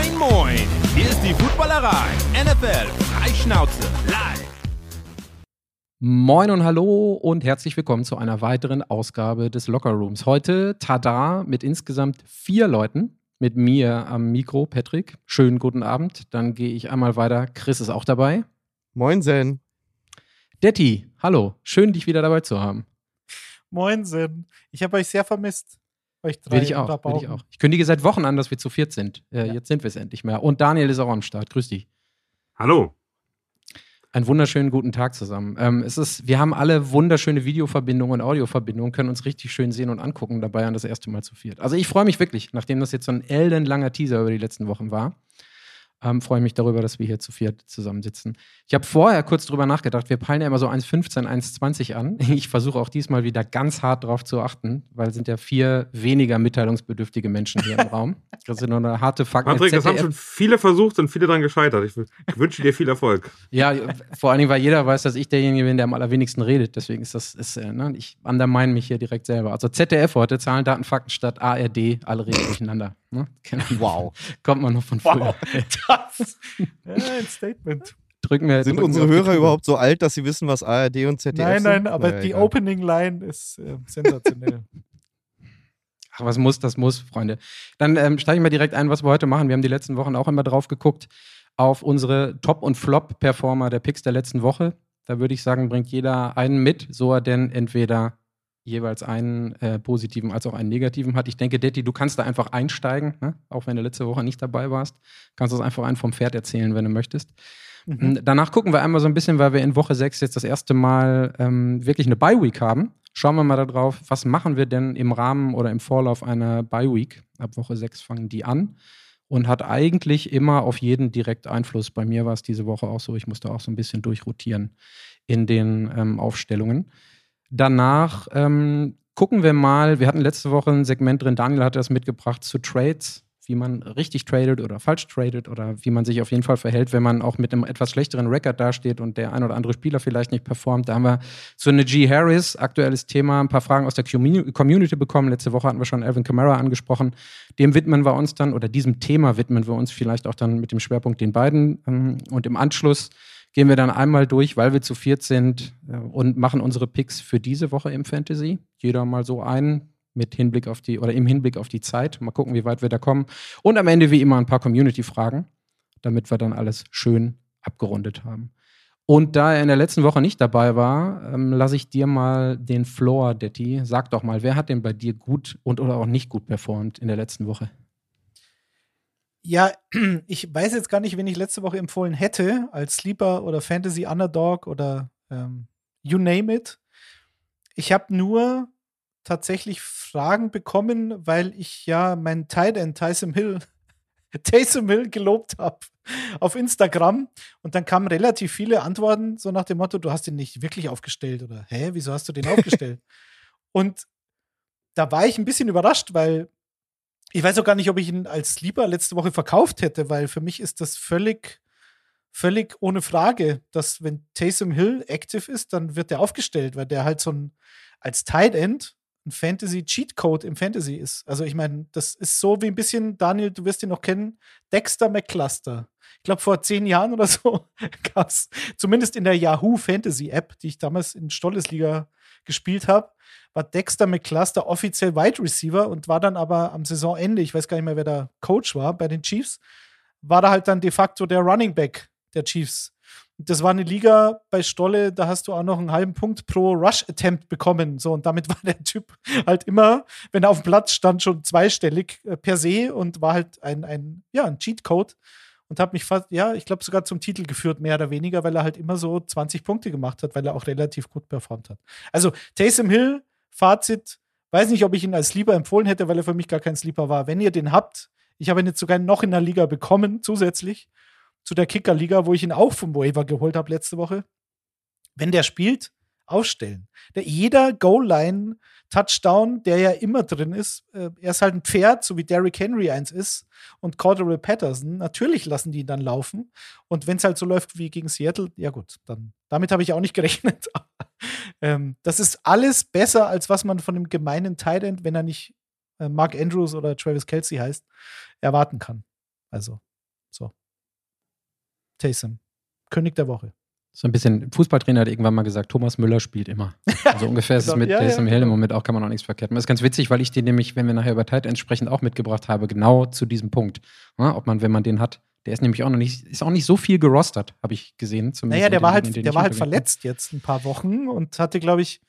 Moin, moin! Hier ist die Footballerei. NFL Freischnauze live. Moin und hallo und herzlich willkommen zu einer weiteren Ausgabe des Locker Rooms. Heute tada mit insgesamt vier Leuten. Mit mir am Mikro, Patrick. Schönen guten Abend. Dann gehe ich einmal weiter. Chris ist auch dabei. Moin, Sen. Detti, hallo. Schön, dich wieder dabei zu haben. Moinsen. Ich habe euch sehr vermisst. Euch drei Will ich auch, will ich auch. Ich kündige seit Wochen an, dass wir zu viert sind. Äh, Ja. Jetzt sind wir es endlich mehr. Und Daniel ist auch am Start. Grüß dich. Hallo. Einen wunderschönen guten Tag zusammen. Ähm, es ist, wir haben alle wunderschöne Videoverbindungen und Audioverbindungen, können uns richtig schön sehen und angucken, dabei an das erste Mal zu viert. Also ich freue mich wirklich, nachdem das jetzt so ein ellenlanger Teaser über die letzten Wochen war, ähm, freue ich mich darüber, dass wir hier zu viert zusammensitzen. Ich habe vorher kurz drüber nachgedacht, wir peilen ja immer so 1,15, 1,20 an. Ich versuche auch diesmal wieder ganz hart drauf zu achten, weil es sind ja vier weniger mitteilungsbedürftige Menschen hier im Raum. Das sind nur eine harte Fakten. Patrick, das haben schon viele versucht und viele daran gescheitert. Ich wünsche dir viel Erfolg. Ja, vor allen Dingen, weil jeder weiß, dass ich derjenige bin, der am allerwenigsten redet. Deswegen ist das, ist, äh, ne, ich undermine mich hier direkt selber. Also ZDF heute, Zahlen, Daten, Fakten statt ARD, alle reden durcheinander. Ne? Wow. Kommt man noch von früher. Wow, das ja, ein Statement. Drück mir, Sind drück mir unsere die Hörer überhaupt so alt, dass sie wissen, was ARD und ZDF Nein, sind? nein, aber Naja, die egal. Opening Line ist äh, sensationell. Ach, was muss, das muss, Freunde. Dann ähm, steige ich mal direkt ein, was wir heute machen. Wir haben die letzten Wochen auch immer drauf geguckt, auf unsere Top- und Flop-Performer der Picks der letzten Woche. Da würde ich sagen, bringt jeder einen mit, so er denn entweder jeweils einen äh, positiven als auch einen negativen hat. Ich denke, Detti, du kannst da einfach einsteigen, ne? auch wenn du letzte Woche nicht dabei warst. Kannst uns einfach einen vom Pferd erzählen, wenn du möchtest. Mhm. Danach gucken wir einmal so ein bisschen, weil wir in Woche 6 jetzt das erste Mal ähm, wirklich eine Bye-Week haben. Schauen wir mal darauf, was machen wir denn im Rahmen oder im Vorlauf einer Bye-Week? Ab Woche 6 fangen die an und hat eigentlich immer auf jeden direkt Einfluss. Bei mir war es diese Woche auch so. Ich musste auch so ein bisschen durchrotieren in den ähm, Aufstellungen. Danach ähm, gucken wir mal, wir hatten letzte Woche ein Segment drin, Daniel hatte das mitgebracht zu Trades, wie man richtig tradet oder falsch tradet oder wie man sich auf jeden Fall verhält, wenn man auch mit einem etwas schlechteren Rekord dasteht und der ein oder andere Spieler vielleicht nicht performt. Da haben wir zu Najee Harris, aktuelles Thema, ein paar Fragen aus der Commu- Community bekommen. Letzte Woche hatten wir schon Alvin Kamara angesprochen. Dem widmen wir uns dann, oder diesem Thema widmen wir uns vielleicht auch dann mit dem Schwerpunkt den beiden. ähm, Und im Anschluss gehen wir dann einmal durch, weil wir zu viert sind äh, und machen unsere Picks für diese Woche im Fantasy. Jeder mal so einen mit Hinblick auf die oder im Hinblick auf die Zeit. Mal gucken, wie weit wir da kommen. Und am Ende wie immer ein paar Community-Fragen, damit wir dann alles schön abgerundet haben. Und da er in der letzten Woche nicht dabei war, ähm, lasse ich dir mal den Floor, Detti. Sag doch mal, wer hat denn bei dir gut und oder auch nicht gut performt in der letzten Woche? Ja, ich weiß jetzt gar nicht, wen ich letzte Woche empfohlen hätte, als Sleeper oder Fantasy Underdog oder ähm, you name it. Ich habe nur tatsächlich Fragen bekommen, weil ich ja meinen Tight End Taysom Hill, Taysom Hill gelobt habe auf Instagram und dann kamen relativ viele Antworten so nach dem Motto, du hast ihn nicht wirklich aufgestellt oder hä, wieso hast du den aufgestellt? und da war ich ein bisschen überrascht, weil ich weiß auch gar nicht, ob ich ihn als Sleeper letzte Woche verkauft hätte, weil für mich ist das völlig, völlig ohne Frage, dass wenn Taysom Hill active ist, dann wird der aufgestellt, weil der halt so ein als Tight End ein Fantasy Cheat Code im Fantasy ist. Also ich meine, das ist so wie ein bisschen, Daniel, du wirst ihn noch kennen, Dexter McCluster. Ich glaube, vor zehn Jahren oder so gab es, zumindest in der Yahoo Fantasy App, die ich damals in Stollesliga gespielt habe, war Dexter McCluster offiziell Wide Receiver und war dann aber am Saisonende, ich weiß gar nicht mehr, wer der Coach war bei den Chiefs, war da halt dann de facto der Running Back der Chiefs. Und das war eine Liga bei Stolle, da hast du auch noch einen halben Punkt pro Rush-Attempt bekommen. So, und damit war der Typ halt immer, wenn er auf dem Platz stand, schon zweistellig äh, per se und war halt ein, ein, ja, ein Cheatcode und hat mich fast, ja, ich glaube sogar zum Titel geführt, mehr oder weniger, weil er halt immer so 20 Punkte gemacht hat, weil er auch relativ gut performt hat. Also Taysom Hill, Fazit, weiß nicht, ob ich ihn als Sleeper empfohlen hätte, weil er für mich gar kein Sleeper war. Wenn ihr den habt, ich habe ihn jetzt sogar noch in der Liga bekommen, zusätzlich zu der Kicker-Liga, wo ich ihn auch vom Waiver geholt habe letzte Woche. Wenn der spielt, aufstellen. Der, jeder Goal-Line-Touchdown, der ja immer drin ist, äh, er ist halt ein Pferd, so wie Derrick Henry eins ist und Cordero Patterson. Natürlich lassen die ihn dann laufen. Und wenn es halt so läuft wie gegen Seattle, ja gut, dann damit habe ich auch nicht gerechnet. ähm, das ist alles besser, als was man von dem gemeinen Tight wenn er nicht äh, Mark Andrews oder Travis Kelsey heißt, erwarten kann. Also, So. Taysom. König der Woche. So ein bisschen, Fußballtrainer hat irgendwann mal gesagt, Thomas Müller spielt immer. Also ungefähr ist es Genau. mit Ja, ja, Hill im. Moment auch, kann man auch nichts verkehrt machen. Das ist ganz witzig, weil ich den nämlich, wenn wir nachher über Tight Ends sprechen, auch mitgebracht habe, genau zu diesem Punkt. Ja, ob man, wenn man den hat, der ist nämlich auch noch nicht, ist auch nicht so viel gerostert, habe ich gesehen. Zumindest Naja, der unter war halt, der war halt verletzt jetzt ein paar Wochen und hatte, glaube ich,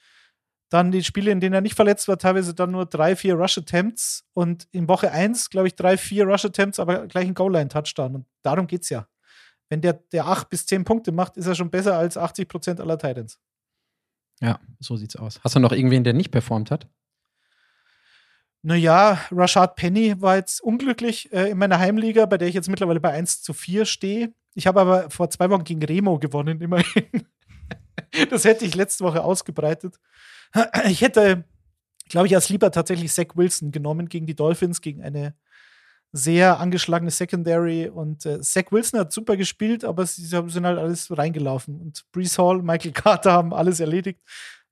dann die Spiele, in denen er nicht verletzt war, teilweise dann nur drei, vier Rush-Attempts und in Woche 1, glaube ich, drei, vier Rush-Attempts, aber gleich ein Goal-Line-Touchdown. Und darum geht es ja. Wenn der, der acht bis zehn Punkte macht, ist er schon besser als 80 Prozent aller Titans. Ja, so sieht's aus. Hast du noch irgendwen, der nicht performt hat? Naja, Rashad Penny war jetzt unglücklich äh, in meiner Heimliga, bei der ich jetzt mittlerweile bei 1 zu 4 stehe. Ich habe aber vor zwei Wochen gegen Remo gewonnen, immerhin. das hätte ich letzte Woche ausgebreitet. Ich hätte, glaube ich, als lieber tatsächlich Zach Wilson genommen gegen die Dolphins, gegen eine sehr angeschlagene Secondary. Und äh, Zach Wilson hat super gespielt, aber sie sind halt alles reingelaufen. Und Brees Hall, Michael Carter haben alles erledigt.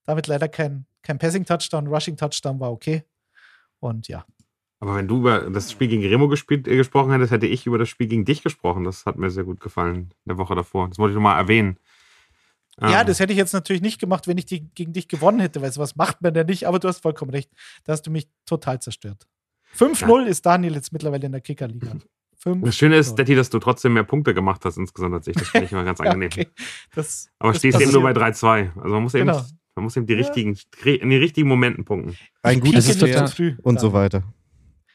Damit leider kein, kein Passing-Touchdown. Rushing-Touchdown war okay. Und ja. Aber wenn du über das Spiel gegen Remo gespielt, äh, gesprochen hättest, hätte ich über das Spiel gegen dich gesprochen. Das hat mir sehr gut gefallen in der Woche davor. Das wollte ich nochmal erwähnen. Ja, Ähm, das hätte ich jetzt natürlich nicht gemacht, wenn ich die gegen dich gewonnen hätte, weil sowas macht man ja nicht, aber du hast vollkommen recht. Da hast du mich total zerstört. 5-0 ist Daniel jetzt mittlerweile in der Kickerliga. 5 Das Schöne ist, Detti, dass du trotzdem mehr Punkte gemacht hast insgesamt als ich. Das finde ich immer ganz ja, angenehm. okay. das, Aber das stehst eben nur bei passiert. 3-2. Also man muss eben, Genau. man muss eben die Ja. richtigen, in den richtigen Momenten punkten. Ein Pieke gutes ist total- und so weiter.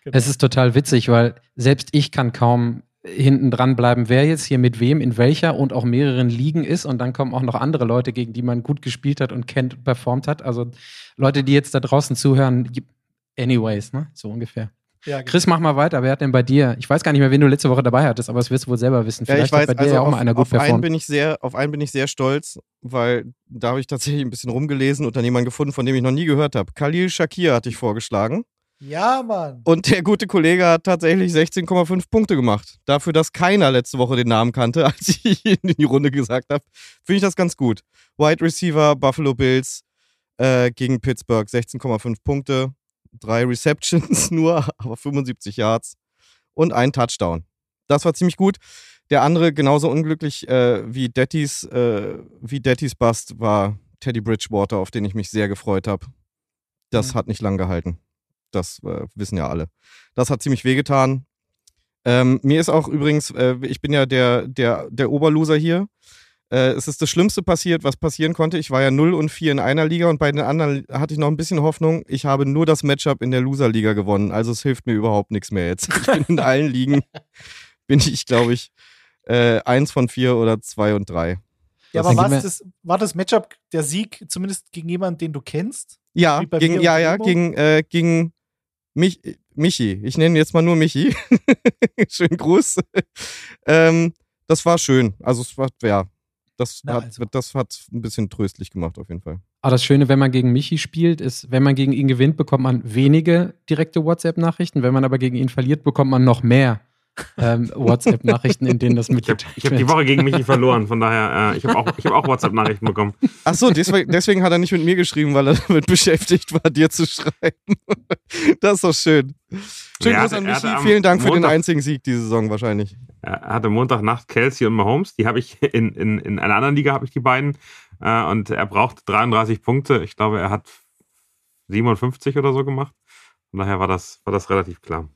genau. Es ist total witzig, weil selbst ich kann kaum hinten dran bleiben, wer jetzt hier mit wem in welcher und auch mehreren Ligen ist. Und dann kommen auch noch andere Leute, gegen die man gut gespielt hat und kennt und performt hat. Also Leute, die jetzt da draußen zuhören, anyways, ne? So ungefähr. ja, genau. Chris, mach mal weiter. Wer hat denn bei dir? Ich weiß gar nicht mehr, wen du letzte Woche dabei hattest, aber das wirst du wohl selber wissen. Ja, Vielleicht ich weiß, hat bei dir also ja auch auf, mal einer gut auf einen performt. bin ich sehr, auf einen bin ich sehr stolz, weil da habe ich tatsächlich ein bisschen rumgelesen und dann jemanden gefunden, von dem ich noch nie gehört habe. Khalil Shakir hatte ich vorgeschlagen. ja, Mann. Und der gute Kollege hat tatsächlich 16,5 Punkte gemacht. Dafür, dass keiner letzte Woche den Namen kannte, als ich ihn in die Runde gesagt habe, finde ich das ganz gut. Wide Receiver, Buffalo Bills äh, gegen Pittsburgh, 16,5 Punkte, drei Receptions nur, aber 75 Yards und ein Touchdown. Das war ziemlich gut. Der andere, genauso unglücklich äh, wie Dettys, äh, wie Dettys Bust, war Teddy Bridgewater, auf den ich mich sehr gefreut habe. Das Mhm. hat nicht lang gehalten. Das äh, wissen ja alle. Das hat ziemlich wehgetan. Ähm, mir ist auch übrigens, äh, ich bin ja der, der, der Oberloser hier. Äh, es ist das Schlimmste passiert, was passieren konnte. Ich war ja 0 und 4 in einer Liga und bei den anderen hatte ich noch ein bisschen Hoffnung. Ich habe nur das Matchup in der Loser-Liga gewonnen. Also es hilft mir überhaupt nichts mehr jetzt. Ich bin in allen Ligen, bin ich, glaube ich, äh, eins von vier oder zwei und drei. Ja, Das aber das, war das Matchup der Sieg zumindest gegen jemanden, den du kennst? Ja, gegen, ja, ja, gegen, äh, gegen mich, Michi. Ich nenne ihn jetzt mal nur Michi. Schönen Gruß. ähm, das war schön. Also es war, ja, das, Na hat, also. das hat ein bisschen tröstlich gemacht auf jeden Fall. Aber das Schöne, wenn man gegen Michi spielt, ist, wenn man gegen ihn gewinnt, bekommt man wenige direkte WhatsApp-Nachrichten. Wenn man aber gegen ihn verliert, bekommt man noch mehr ähm, WhatsApp-Nachrichten, in denen das Ich habe mitgeteilt ich hab die Woche gegen Michi verloren, von daher, äh, ich habe auch, ich hab auch WhatsApp-Nachrichten bekommen. Ach so, deswegen, deswegen hat er nicht mit mir geschrieben, weil er damit beschäftigt war, dir zu schreiben. das ist doch schön. Schönen Gruß an Michi. Vielen Dank für den Montag- einzigen Sieg diese Saison wahrscheinlich. Er hatte Montagnacht Kelsey und Mahomes, die habe ich in, in, in einer anderen Liga, habe ich die beiden. Äh, und er braucht 33 Punkte. Ich glaube, er hat 57 oder so gemacht. Von daher war das, war das relativ klar.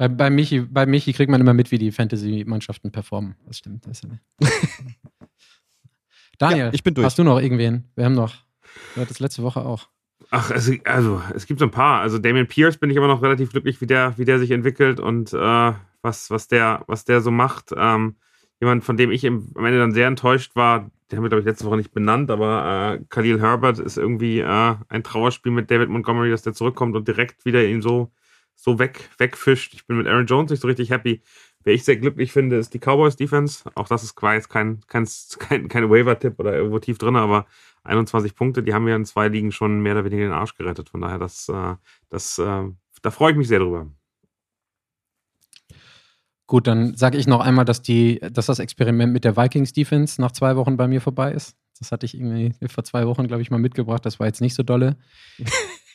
Bei, bei, Michi, bei Michi kriegt man immer mit, wie die Fantasy-Mannschaften performen. Das stimmt. Das ist ja Daniel, Ja, ich bin durch. hast du noch irgendwen? Wir haben noch, du hattest letzte Woche auch. Ach, es, also, es gibt so ein paar. Also Damian Pierce bin ich immer noch relativ glücklich, wie der, wie der sich entwickelt und äh, was, was, der, was der so macht. Ähm, jemand, von dem ich im, am Ende dann sehr enttäuscht war, den haben wir, glaube ich, letzte Woche nicht benannt, aber äh, Khalil Herbert ist irgendwie äh, ein Trauerspiel mit David Montgomery, dass der zurückkommt und direkt wieder ihn so, so weg, wegfischt. Ich bin mit Aaron Jones nicht so richtig happy. Wer ich sehr glücklich finde, ist die Cowboys Defense. Auch das ist quasi jetzt kein, kein, kein, kein Waiver-Tipp oder irgendwo tief drin, aber 21 Punkte, die haben wir in zwei Ligen schon mehr oder weniger den Arsch gerettet. Von daher, das, äh, das, äh, da freue ich mich sehr drüber. Gut, dann sage ich noch einmal, dass, die, dass das Experiment mit der Vikings-Defense nach zwei Wochen bei mir vorbei ist. Das hatte ich irgendwie vor zwei Wochen, glaube ich, mal mitgebracht. Das war jetzt nicht so dolle.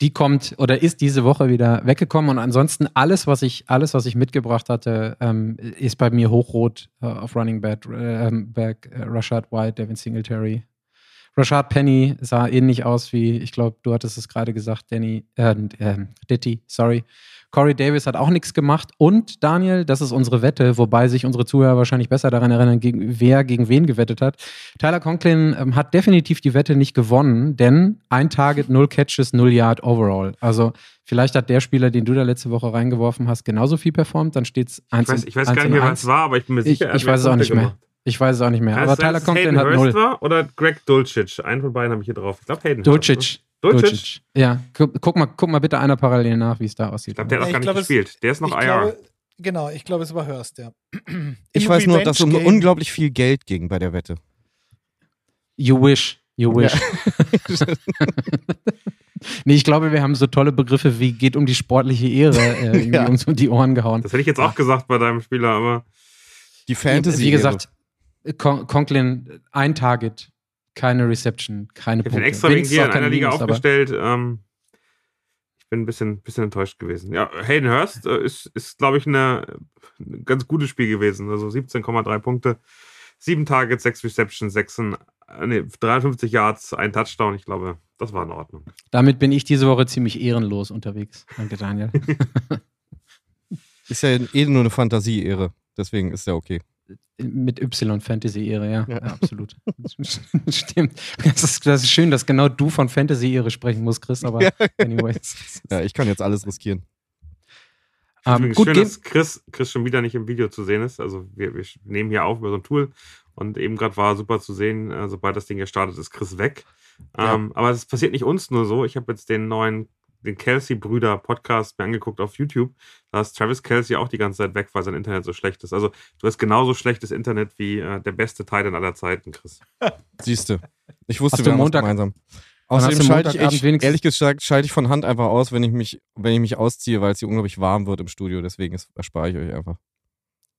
die kommt oder ist diese Woche wieder weggekommen. Und ansonsten alles, was ich, alles, was ich mitgebracht hatte, ähm, ist bei mir hochrot äh, auf Running Back, äh, back äh, Rashad White, Devin Singletary. Rashad Penny sah ähnlich aus wie, ich glaube, du hattest es gerade gesagt, Danny, äh, äh, Ditti, sorry. Corey Davis hat auch nichts gemacht. Und Daniel, das ist unsere Wette, wobei sich unsere Zuhörer wahrscheinlich besser daran erinnern, gegen, wer gegen wen gewettet hat. Tyler Conklin ähm, hat definitiv die Wette nicht gewonnen, denn ein Target, null Catches, null Yard overall. Also vielleicht hat der Spieler, den du da letzte Woche reingeworfen hast, genauso viel performt. Dann steht es 1 Ich weiß, ich weiß gar nicht mehr, was es war, aber ich bin mir sicher, ich, ich weiß es auch nicht mehr. Gemacht. Ich weiß es auch nicht mehr. aber Tyler Conklin hat null. War oder Greg Dulcich? Einen von beiden habe ich hier drauf. Ich glaube Hayden. Dulcich. Dulcich. Ja, guck, mal, guck mal bitte einer parallel nach, wie es da aussieht. Ich glaube, der hat noch gar nicht glaub, gespielt. Es, der ist noch IR. Glaube, genau, ich glaube, es war Hurst, ja. ich weiß nur, dass es um unglaublich viel Geld ging bei der Wette. You wish. You wish. Ja. nee, ich glaube, wir haben so tolle Begriffe wie geht um die sportliche Ehre äh, ja. uns um die Ohren gehauen. Das hätte ich jetzt auch gesagt bei deinem Spieler, aber. Die Fantasy. Wie gesagt, Con Conklin, ein Target, keine Reception, keine ich Punkte. Ich habe extra wegen dir in einer Liga aufgestellt. Ähm, ich bin ein bisschen, bisschen enttäuscht gewesen. Ja, Hayden Hurst äh, ist, ist glaube ich, eine, ein ganz gutes Spiel gewesen. Also 17,3 Punkte, 7 Targets, 6 Receptions, 6, nee, 53 Yards, ein Touchdown. Ich glaube, das war in Ordnung. Damit bin ich diese Woche ziemlich ehrenlos unterwegs. Danke, Daniel. ist ja eh nur eine Fantasie-Ehre. Deswegen ist ja okay mit Y-Fantasy-Ehre, ja. ja. ja. absolut. Stimmt. Das ist, das ist, schön, dass genau du von Fantasy-Ehre sprechen musst, Chris, aber ja. anyways. Ja, ich kann jetzt alles riskieren. Um, ähm, gut, schön, dass Chris, Chris schon wieder nicht im Video zu sehen ist. Also wir, wir nehmen hier auf über so ein Tool und eben gerade war super zu sehen, äh, sobald das Ding gestartet ist, Chris weg. Ja. Ähm, aber das passiert nicht uns nur so. Ich habe jetzt den neuen den Kelsey-Brüder-Podcast mir angeguckt auf YouTube. Da ist Travis Kelsey auch die ganze Zeit weg, weil sein Internet so schlecht ist. Also du hast genauso schlechtes Internet wie äh, der beste Titan aller Zeiten, Chris. Siehst du. Ich wusste, wir haben Montag, gemeinsam. Außerdem schalte ich, ich ehrlich gesagt, schalte ich von Hand einfach aus, wenn ich mich, wenn ich mich ausziehe, weil es hier unglaublich warm wird im Studio. Deswegen erspare ich euch einfach.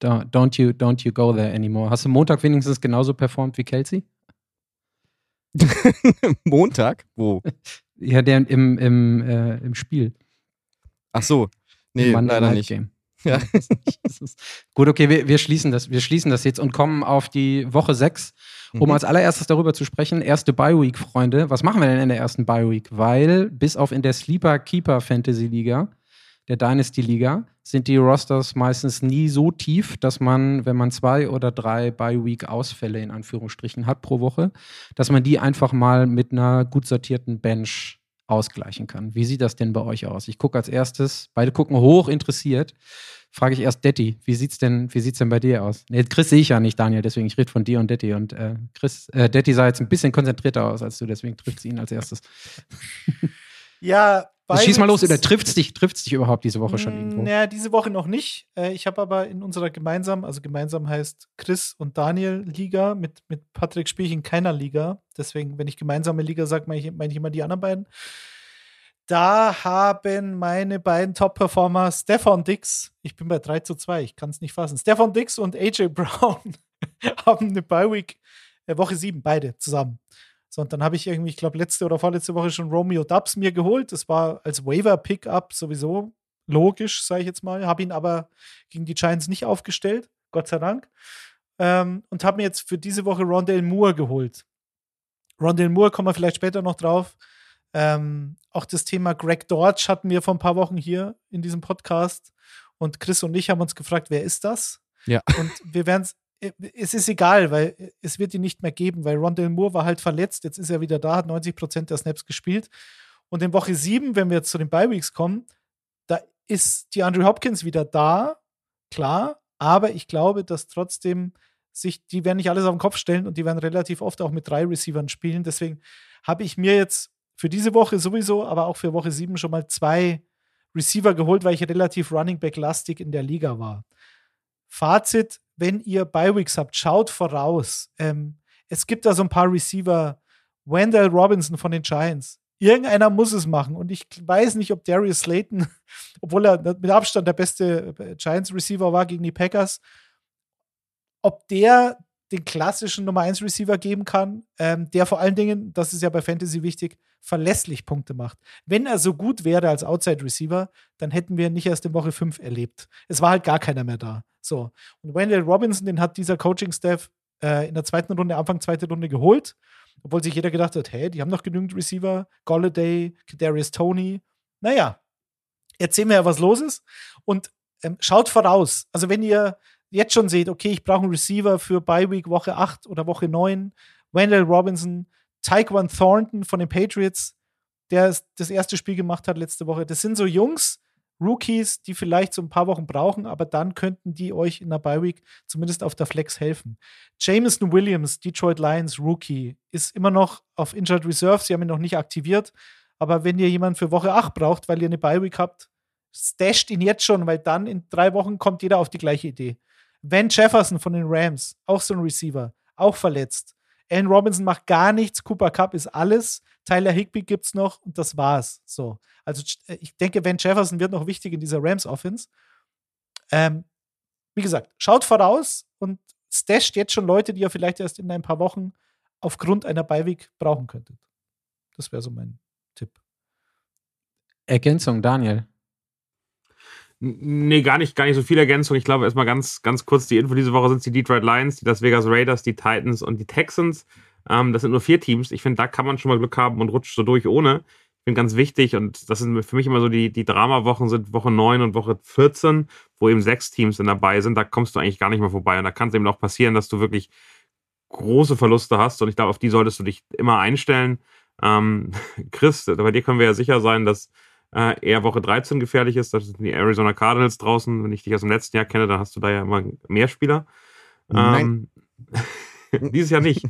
Don't you, don't you go there anymore. Hast du Montag wenigstens genauso performt wie Kelsey? Montag? Wo? Ja, der im, im, äh, im Spiel. Ach so. Nee, leider nicht. Game. Ja. Gut, okay, wir, wir, schließen das, wir schließen das jetzt und kommen auf die Woche 6, um mhm. als allererstes darüber zu sprechen. Erste Bye-Week, Freunde. Was machen wir denn in der ersten Bye-Week? Weil bis auf in der Sleeper Keeper Fantasy Liga der Dynasty-Liga sind die Rosters meistens nie so tief, dass man, wenn man zwei oder drei Bye-Week-Ausfälle in Anführungsstrichen hat pro Woche, dass man die einfach mal mit einer gut sortierten Bench ausgleichen kann. Wie sieht das denn bei euch aus? Ich gucke als erstes, beide gucken hoch interessiert. Frage ich erst Detti, wie sieht's denn, wie sieht's denn bei dir aus? Nee, Chris sehe ich ja nicht, Daniel, deswegen ich rede von dir und Detti. Und äh, Chris, äh, Detti sah jetzt ein bisschen konzentrierter aus als du, deswegen trifft sie ihn als erstes. Ja, also schieß mal los, oder trifft es dich, trifft's dich überhaupt diese Woche schon irgendwo? Naja, diese Woche noch nicht. Äh, ich habe aber in unserer gemeinsam, also gemeinsam heißt Chris und Daniel Liga, mit, mit Patrick spiele ich in keiner Liga. Deswegen, wenn ich gemeinsame Liga sage, meine ich, mein ich immer die anderen beiden. Da haben meine beiden Top-Performer Stefan Dix, ich bin bei 3 zu 2, ich kann es nicht fassen. Stefan Dix und AJ Brown haben eine Bye-Week, äh, Woche 7, beide zusammen. So, und dann habe ich irgendwie, ich glaube, letzte oder vorletzte Woche schon Romeo Dubs mir geholt. Das war als Waiver-Pickup sowieso logisch, sage ich jetzt mal. Habe ihn aber gegen die Giants nicht aufgestellt, Gott sei Dank. Ähm, und habe mir jetzt für diese Woche Rondale Moore geholt. Rondale Moore kommen wir vielleicht später noch drauf. Ähm, auch das Thema Greg Dodge hatten wir vor ein paar Wochen hier in diesem Podcast. Und Chris und ich haben uns gefragt, wer ist das? Ja. Und wir werden es es ist egal, weil es wird ihn nicht mehr geben, weil Rondell Moore war halt verletzt, jetzt ist er wieder da, hat 90 Prozent der Snaps gespielt. Und in Woche 7, wenn wir jetzt zu den Bye-Weeks kommen, da ist die Andrew Hopkins wieder da, klar, aber ich glaube, dass trotzdem sich, die werden nicht alles auf den Kopf stellen und die werden relativ oft auch mit drei Receivern spielen. Deswegen habe ich mir jetzt für diese Woche sowieso, aber auch für Woche 7 schon mal zwei Receiver geholt, weil ich relativ Running Back lastig in der Liga war. Fazit, wenn ihr Bi-Weeks habt, schaut voraus. Ähm, es gibt da so ein paar Receiver. Wendell Robinson von den Giants. Irgendeiner muss es machen. Und ich weiß nicht, ob Darius Slayton, obwohl er mit Abstand der beste äh, Giants-Receiver war gegen die Packers, ob der den klassischen Nummer 1 Receiver geben kann, ähm, der vor allen Dingen, das ist ja bei Fantasy wichtig, verlässlich Punkte macht. Wenn er so gut wäre als Outside Receiver, dann hätten wir nicht erst in Woche 5 erlebt. Es war halt gar keiner mehr da. So. Und Wendell Robinson, den hat dieser Coaching-Staff äh, in der zweiten Runde, Anfang zweite Runde geholt, obwohl sich jeder gedacht hat, hey, die haben noch genügend Receiver, Golladay, Kadarius Tony. Naja, erzähl mir ja, was los ist. Und ähm, schaut voraus. Also wenn ihr jetzt schon seht, okay, ich brauche einen Receiver für Bye Week Woche 8 oder Woche 9, Wendell Robinson, Tyquan Thornton von den Patriots, der das erste Spiel gemacht hat letzte Woche. Das sind so Jungs, Rookies, die vielleicht so ein paar Wochen brauchen, aber dann könnten die euch in der Bye Week zumindest auf der Flex helfen. Jameson Williams, Detroit Lions Rookie, ist immer noch auf Injured Reserve. Sie haben ihn noch nicht aktiviert. Aber wenn ihr jemanden für Woche 8 braucht, weil ihr eine Bye Week habt, stasht ihn jetzt schon, weil dann in drei Wochen kommt jeder auf die gleiche Idee. Van Jefferson von den Rams, auch so ein Receiver, auch verletzt. Allen Robinson macht gar nichts, Cooper Cup ist alles, Tyler Higby gibt's noch und das war's. So. Also äh, ich denke, Van Jefferson wird noch wichtig in dieser Rams-Offense. Ähm, wie gesagt, schaut voraus und stasht jetzt schon Leute, die ihr vielleicht erst in ein paar Wochen aufgrund einer Beiweg brauchen könntet. Das wäre so mein Tipp. Ergänzung, Daniel. Nee, gar nicht, gar nicht so viel Ergänzung. Ich glaube, erstmal ganz, ganz kurz die Info. Diese Woche sind die Detroit Lions, die Las Vegas Raiders, die Titans und die Texans. Ähm, das sind nur vier Teams. Ich finde, da kann man schon mal Glück haben und rutscht so durch ohne. Ich finde ganz wichtig und das sind für mich immer so die, die Drama-Wochen sind Woche 9 und Woche 14, wo eben sechs Teams dann dabei sind. Da kommst du eigentlich gar nicht mehr vorbei. Und da kann es eben auch passieren, dass du wirklich große Verluste hast. Und ich glaube, auf die solltest du dich immer einstellen. Ähm, Chris, bei dir können wir ja sicher sein, dass äh, eher Woche 13 gefährlich ist. Das sind die Arizona Cardinals draußen. Wenn ich dich aus dem letzten Jahr kenne, dann hast du da ja immer mehr Spieler. Nein. Ähm, dieses Jahr nicht.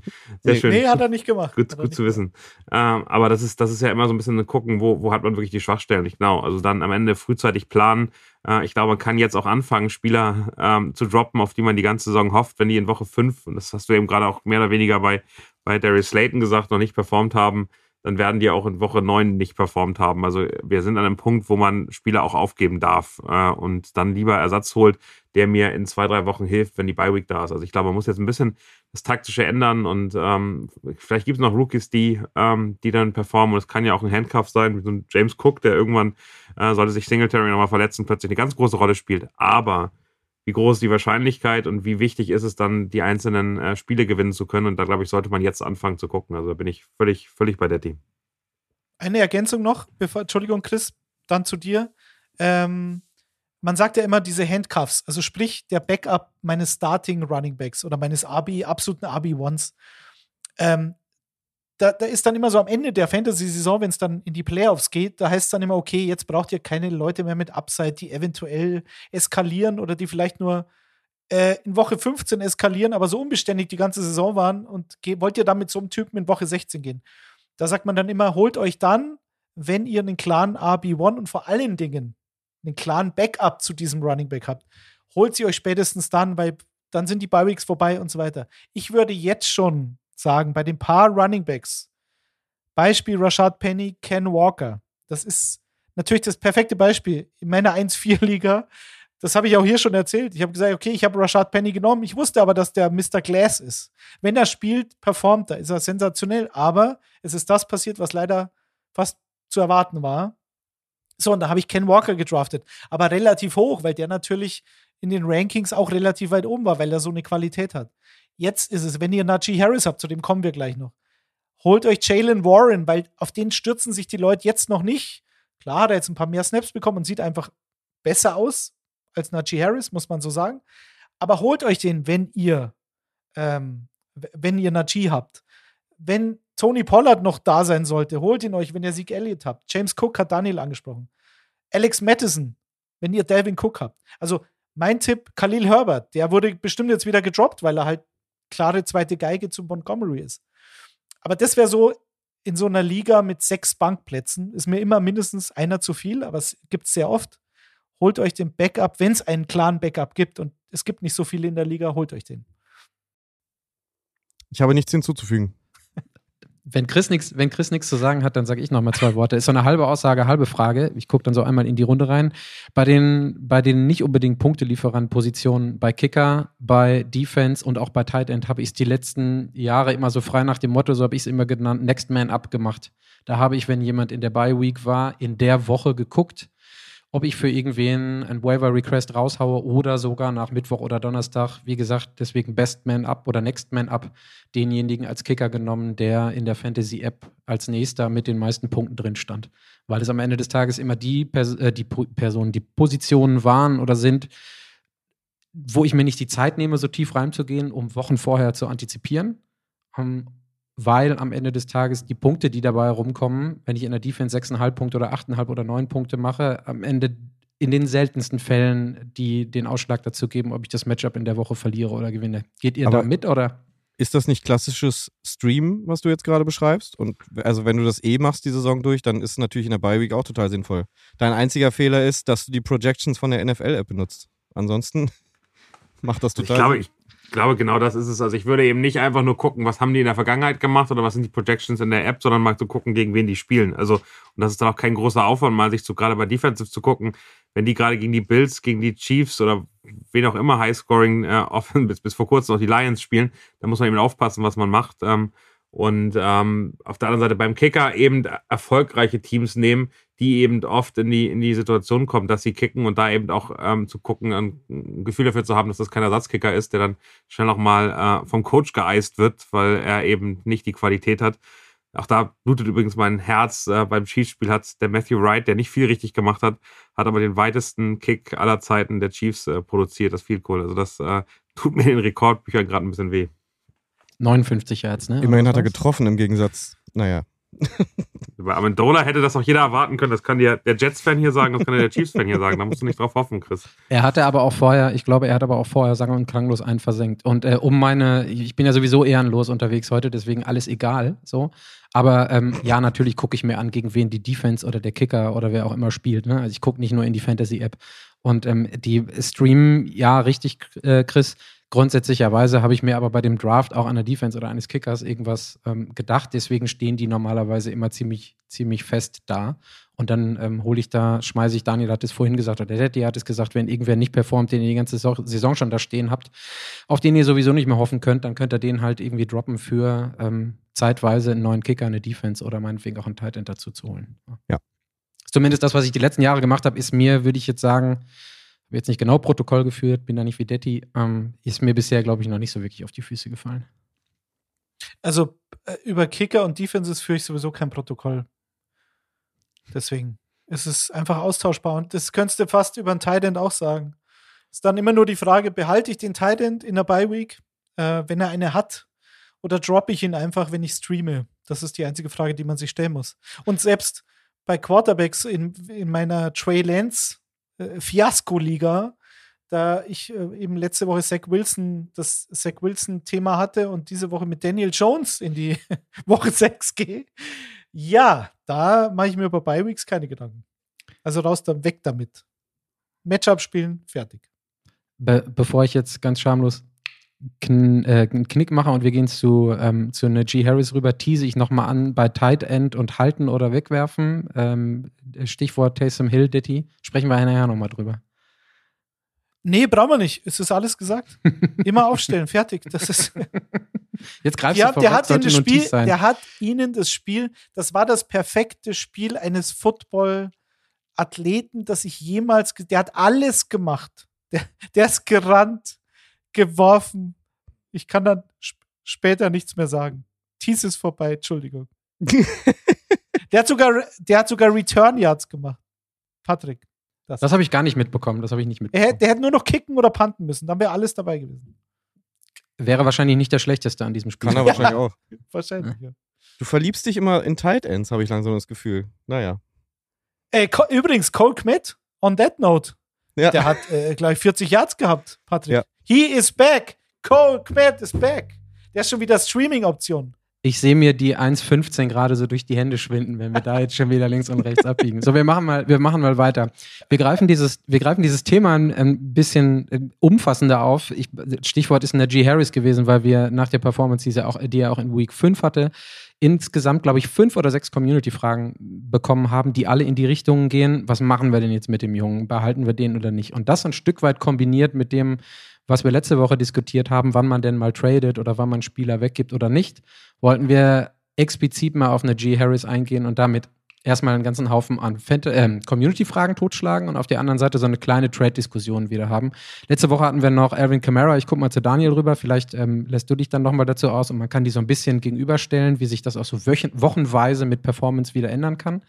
Sehr nee, schön. Nee, hat er nicht gemacht. Gut, Hat gut zu wissen. Ähm, aber das ist, das ist ja immer so ein bisschen ein Gucken, wo, wo hat man wirklich die Schwachstellen. Nicht genau. Also dann am Ende frühzeitig planen. Äh, ich glaube, man kann jetzt auch anfangen, Spieler ähm, zu droppen, auf die man die ganze Saison hofft, wenn die in Woche 5, und das hast du eben gerade auch mehr oder weniger bei, bei Darius Slayton gesagt, noch nicht performt haben dann werden die auch in Woche 9 nicht performt haben. Also wir sind an einem Punkt, wo man Spieler auch aufgeben darf äh, und dann lieber Ersatz holt, der mir in zwei, drei Wochen hilft, wenn die Bye Week da ist. Also ich glaube, man muss jetzt ein bisschen das Taktische ändern und ähm, vielleicht gibt es noch Rookies, die, ähm, die dann performen und es kann ja auch ein Handcuff sein, wie so ein James Cook, der irgendwann, äh, sollte sich Singletary nochmal verletzen, plötzlich eine ganz große Rolle spielt. Aber wie groß ist die Wahrscheinlichkeit und wie wichtig ist es dann, die einzelnen äh, Spiele gewinnen zu können. Und da, glaube ich, sollte man jetzt anfangen zu gucken. Also da bin ich völlig, völlig bei der Team. Eine Ergänzung noch, bevor, Entschuldigung, Chris, dann zu dir. Ähm, man sagt ja immer diese Handcuffs, also sprich der Backup meines Starting Running Backs oder meines RB, absoluten RB-Ones. Ähm, da, da ist dann immer so am Ende der Fantasy-Saison, wenn es dann in die Playoffs geht, da heißt es dann immer, okay, jetzt braucht ihr keine Leute mehr mit Upside, die eventuell eskalieren oder die vielleicht nur äh, in Woche 15 eskalieren, aber so unbeständig die ganze Saison waren und wollt ihr dann mit so einem Typen in Woche 16 gehen? Da sagt man dann immer, holt euch dann, wenn ihr einen klaren RB1 und vor allen Dingen einen klaren Backup zu diesem Running Back habt, holt sie euch spätestens dann, weil dann sind die Bye Weeks vorbei und so weiter. Ich würde jetzt schon sagen, bei den paar Running Backs, Beispiel Rashad Penny, Ken Walker, das ist natürlich das perfekte Beispiel. In meiner 1-4-Liga, das habe ich auch hier schon erzählt. Ich habe gesagt, okay, ich habe Rashad Penny genommen. Ich wusste aber, dass der Mr. Glass ist. Wenn er spielt, performt er, ist er sensationell. Aber es ist das passiert, was leider fast zu erwarten war. So, und da habe ich Ken Walker gedraftet. Aber relativ hoch, weil der natürlich in den Rankings auch relativ weit oben war, weil er so eine Qualität hat. Jetzt ist es, wenn ihr Najee Harris habt, zu dem kommen wir gleich noch, holt euch Jalen Warren, weil auf den stürzen sich die Leute jetzt noch nicht. Klar hat er jetzt ein paar mehr Snaps bekommen und sieht einfach besser aus als Najee Harris, muss man so sagen. Aber holt euch den, wenn ihr, ähm, wenn ihr Najee habt. Wenn Tony Pollard noch da sein sollte, holt ihn euch, wenn ihr Sieg Elliott habt. James Cook hat Daniel angesprochen. Alex Madison, wenn ihr Delvin Cook habt. Also mein Tipp, Khalil Herbert, der wurde bestimmt jetzt wieder gedroppt, weil er halt klare zweite Geige zu Montgomery ist. Aber das wäre so in so einer Liga mit sechs Bankplätzen, ist mir immer mindestens einer zu viel, aber es gibt es sehr oft. Holt euch den Backup, wenn es einen klaren Backup gibt und es gibt nicht so viele in der Liga, holt euch den. Ich habe nichts hinzuzufügen. Wenn Chris nichts, wenn Chris nichts zu sagen hat, dann sage ich noch mal zwei Worte. Ist so eine halbe Aussage, halbe Frage. Ich gucke dann so einmal in die Runde rein. Bei den, bei den nicht unbedingt Punktelieferant-Positionen, bei Kicker, bei Defense und auch bei Tight End habe ich es die letzten Jahre immer so frei nach dem Motto, so habe ich es immer genannt, Next Man Up gemacht. Da habe ich, wenn jemand in der Bye Week war, in der Woche geguckt, ob ich für irgendwen ein Waiver Request raushaue oder sogar nach Mittwoch oder Donnerstag, wie gesagt, deswegen Best Man Up oder Next Man Up, denjenigen als Kicker genommen, der in der Fantasy App als nächster mit den meisten Punkten drin stand. Weil es am Ende des Tages immer die, Pers äh, die Personen, die Positionen waren oder sind, wo ich mir nicht die Zeit nehme, so tief reinzugehen, um Wochen vorher zu antizipieren. Um, weil am Ende des Tages die Punkte, die dabei rumkommen, wenn ich in der Defense 6,5 Punkte oder 8,5 oder 9 Punkte mache, am Ende in den seltensten Fällen die den Ausschlag dazu geben, ob ich das Matchup in der Woche verliere oder gewinne. Geht ihr Aber da mit oder? Ist das nicht klassisches Stream, was du jetzt gerade beschreibst? Und also wenn du das eh machst, die Saison durch, dann ist es natürlich in der Bye Week auch total sinnvoll. Dein einziger Fehler ist, dass du die Projections von der NFL-App benutzt. Ansonsten macht das total Ich glaube, Sinn. Ich glaube, genau das ist es. Also ich würde eben nicht einfach nur gucken, was haben die in der Vergangenheit gemacht oder was sind die Projections in der App, sondern mal zu gucken, gegen wen die spielen. Also, und das ist dann auch kein großer Aufwand, mal sich zu, gerade bei Defensive zu gucken, wenn die gerade gegen die Bills, gegen die Chiefs oder wen auch immer Highscoring äh, offen, bis, bis vor kurzem noch die Lions spielen, dann muss man eben aufpassen, was man macht. Ähm, und ähm, auf der anderen Seite beim Kicker eben erfolgreiche Teams nehmen, die eben oft in die, in die Situation kommen, dass sie kicken und da eben auch ähm, zu gucken, ein, ein Gefühl dafür zu haben, dass das kein Ersatzkicker ist, der dann schnell nochmal äh, vom Coach geeist wird, weil er eben nicht die Qualität hat. Auch da blutet übrigens mein Herz. Äh, beim Chiefs-Spiel hat der Matthew Wright, der nicht viel richtig gemacht hat, hat aber den weitesten Kick aller Zeiten der Chiefs äh, produziert, das Field Goal. Also das äh, tut mir in den Rekordbüchern gerade ein bisschen weh. 59 Yards, ne? Immerhin hat er getroffen im Gegensatz. Naja. Bei Amendola hätte das auch jeder erwarten können. Das kann dir der Jets-Fan hier sagen, das kann dir der Chiefs-Fan hier sagen. Da musst du nicht drauf hoffen, Chris. Er hatte aber auch vorher, ich glaube, er hat aber auch vorher sang- und klanglos einen versenkt. Und äh, um meine, ich bin ja sowieso ehrenlos unterwegs heute, deswegen alles egal. So. Aber ähm, ja, natürlich gucke ich mir an, gegen wen die Defense oder der Kicker oder wer auch immer spielt. Ne? Also ich gucke nicht nur in die Fantasy-App. Und ähm, die streamen, ja, richtig, äh, Chris. Grundsätzlicherweise habe ich mir aber bei dem Draft auch an der Defense oder eines Kickers irgendwas ähm, gedacht. Deswegen stehen die normalerweise immer ziemlich, ziemlich fest da. Und dann ähm, hole ich da, schmeiße ich, Daniel hat es vorhin gesagt, oder der Daddy hat es gesagt, wenn irgendwer nicht performt, den ihr die ganze Saison- schon da stehen habt, auf den ihr sowieso nicht mehr hoffen könnt, dann könnt ihr den halt irgendwie droppen für ähm, zeitweise einen neuen Kicker, eine Defense oder meinetwegen auch einen Tight End dazu zu holen. Ja. Zumindest das, was ich die letzten Jahre gemacht habe, ist mir, würde ich jetzt sagen, habe jetzt nicht genau Protokoll geführt, bin da nicht wie Detti, ähm, ist mir bisher, glaube ich, noch nicht so wirklich auf die Füße gefallen. Also äh, über Kicker und Defenses führe ich sowieso kein Protokoll. Deswegen ist es einfach austauschbar. Und das könntest du fast über einen Tight auch sagen. Ist dann immer nur die Frage, behalte ich den Tight in der Bye Week, äh, wenn er eine hat, oder droppe ich ihn einfach, wenn ich streame? Das ist die einzige Frage, die man sich stellen muss. Und selbst bei Quarterbacks in, in meiner Trey Lance äh, Fiasko-Liga, da ich äh, eben letzte Woche Zach Wilson, das Zach Wilson-Thema hatte und diese Woche mit Daniel Jones in die Woche 6 gehe, ja, da mache ich mir über Bi-Weeks keine Gedanken. Also raus, dann weg damit. Matchup spielen, fertig. Be bevor ich jetzt ganz schamlos kn äh, einen Knick mache und wir gehen zu, ähm, zu Najee Harris rüber, tease ich nochmal an bei Tight End und halten oder wegwerfen. Ähm, Stichwort Taysom Hill, Ditty. Sprechen wir nachher nochmal drüber. Nee, brauchen wir nicht. Es ist alles gesagt. Immer aufstellen, fertig. Das ist, Jetzt greifst ja, du der hat, ihnen das Spiel, sein. der hat ihnen das Spiel, das war das perfekte Spiel eines Football-Athleten, das ich jemals, der hat alles gemacht. Der, der ist gerannt, geworfen. Ich kann dann sp später nichts mehr sagen. Tease ist vorbei, Entschuldigung. Der hat sogar, der hat sogar Return Yards gemacht. Patrick. Das. Das habe ich gar nicht mitbekommen. Das habe ich nicht mitbekommen. hätte, der hätte nur noch kicken oder panten müssen. Dann wäre alles dabei gewesen. Wäre wahrscheinlich nicht der schlechteste an diesem Spiel. Kann er wahrscheinlich auch. Wahrscheinlich, ja. Du verliebst dich immer in Tight Ends, habe ich langsam das Gefühl. Naja. Ey, Co übrigens, Cole Kmet, on that note, Ja. der hat äh, gleich 40 Yards gehabt, Patrick. Ja. He is back. Cole Kmet is back. Der ist schon wieder Streaming-Option. Ich sehe mir die 1,15 gerade so durch die Hände schwinden, wenn wir da jetzt schon wieder links und rechts abbiegen. So, wir machen mal, wir machen mal weiter. Wir greifen dieses, wir greifen dieses Thema ein, bisschen äh, umfassender auf. Ich, Stichwort ist Najee Harris gewesen, weil wir nach der Performance, die er auch, die er auch in Week 5 hatte, insgesamt, glaube ich, fünf oder sechs Community-Fragen bekommen haben, die alle in die Richtung gehen, was machen wir denn jetzt mit dem Jungen? Behalten wir den oder nicht? Und das ein Stück weit kombiniert mit dem, was wir letzte Woche diskutiert haben, wann man denn mal tradet oder wann man Spieler weggibt oder nicht, wollten wir explizit mal auf eine G. Harris eingehen und damit erstmal einen ganzen Haufen an äh, Community-Fragen totschlagen und auf der anderen Seite so eine kleine Trade-Diskussion wieder haben. Letzte Woche hatten wir noch Erwin Kamara. Ich gucke mal zu Daniel rüber. Vielleicht ähm, lässt du dich dann nochmal dazu aus und man kann die so ein bisschen gegenüberstellen, wie sich das auch so wochenweise mit Performance wieder ändern kann.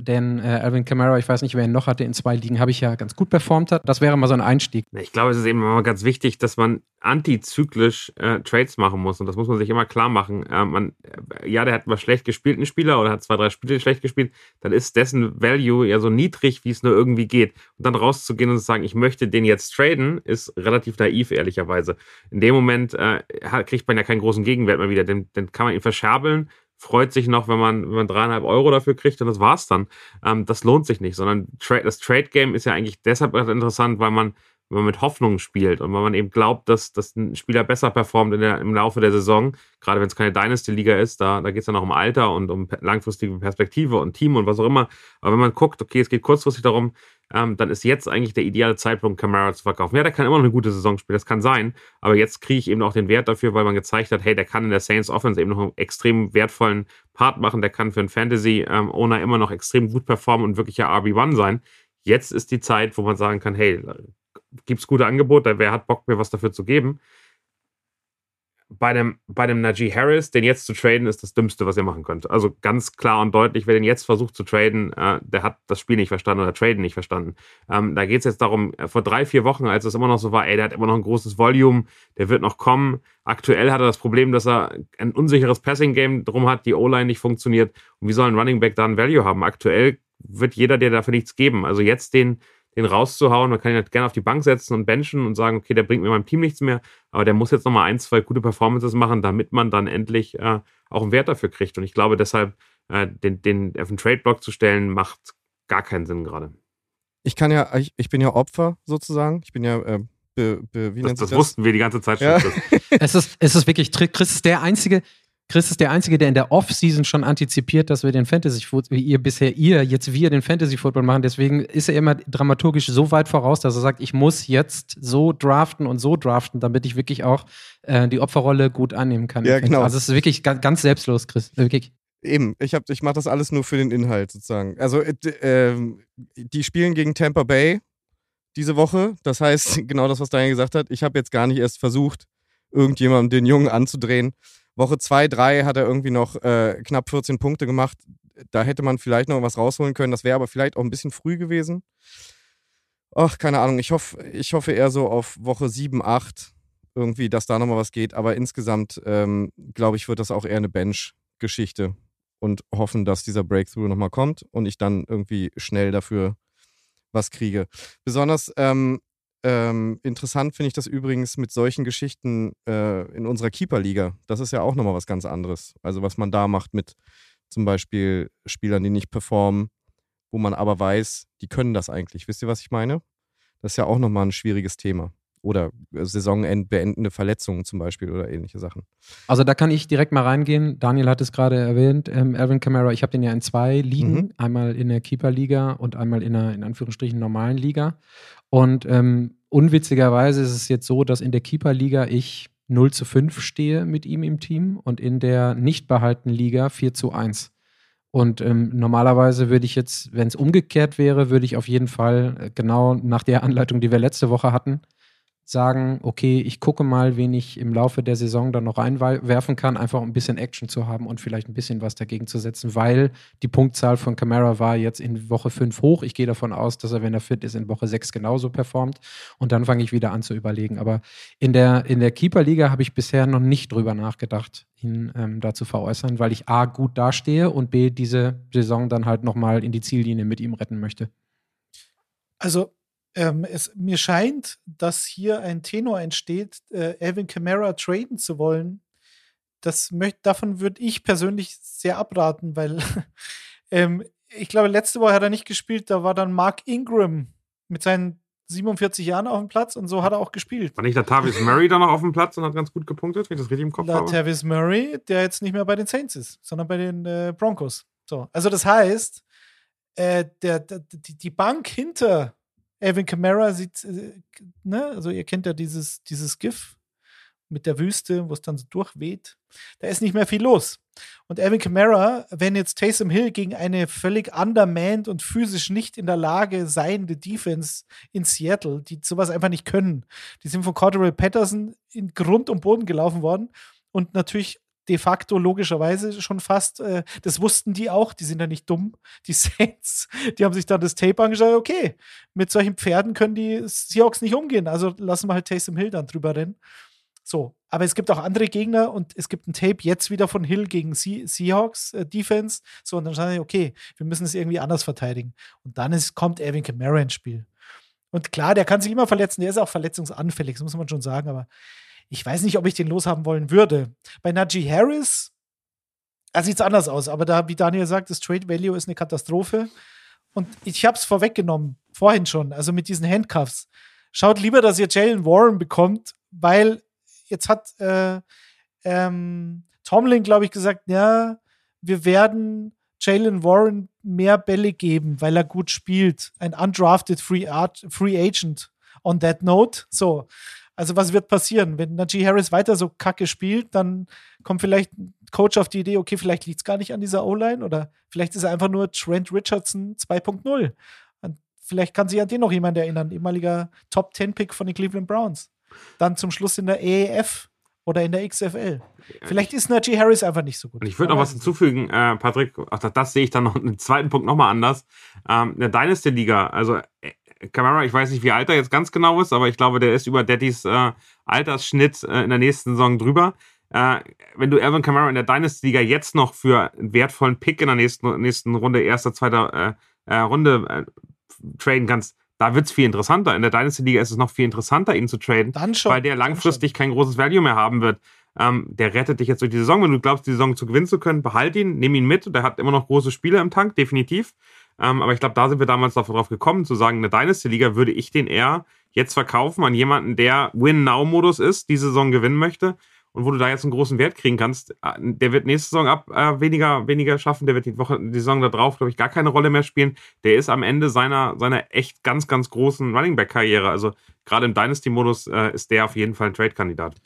Denn äh, Alvin Kamara, ich weiß nicht, wer ihn noch hatte, in zwei Ligen habe ich ja ganz gut performt hat. Das wäre mal so ein Einstieg. Ich glaube, es ist eben immer ganz wichtig, dass man antizyklisch äh, Trades machen muss. Und das muss man sich immer klar machen. Äh, man, äh, ja, der hat mal schlecht gespielt, ein Spieler, oder hat zwei, drei Spiele schlecht gespielt. Dann ist dessen Value ja so niedrig, wie es nur irgendwie geht. Und dann rauszugehen und zu sagen, ich möchte den jetzt traden, ist relativ naiv, ehrlicherweise. In dem Moment äh, kriegt man ja keinen großen Gegenwert mehr wieder. Den kann man ihn verscherbeln freut sich noch, wenn man, wenn man dreieinhalb Euro dafür kriegt und das war's dann. Ähm, das lohnt sich nicht, sondern Tra das Trade Game ist ja eigentlich deshalb interessant, weil man, wenn man mit Hoffnungen spielt und weil man eben glaubt, dass, dass ein Spieler besser performt in der, im Laufe der Saison, gerade wenn es keine Dynasty-Liga ist, da, da geht es ja noch um Alter und um langfristige Perspektive und Team und was auch immer. Aber wenn man guckt, okay, es geht kurzfristig darum, ähm, dann ist jetzt eigentlich der ideale Zeitpunkt, Camara zu verkaufen. Ja, der kann immer noch eine gute Saison spielen, das kann sein, aber jetzt kriege ich eben auch den Wert dafür, weil man gezeigt hat, hey, der kann in der Saints Offense eben noch einen extrem wertvollen Part machen, der kann für einen Fantasy-Owner ähm, immer noch extrem gut performen und wirklicher RB1 sein. Jetzt ist die Zeit, wo man sagen kann, hey, gibt es gute Angebote, wer hat Bock, mir was dafür zu geben? bei dem, bei dem Najee Harris, den jetzt zu traden, ist das Dümmste, was ihr machen könnt. Also ganz klar und deutlich, wer den jetzt versucht zu traden, äh, der hat das Spiel nicht verstanden oder Traden nicht verstanden. Ähm, da geht es jetzt darum, äh, vor drei, vier Wochen, als es immer noch so war, ey, der hat immer noch ein großes Volume, der wird noch kommen. Aktuell hat er das Problem, dass er ein unsicheres Passing-Game drum hat, die O-Line nicht funktioniert. Und wie soll ein Running Back da ein Value haben? Aktuell wird jeder dir dafür nichts geben. Also jetzt den den rauszuhauen. Man kann ihn halt gerne auf die Bank setzen und benchen und sagen, okay, der bringt mir meinem Team nichts mehr, aber der muss jetzt nochmal ein, zwei gute Performances machen, damit man dann endlich äh, auch einen Wert dafür kriegt. Und ich glaube deshalb, äh, den, den auf den Trade-Block zu stellen, macht gar keinen Sinn gerade. Ich kann ja, ich, ich bin ja Opfer sozusagen. Ich bin ja äh, Be, be, das, das, das, wussten wir die ganze Zeit schon. Ja. es, ist, es ist wirklich, Chris ist der Einzige, Chris ist der Einzige, der in der Off-Season schon antizipiert, dass wir den Fantasy-Football, wie ihr bisher, ihr, jetzt wir den Fantasy-Football machen. Deswegen ist er immer dramaturgisch so weit voraus, dass er sagt, ich muss jetzt so draften und so draften, damit ich wirklich auch äh, die Opferrolle gut annehmen kann. Ja, genau. Also es ist wirklich ganz, ganz selbstlos, Chris. Wirklich. Eben, ich, ich mache das alles nur für den Inhalt sozusagen. Also äh, äh, die spielen gegen Tampa Bay diese Woche. Das heißt, genau das, was Daniel gesagt hat, ich habe jetzt gar nicht erst versucht, irgendjemandem den Jungen anzudrehen. Woche 2, 3 hat er irgendwie noch äh, knapp 14 Punkte gemacht. Da hätte man vielleicht noch was rausholen können. Das wäre aber vielleicht auch ein bisschen früh gewesen. Ach, keine Ahnung. Ich hoffe, ich hoffe eher so auf Woche 7, 8 irgendwie, dass da nochmal was geht. Aber insgesamt, ähm, glaube ich, wird das auch eher eine Bench-Geschichte und hoffen, dass dieser Breakthrough nochmal kommt und ich dann irgendwie schnell dafür was kriege. Besonders ähm, ähm, interessant finde ich das übrigens mit solchen Geschichten äh, in unserer Keeper-Liga. Das ist ja auch nochmal was ganz anderes. Also was man da macht mit zum Beispiel Spielern, die nicht performen, wo man aber weiß, die können das eigentlich. Wisst ihr, was ich meine? Das ist ja auch nochmal ein schwieriges Thema. Oder Saisonend beendende Verletzungen zum Beispiel oder ähnliche Sachen. Also da kann ich direkt mal reingehen. Daniel hat es gerade erwähnt. Ähm, Alvin Kamara, ich habe den ja in zwei Ligen. Mhm. Einmal in der Keeper-Liga und einmal in einer, in Anführungsstrichen, normalen Liga. Und ähm, unwitzigerweise ist es jetzt so, dass in der Keeper-Liga ich 0 zu 5 stehe mit ihm im Team und in der nicht behaltenen Liga 4 zu 1. Und ähm, normalerweise würde ich jetzt, wenn es umgekehrt wäre, würde ich auf jeden Fall äh, genau nach der Anleitung, die wir letzte Woche hatten, sagen, okay, ich gucke mal, wen ich im Laufe der Saison dann noch reinwerfen kann, einfach ein bisschen Action zu haben und vielleicht ein bisschen was dagegen zu setzen, weil die Punktzahl von Camara war jetzt in Woche 5 hoch. Ich gehe davon aus, dass er, wenn er fit ist, in Woche 6 genauso performt und dann fange ich wieder an zu überlegen. Aber in der, in der Keeper-Liga habe ich bisher noch nicht drüber nachgedacht, ihn ähm, da zu veräußern, weil ich A, gut dastehe und B, diese Saison dann halt nochmal in die Ziellinie mit ihm retten möchte. Also ähm, es, mir scheint, dass hier ein Tenor entsteht, äh, Alvin Kamara traden zu wollen. Das möcht, davon würde ich persönlich sehr abraten, weil ähm, ich glaube, letzte Woche hat er nicht gespielt, da war dann Mark Ingram mit seinen 47 Jahren auf dem Platz und so hat er auch gespielt. War nicht der Tavis Murray da noch auf dem Platz und hat ganz gut gepunktet, wenn ich das richtig im Kopf habe? Tavis Murray, der jetzt nicht mehr bei den Saints ist, sondern bei den äh, Broncos. So, also das heißt, äh, der, der, die Bank hinter Alvin Kamara sieht, äh, ne, also ihr kennt ja dieses, dieses GIF mit der Wüste, wo es dann so durchweht. Da ist nicht mehr viel los. Und Alvin Kamara, wenn jetzt Taysom Hill gegen eine völlig undermanned und physisch nicht in der Lage seiende Defense in Seattle, die sowas einfach nicht können, die sind von Cordero Patterson in Grund und Boden gelaufen worden und natürlich de facto logischerweise schon fast, äh, das wussten die auch, die sind ja nicht dumm, die Saints, die haben sich dann das Tape angeschaut, okay, mit solchen Pferden können die Seahawks nicht umgehen, also lassen wir halt Taysom Hill dann drüber rennen. So, aber es gibt auch andere Gegner und es gibt ein Tape jetzt wieder von Hill gegen Se Seahawks äh, Defense. So, und dann sage ich, okay, wir müssen es irgendwie anders verteidigen. Und dann ist, kommt Erwin Kamara ins Spiel. Und klar, der kann sich immer verletzen, der ist auch verletzungsanfällig, das muss man schon sagen, aber ich weiß nicht, ob ich den loshaben wollen würde. Bei Najee Harris da sieht es anders aus, aber da, wie Daniel sagt, das Trade Value ist eine Katastrophe. Und ich habe es vorweggenommen, vorhin schon, also mit diesen Handcuffs. Schaut lieber, dass ihr Jalen Warren bekommt, weil jetzt hat äh, ähm, Tomlin, glaube ich, gesagt, ja, wir werden Jalen Warren mehr Bälle geben, weil er gut spielt. Ein undrafted Free, Art, Free Agent on that note. So. Also, was wird passieren? Wenn Najee Harris weiter so kacke spielt, dann kommt vielleicht ein Coach auf die Idee, okay, vielleicht liegt es gar nicht an dieser O-Line oder vielleicht ist er einfach nur Trent Richardson 2.0. Vielleicht kann sich an den noch jemand erinnern, ehemaliger Top-10-Pick von den Cleveland Browns dann zum Schluss in der EEF oder in der XFL. Vielleicht ist Najee Harris einfach nicht so gut. Und ich würde noch was hinzufügen, äh, Patrick, ach, das, das, sehe ich dann noch einen zweiten Punkt nochmal anders. Ähm, der Dynasty-Liga, also äh, Camara, ich weiß nicht, wie alt er jetzt ganz genau ist, aber ich glaube, der ist über Daddys äh, Altersschnitt äh, in der nächsten Saison drüber. Äh, wenn du Alvin Kamara in der Dynasty-Liga jetzt noch für einen wertvollen Pick in der nächsten, nächsten Runde, erster, zweiter äh, Runde traden kannst, da wird es viel interessanter. In der Dynasty-Liga ist es noch viel interessanter, ihn zu traden, schon, weil der langfristig kein großes Value mehr haben wird. Ähm, der rettet dich jetzt durch die Saison. Wenn du glaubst, die Saison zu gewinnen zu können, behalt ihn, nimm ihn mit. Der hat immer noch große Spiele im Tank, definitiv. Ähm, aber ich glaube, da sind wir damals darauf gekommen, zu sagen, in der Dynasty-Liga würde ich den eher jetzt verkaufen an jemanden, der Win-Now-Modus ist, die Saison gewinnen möchte und wo du da jetzt einen großen Wert kriegen kannst, äh, der wird nächste Saison ab äh, weniger, weniger schaffen, der wird die Woche, die Saison da drauf, glaube ich, gar keine Rolle mehr spielen. Der ist am Ende seiner, seiner echt ganz, ganz großen Running Back-Karriere. Also gerade im Dynasty-Modus äh, ist der auf jeden Fall ein Trade-Kandidat.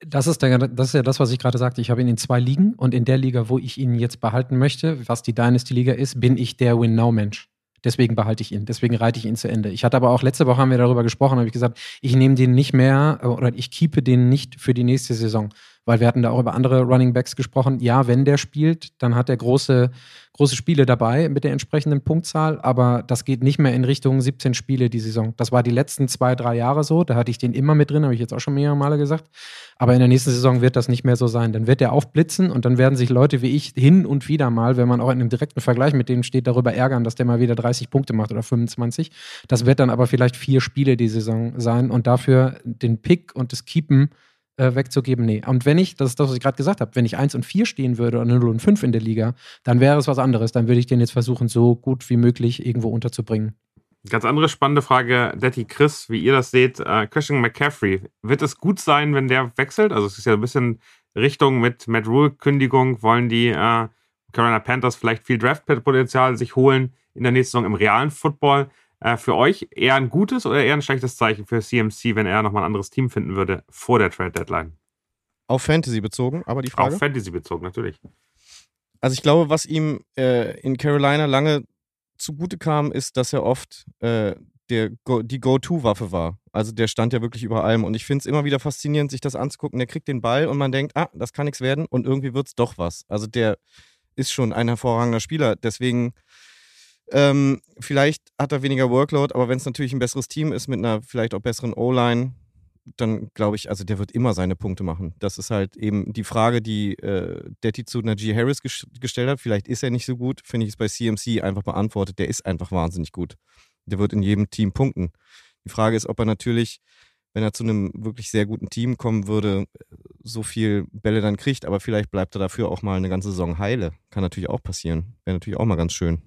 Das ist, der, das ist ja das, was ich gerade sagte. Ich habe ihn in zwei Ligen und in der Liga, wo ich ihn jetzt behalten möchte, was die Dynasty-Liga ist, bin ich der Win-Now-Mensch. Deswegen behalte ich ihn. Deswegen reite ich ihn zu Ende. Ich hatte aber auch letzte Woche haben wir darüber gesprochen, habe ich gesagt, ich nehme den nicht mehr oder ich keepe den nicht für die nächste Saison weil wir hatten da auch über andere Running Backs gesprochen. Ja, wenn der spielt, dann hat er große, große Spiele dabei mit der entsprechenden Punktzahl, aber das geht nicht mehr in Richtung 17 Spiele die Saison. Das war die letzten zwei, drei Jahre so. Da hatte ich den immer mit drin, habe ich jetzt auch schon mehrere Male gesagt. Aber in der nächsten Saison wird das nicht mehr so sein. Dann wird er aufblitzen und dann werden sich Leute wie ich hin und wieder mal, wenn man auch in einem direkten Vergleich mit dem steht, darüber ärgern, dass der mal wieder 30 Punkte macht oder 25. Das wird dann aber vielleicht vier Spiele die Saison sein und dafür den Pick und das Keepen äh, wegzugeben, nee. Und wenn ich, das ist das, was ich gerade gesagt habe, wenn ich 1 und 4 stehen würde oder 0 und 5 in der Liga, dann wäre es was anderes. Dann würde ich den jetzt versuchen, so gut wie möglich irgendwo unterzubringen. Ganz andere spannende Frage, Detti Chris, wie ihr das seht. Äh, Christian McCaffrey, wird es gut sein, wenn der wechselt? Also es ist ja ein bisschen Richtung mit Matt Rule-Kündigung, wollen die äh, Carolina Panthers vielleicht viel Draft-Potenzial sich holen in der nächsten Saison im realen Football. Äh, für euch eher ein gutes oder eher ein schlechtes Zeichen für CMC, wenn er nochmal ein anderes Team finden würde vor der Trade Deadline? Auf Fantasy bezogen, aber die Frage. Auf Fantasy bezogen, natürlich. Also ich glaube, was ihm äh, in Carolina lange zugute kam, ist, dass er oft äh, der Go die Go-To-Waffe war. Also der stand ja wirklich über allem. Und ich finde es immer wieder faszinierend, sich das anzugucken. Der kriegt den Ball und man denkt, ah, das kann nichts werden und irgendwie wird es doch was. Also der ist schon ein hervorragender Spieler. Deswegen ähm, vielleicht hat er weniger Workload, aber wenn es natürlich ein besseres Team ist mit einer vielleicht auch besseren O-Line, dann glaube ich, also der wird immer seine Punkte machen. Das ist halt eben die Frage, die äh, Detti zu Najee Harris ges gestellt hat. Vielleicht ist er nicht so gut, finde ich es bei CMC einfach beantwortet. Der ist einfach wahnsinnig gut. Der wird in jedem Team punkten. Die Frage ist, ob er natürlich, wenn er zu einem wirklich sehr guten Team kommen würde, so viel Bälle dann kriegt, aber vielleicht bleibt er dafür auch mal eine ganze Saison heile. Kann natürlich auch passieren. Wäre natürlich auch mal ganz schön.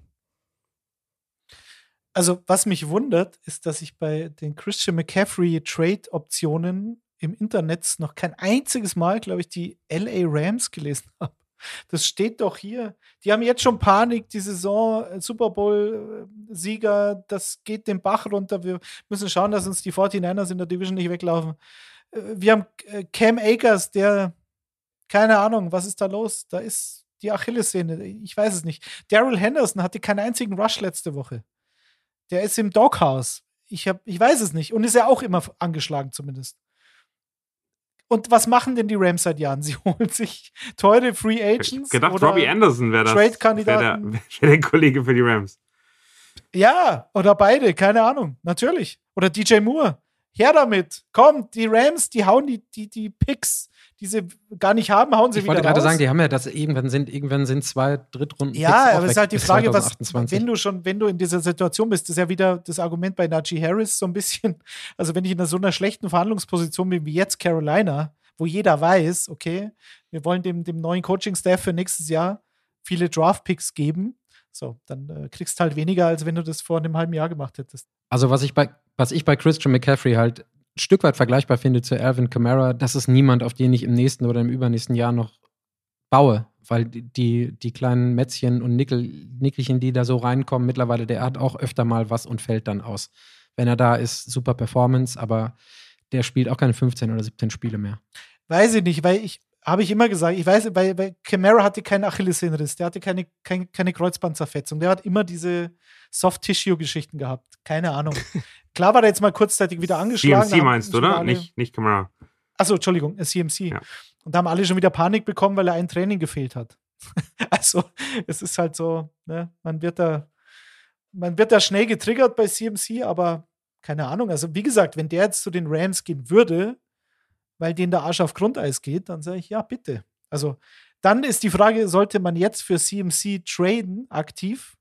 Also was mich wundert, ist, dass ich bei den Christian McCaffrey Trade-Optionen im Internet noch kein einziges Mal, glaube ich, die LA Rams gelesen habe. Das steht doch hier. Die haben jetzt schon Panik, die Saison, äh, Super Bowl-Sieger, das geht den Bach runter. Wir müssen schauen, dass uns die 49ers in der Division nicht weglaufen. Äh, wir haben äh, Cam Akers, der, keine Ahnung, was ist da los? Da ist die Achillessehne, ich weiß es nicht. Daryl Henderson hatte keinen einzigen Rush letzte Woche. Der ist im Doghouse. Ich, hab, ich weiß es nicht. Und ist ja auch immer angeschlagen zumindest. Und was machen denn die Rams seit Jahren? Sie holen sich teure Free Agents. Ich gedacht, Robbie Anderson wäre das. Trade-Kandidaten. Wäre der, wär der Kollege für die Rams. Ja, oder beide, keine Ahnung. Natürlich. Oder DJ Moore. Her damit. Komm, die Rams, die hauen die, die, die Picks die sie gar nicht haben, hauen sie ich wieder Ich wollte gerade raus. sagen, die haben ja das irgendwann sind, irgendwann sind zwei Drittrunden. Ja, aber es ist halt die Frage, was, wenn du schon, wenn du in dieser Situation bist, das ist ja wieder das Argument bei Najee Harris so ein bisschen. Also wenn ich in so einer schlechten Verhandlungsposition bin wie jetzt Carolina, wo jeder weiß, okay, wir wollen dem, dem neuen Coaching-Staff für nächstes Jahr viele Draft-Picks geben. So, dann äh, kriegst du halt weniger, als wenn du das vor einem halben Jahr gemacht hättest. Also was ich bei, was ich bei Christian McCaffrey halt Stück weit vergleichbar finde zu Alvin Kamara, das ist niemand, auf den ich im nächsten oder im übernächsten Jahr noch baue, weil die, die kleinen Mätzchen und Nickel, Nickelchen, die da so reinkommen, mittlerweile, der hat auch öfter mal was und fällt dann aus. Wenn er da ist, super Performance, aber der spielt auch keine 15 oder 17 Spiele mehr. Weiß ich nicht, weil ich, habe ich immer gesagt, ich weiß, weil, weil Camara hatte keinen Achillessehnenriss, der hatte keine, keine, keine Kreuzbandzerfetzung, der hat immer diese Soft-Tissue-Geschichten gehabt. Keine Ahnung. Klar war der jetzt mal kurzzeitig wieder angeschlagen. CMC meinst du, oder? Nicht, nicht Camara. Achso, Entschuldigung, CMC. Ja. Und da haben alle schon wieder Panik bekommen, weil er ein Training gefehlt hat. also, es ist halt so, ne, man wird da, man wird da schnell getriggert bei CMC, aber keine Ahnung. Also, wie gesagt, wenn der jetzt zu den Rams gehen würde, weil denen der Arsch auf Grundeis geht, dann sage ich, ja, bitte. Also, dann ist die Frage, sollte man jetzt für CMC traden, aktiv,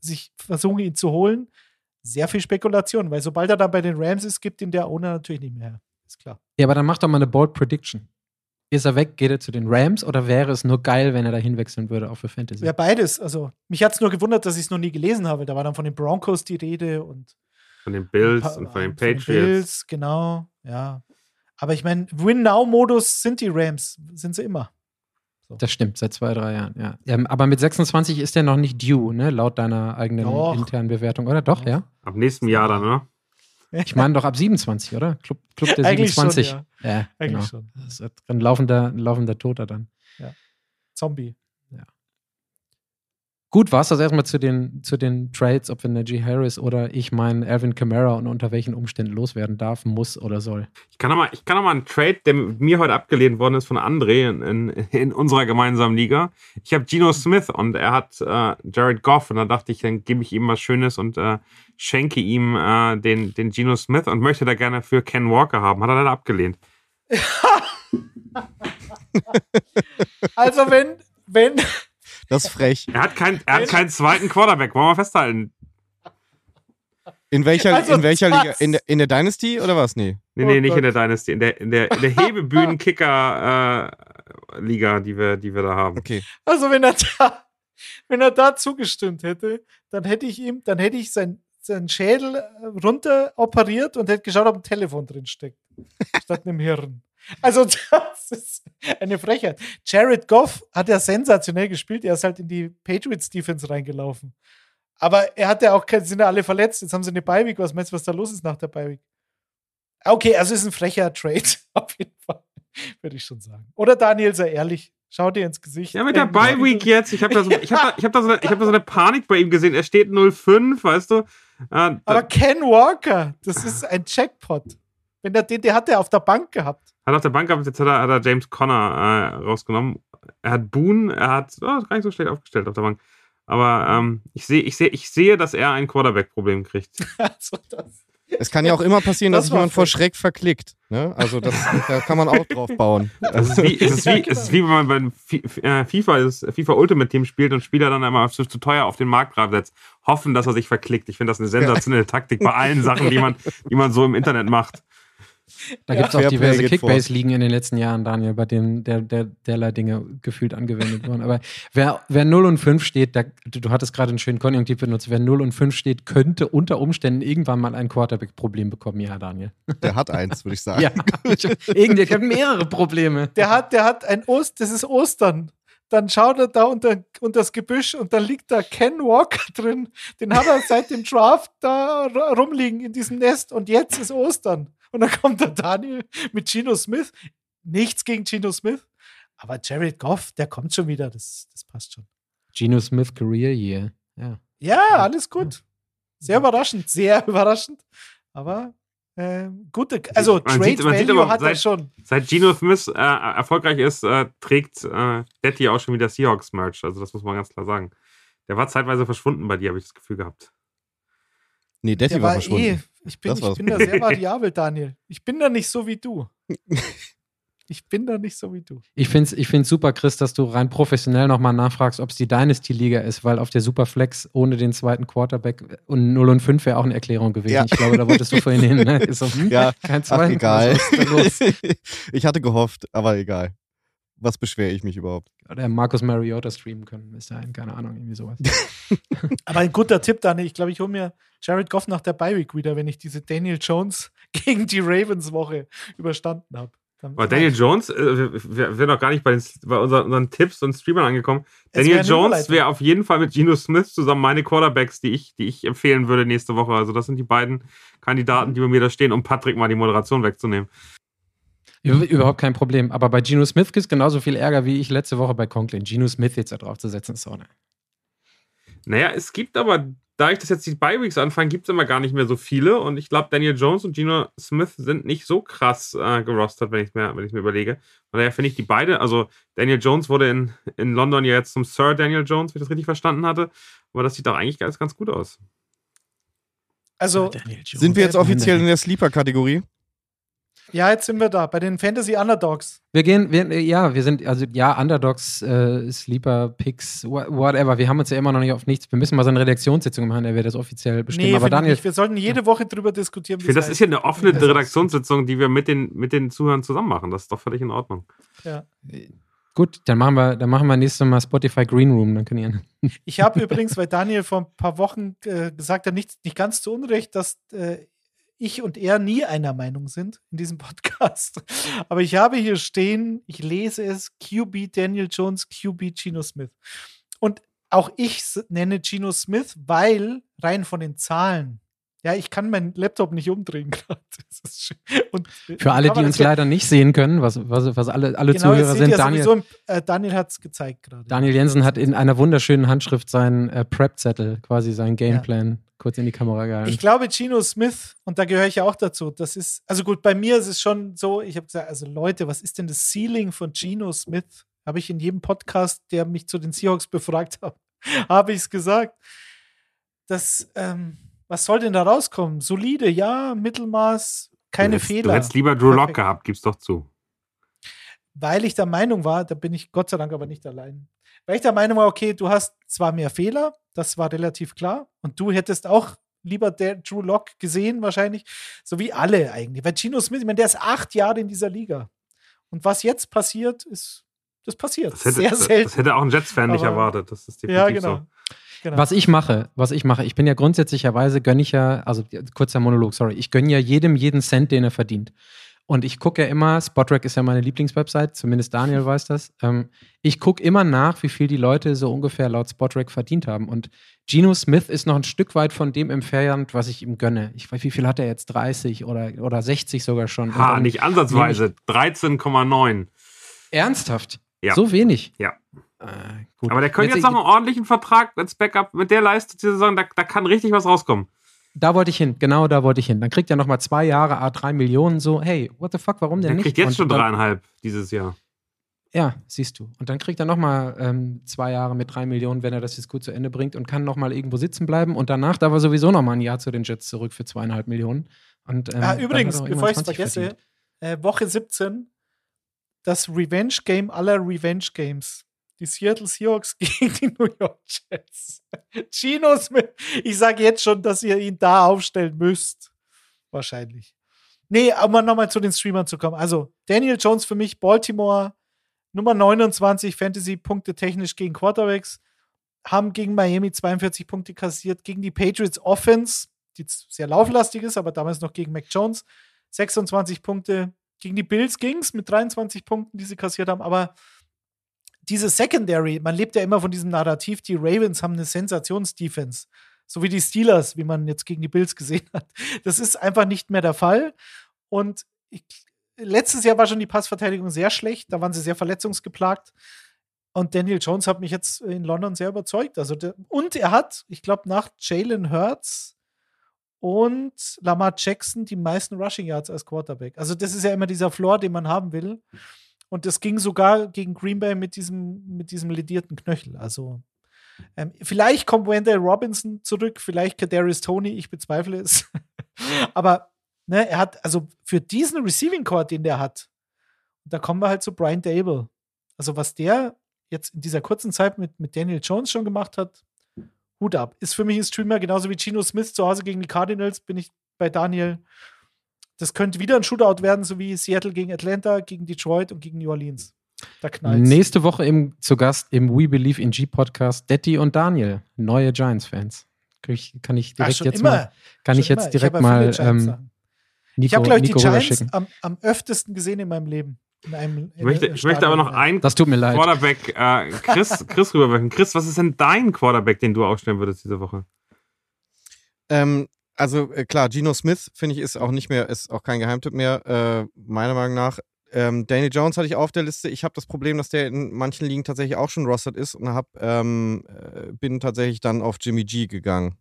sich versuchen, ihn zu holen? Sehr viel Spekulation, weil sobald er dann bei den Rams ist, gibt ihn der Owner natürlich nicht mehr her. Ist klar. Ja, aber dann mach doch mal eine Bold Prediction. Ist er weg, geht er zu den Rams oder wäre es nur geil, wenn er da hinwechseln würde, auch für Fantasy? Ja, beides. Also, mich hat es nur gewundert, dass ich es noch nie gelesen habe. Da war dann von den Broncos die Rede und von den Bills und von den Patriots. Von den Bills, genau, ja. Aber ich meine, Win-Now-Modus sind die Rams, sind sie immer. So. Das stimmt, seit zwei, drei Jahren, ja. ja. Aber mit 26 ist der noch nicht due, ne? Laut deiner eigenen doch. internen Bewertung, oder? Doch, doch, ja? Ab nächstem Jahr dann, oder? Ich meine doch ab 27, oder? Club, Club der Eigentlich 27. Schon, ja. ja, Eigentlich genau. schon. Das ist ein laufender, ein laufender Toter dann. Ja. Zombie. Gut, war es das erstmal zu den, zu den Trades, ob wir Najee Harris oder ich meinen Alvin Kamara und unter welchen Umständen loswerden darf, muss oder soll. Ich kann nochmal noch einen Trade, der mir heute abgelehnt worden ist von André in, in, in unserer gemeinsamen Liga. Ich habe Geno Smith und er hat äh, Jared Goff und da dachte ich, dann gebe ich ihm was Schönes und äh, schenke ihm äh, den, den Geno Smith und möchte da gerne für Ken Walker haben. Hat er leider abgelehnt. also wenn, wenn das ist frech. Er hat, kein, er hat keinen zweiten Quarterback, wollen wir festhalten. In welcher, also in welcher Liga? In der, in der Dynasty oder was? Nee. Nee, nee, oh nicht Gott. in der Dynasty. In der, in der, in der Hebebühnen-Kicker-Liga, äh, die, wir, die wir da haben. Okay. Also, wenn er da, wenn er da zugestimmt hätte, dann hätte ich ihm, dann hätte ich sein, seinen Schädel runter operiert und hätte geschaut, ob ein Telefon drin steckt. statt einem Hirn. Also, das ist eine Frechheit. Jared Goff hat ja sensationell gespielt. Er ist halt in die Patriots Defense reingelaufen. Aber er hat ja auch, sind ja alle verletzt. Jetzt haben sie eine Beiweek. Was meinst du, was da los ist nach der Beiweek? Okay, also ist ein frecher Trade. Auf jeden Fall. Würde ich schon sagen. Oder Daniel, sei ehrlich. Schau dir ins Gesicht. Ja, mit der Bye-Week jetzt. Ich habe da, so, ich hab da, ich hab da, so eine, hab da so eine Panik bei ihm gesehen. Er steht 0-5, weißt du. Äh, Aber Ken Walker, das ist ein Jackpot. Wenn der, den, der hat er auf der Bank gehabt. Hat auf der Bank gehabt, jetzt hat er, hat er James Conner äh, rausgenommen. Er hat Boone, er hat, oh, ist gar nicht so schlecht aufgestellt auf der Bank. Aber ähm, ich, seh, ich, seh, ich sehe, dass er ein Quarterback-Problem kriegt. also das. Es kann ja auch immer passieren, das dass sich jemand vor Schreck verklickt. Ne? Also das, da kann man auch drauf bauen. Das ist wie, es ist wie, es ist wie wenn man beim FIFA, das FIFA Ultimate Team spielt und Spieler dann einmal zu, zu teuer auf den Markt setzt, hoffen, dass er sich verklickt. Ich finde das eine sensationelle Taktik bei allen Sachen, die man, die man so im Internet macht. Da Ja. gibt es auch diverse. Kickbase-Ligen in den letzten Jahren, Daniel, bei denen der, der, derlei Dinge gefühlt angewendet wurden. Aber wer, wer 0 und 5 steht, da, du, du hattest gerade einen schönen Konjunktiv benutzt, wer 0 und 5 steht, könnte unter Umständen irgendwann mal ein Quarterback-Problem bekommen. Ja, Daniel. Der hat eins, würde ich sagen. Ja, irgendwie, ich habe mehrere Probleme. Der hat, der hat ein Ost, das ist Ostern. Dann schaut er da unter, unter das Gebüsch und dann liegt da Ken Walker drin. Den hat er seit dem Draft da rumliegen in diesem Nest und jetzt ist Ostern. Und dann kommt der Daniel mit Gino Smith. Nichts gegen Gino Smith, aber Jared Goff, der kommt schon wieder. Das, das passt schon. Geno Smith Career Year. Ja. Ja, alles gut. Sehr überraschend, sehr überraschend. Aber äh, gute, also Man Trade sieht- man sieht Value aber hat er seit- schon. Seit Geno Smith äh, erfolgreich ist, äh, trägt äh, Detti auch schon wieder Seahawks-Merch. Also das muss man ganz klar sagen. Der war zeitweise verschwunden bei dir, habe ich das Gefühl gehabt. Nee, Detti war war verschwunden. eh, ich bin, Das ich bin da sehr variabel, Daniel. Ich bin da nicht so wie du. Ich bin da nicht so wie du. Ich finde es ich find's super, Chris, dass du rein professionell nochmal nachfragst, ob es die Dynasty-Liga ist, weil auf der Superflex ohne den zweiten Quarterback und 0 und 5 wäre auch eine Erklärung gewesen. Ja. Ich glaube, da wolltest du vorhin hin. Ne? So, hm, Ja, kein Ach, zweiten. egal. Was ist da los? ich hatte gehofft, aber egal. Was beschwere ich mich überhaupt? Oder Markus Mariota streamen können, ist ja ein, keine Ahnung, irgendwie sowas. Aber ein guter Tipp, Daniel. Ich glaube, ich hole mir Jared Goff nach der Bye-Week wieder, wenn ich diese Daniel Jones gegen die Ravens-Woche überstanden habe. Aber Daniel Jones, äh, wir, wir wir noch gar nicht bei, den, bei unseren, unseren Tipps und Streamern angekommen. Es Daniel eine Jones wäre auf jeden Fall mit Geno Smith zusammen meine Quarterbacks, die ich, die ich empfehlen würde nächste Woche. Also das sind die beiden Kandidaten, die bei mir da stehen, um Patrick mal die Moderation wegzunehmen. Über, überhaupt kein Problem. Aber bei Geno Smith gibt es genauso viel Ärger wie ich letzte Woche bei Conklin. Geno Smith jetzt da drauf zu setzen, ist auch ne. Naja, es gibt aber, dadurch, dass jetzt die Bye-Weeks anfangen, gibt es immer gar nicht mehr so viele. Und ich glaube, Daniel Jones und Geno Smith sind nicht so krass äh, gerostert, wenn ich mir, wenn ich's mir überlege. Von daher finde ich die beide, also Daniel Jones wurde in, in London ja jetzt zum Sir Daniel Jones, wenn ich das richtig verstanden hatte. Aber das sieht doch eigentlich ganz, ganz gut aus. Also. Sind wir jetzt offiziell in der Sleeper-Kategorie? Ja, jetzt sind wir da bei den Fantasy Underdogs. Wir gehen, wir, ja, wir sind, also ja, Underdogs, äh, Sleeper, Picks, wha- whatever. Wir haben uns ja immer noch nicht auf nichts. Wir müssen mal so eine Redaktionssitzung machen, der wird das offiziell bestimmen. Nee, Aber Daniel, nicht. wir sollten jede Woche drüber diskutieren. Ich finde, das wie ist ja eine heißt. offene Redaktionssitzung, die wir mit den, mit den Zuhörern zusammen machen. Das ist doch völlig in Ordnung. Ja. gut, dann machen wir, dann machen wir nächstes Mal Spotify Green Room, dann können die Ich habe übrigens, weil Daniel vor ein paar Wochen äh, gesagt hat, nicht, nicht ganz zu Unrecht, dass äh, ich und er nie einer Meinung sind in diesem Podcast. Aber ich habe hier stehen, ich lese es, QB Daniel Jones, QB Geno Smith. Und auch ich nenne Geno Smith, weil rein von den Zahlen, ja, ich kann meinen Laptop nicht umdrehen gerade. Äh, Für alle, die uns ja- leider nicht sehen können, was, was, was alle, alle genau, Zuhörer sind, Daniel, sowieso, äh, Daniel hat es gezeigt gerade. Daniel Jensen hat in einer wunderschönen Handschrift seinen äh, Prep-Zettel, quasi seinen Gameplan, kurz in die Kamera gehalten. Ich glaube, Geno Smith, und da gehöre ich ja auch dazu, das ist, also gut, bei mir ist es schon so, ich habe gesagt, also Leute, was ist denn das Ceiling von Geno Smith? Habe ich in jedem Podcast, der mich zu den Seahawks befragt hat, habe ich es gesagt. Das, ähm, was soll denn da rauskommen? Solide, ja, Mittelmaß, keine du hättest, Fehler. Du hättest lieber Drew Lock Perfekt. gehabt, gib's doch zu. weil ich der Meinung war, da bin ich Gott sei Dank aber nicht allein, weil ich der Meinung war, okay, du hast zwar mehr Fehler, das war relativ klar, und du hättest auch lieber der Drew Lock gesehen, wahrscheinlich, so wie alle eigentlich. Weil Gino Smith, ich meine, der ist acht Jahre in dieser Liga. Und was jetzt passiert, ist, das passiert. Das hätte, Sehr selten. das hätte auch ein Jets-Fan nicht erwartet. Das ist ja, definitiv genau. so. Genau. Was ich mache, was ich mache, ich bin ja grundsätzlicherweise gönne ich ja, also kurzer Monolog, sorry, ich gönne ja jedem jeden Cent, den er verdient. Und ich gucke ja immer, Spotrack ist ja meine Lieblingswebsite, zumindest Daniel weiß das. Ähm, ich gucke immer nach, wie viel die Leute so ungefähr laut Spotrack verdient haben. Und Geno Smith ist noch ein Stück weit von dem entfernt, was ich ihm gönne. Ich weiß, wie viel hat er jetzt? 30 oder, oder 60 sogar schon. Dann- nicht ansatzweise. 13,9. Ernsthaft? Ja. So wenig? Ja. Äh, gut. Aber der könnte jetzt noch einen ordentlichen Vertrag als Backup mit der Leistung diese Saison, da, da kann richtig was rauskommen. Da wollte ich hin, genau da wollte ich hin. Dann kriegt er nochmal zwei Jahre, a drei Millionen, so, hey, what the fuck, warum denn Der nicht? kriegt jetzt Und schon dreieinhalb dieses Jahr. Ja, siehst du. Und dann kriegt er nochmal ähm, zwei Jahre mit drei Millionen, wenn er das jetzt gut zu Ende bringt und kann nochmal irgendwo sitzen bleiben. Und danach darf er sowieso nochmal ein Jahr zu den Jets zurück für zweieinhalb Millionen. Und, ähm, ah, dann übrigens, bevor ich es 20 vergesse, äh, Woche 17, das Revenge Game aller Revenge Games. Die Seattle Seahawks gegen die New York Jets. Gino Smith. Ich sage jetzt schon, dass ihr ihn da aufstellen müsst. Wahrscheinlich. Nee, um nochmal zu den Streamern zu kommen. Also, Daniel Jones für mich, Baltimore, Nummer 29, Fantasy-Punkte technisch gegen Quarterbacks, haben gegen Miami 42 Punkte kassiert, gegen die Patriots Offense, die sehr lauflastig ist, aber damals noch gegen Mac Jones, 26 Punkte. Gegen die Bills ging es mit 23 Punkten, die sie kassiert haben, aber diese Secondary, man lebt ja immer von diesem Narrativ, die Ravens haben eine Sensationsdefense, so wie die Steelers, wie man jetzt gegen die Bills gesehen hat. Das ist einfach nicht mehr der Fall. Und ich, letztes Jahr war schon die Passverteidigung sehr schlecht, da waren sie sehr verletzungsgeplagt. Und Daniel Jones hat mich jetzt in London sehr überzeugt. Also der, und er hat, ich glaube, nach Jalen Hurts und Lamar Jackson die meisten Rushing Yards als Quarterback. Also das ist ja immer dieser Floor, den man haben will. Und das ging sogar gegen Green Bay mit diesem, mit diesem ledierten Knöchel. Also ähm, vielleicht kommt Wendell Robinson zurück, vielleicht Kadarius Tony, ich bezweifle es. Aber ne, er hat, also für diesen Receiving Court, den der hat, da kommen wir halt zu Brian Dable. Also was der jetzt in dieser kurzen Zeit mit, mit Daniel Jones schon gemacht hat, Hut ab. Ist für mich ein Streamer, genauso wie Gino Smith zu Hause gegen die Cardinals, bin ich bei Daniel das könnte wieder ein Shootout werden, so wie Seattle gegen Atlanta, gegen Detroit und gegen New Orleans. Da knallt Nächste Woche im, zu Gast im We Believe in G Podcast Detti und Daniel, neue Giants-Fans. Kann ich direkt Ach, jetzt immer. mal, kann ich jetzt direkt ich mal ähm, Nico, Ich habe, glaube ich, die Giants am, am öftesten gesehen in meinem Leben. In einem, ich, möchte, ich möchte aber noch einen das tut mir leid. Quarterback, äh, Chris, Chris rüberwerfen. Chris, was ist denn dein Quarterback, den du aufstellen würdest diese Woche? Ähm, also äh, klar, Geno Smith, finde ich, ist auch nicht mehr, ist auch kein Geheimtipp mehr, äh, meiner Meinung nach. Ähm, Daniel Jones hatte ich auf der Liste. Ich habe das Problem, dass der in manchen Ligen tatsächlich auch schon rostered ist und hab, ähm, äh, bin tatsächlich dann auf Jimmy G gegangen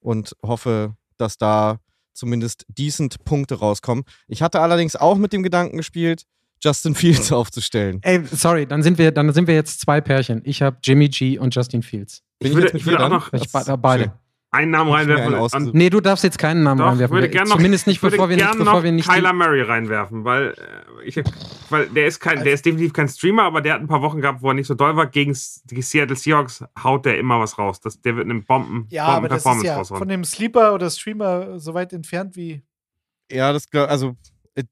und hoffe, dass da zumindest decent Punkte rauskommen. Ich hatte allerdings auch mit dem Gedanken gespielt, Justin Fields aufzustellen. Ey, sorry, dann sind wir, dann sind wir jetzt zwei Pärchen. Ich habe Jimmy G und Justin Fields. Bin ich, ich würde, ich würde auch noch ich beide. Einen Namen reinwerfen. nee, du darfst jetzt keinen Namen Doch, reinwerfen. Würde gern noch, Zumindest nicht, bevor wir nicht, bevor wir nicht. Kyler Murray reinwerfen, weil, äh, ich, weil der ist kein, der ist definitiv kein Streamer, aber der hat ein paar Wochen gehabt, wo er nicht so doll war. Gegen die Seattle Seahawks haut der immer was raus. Das, der wird eine Bomben, ja, Bomben aber das ist ja raushauen. von dem Sleeper oder Streamer so weit entfernt wie. Ja, das also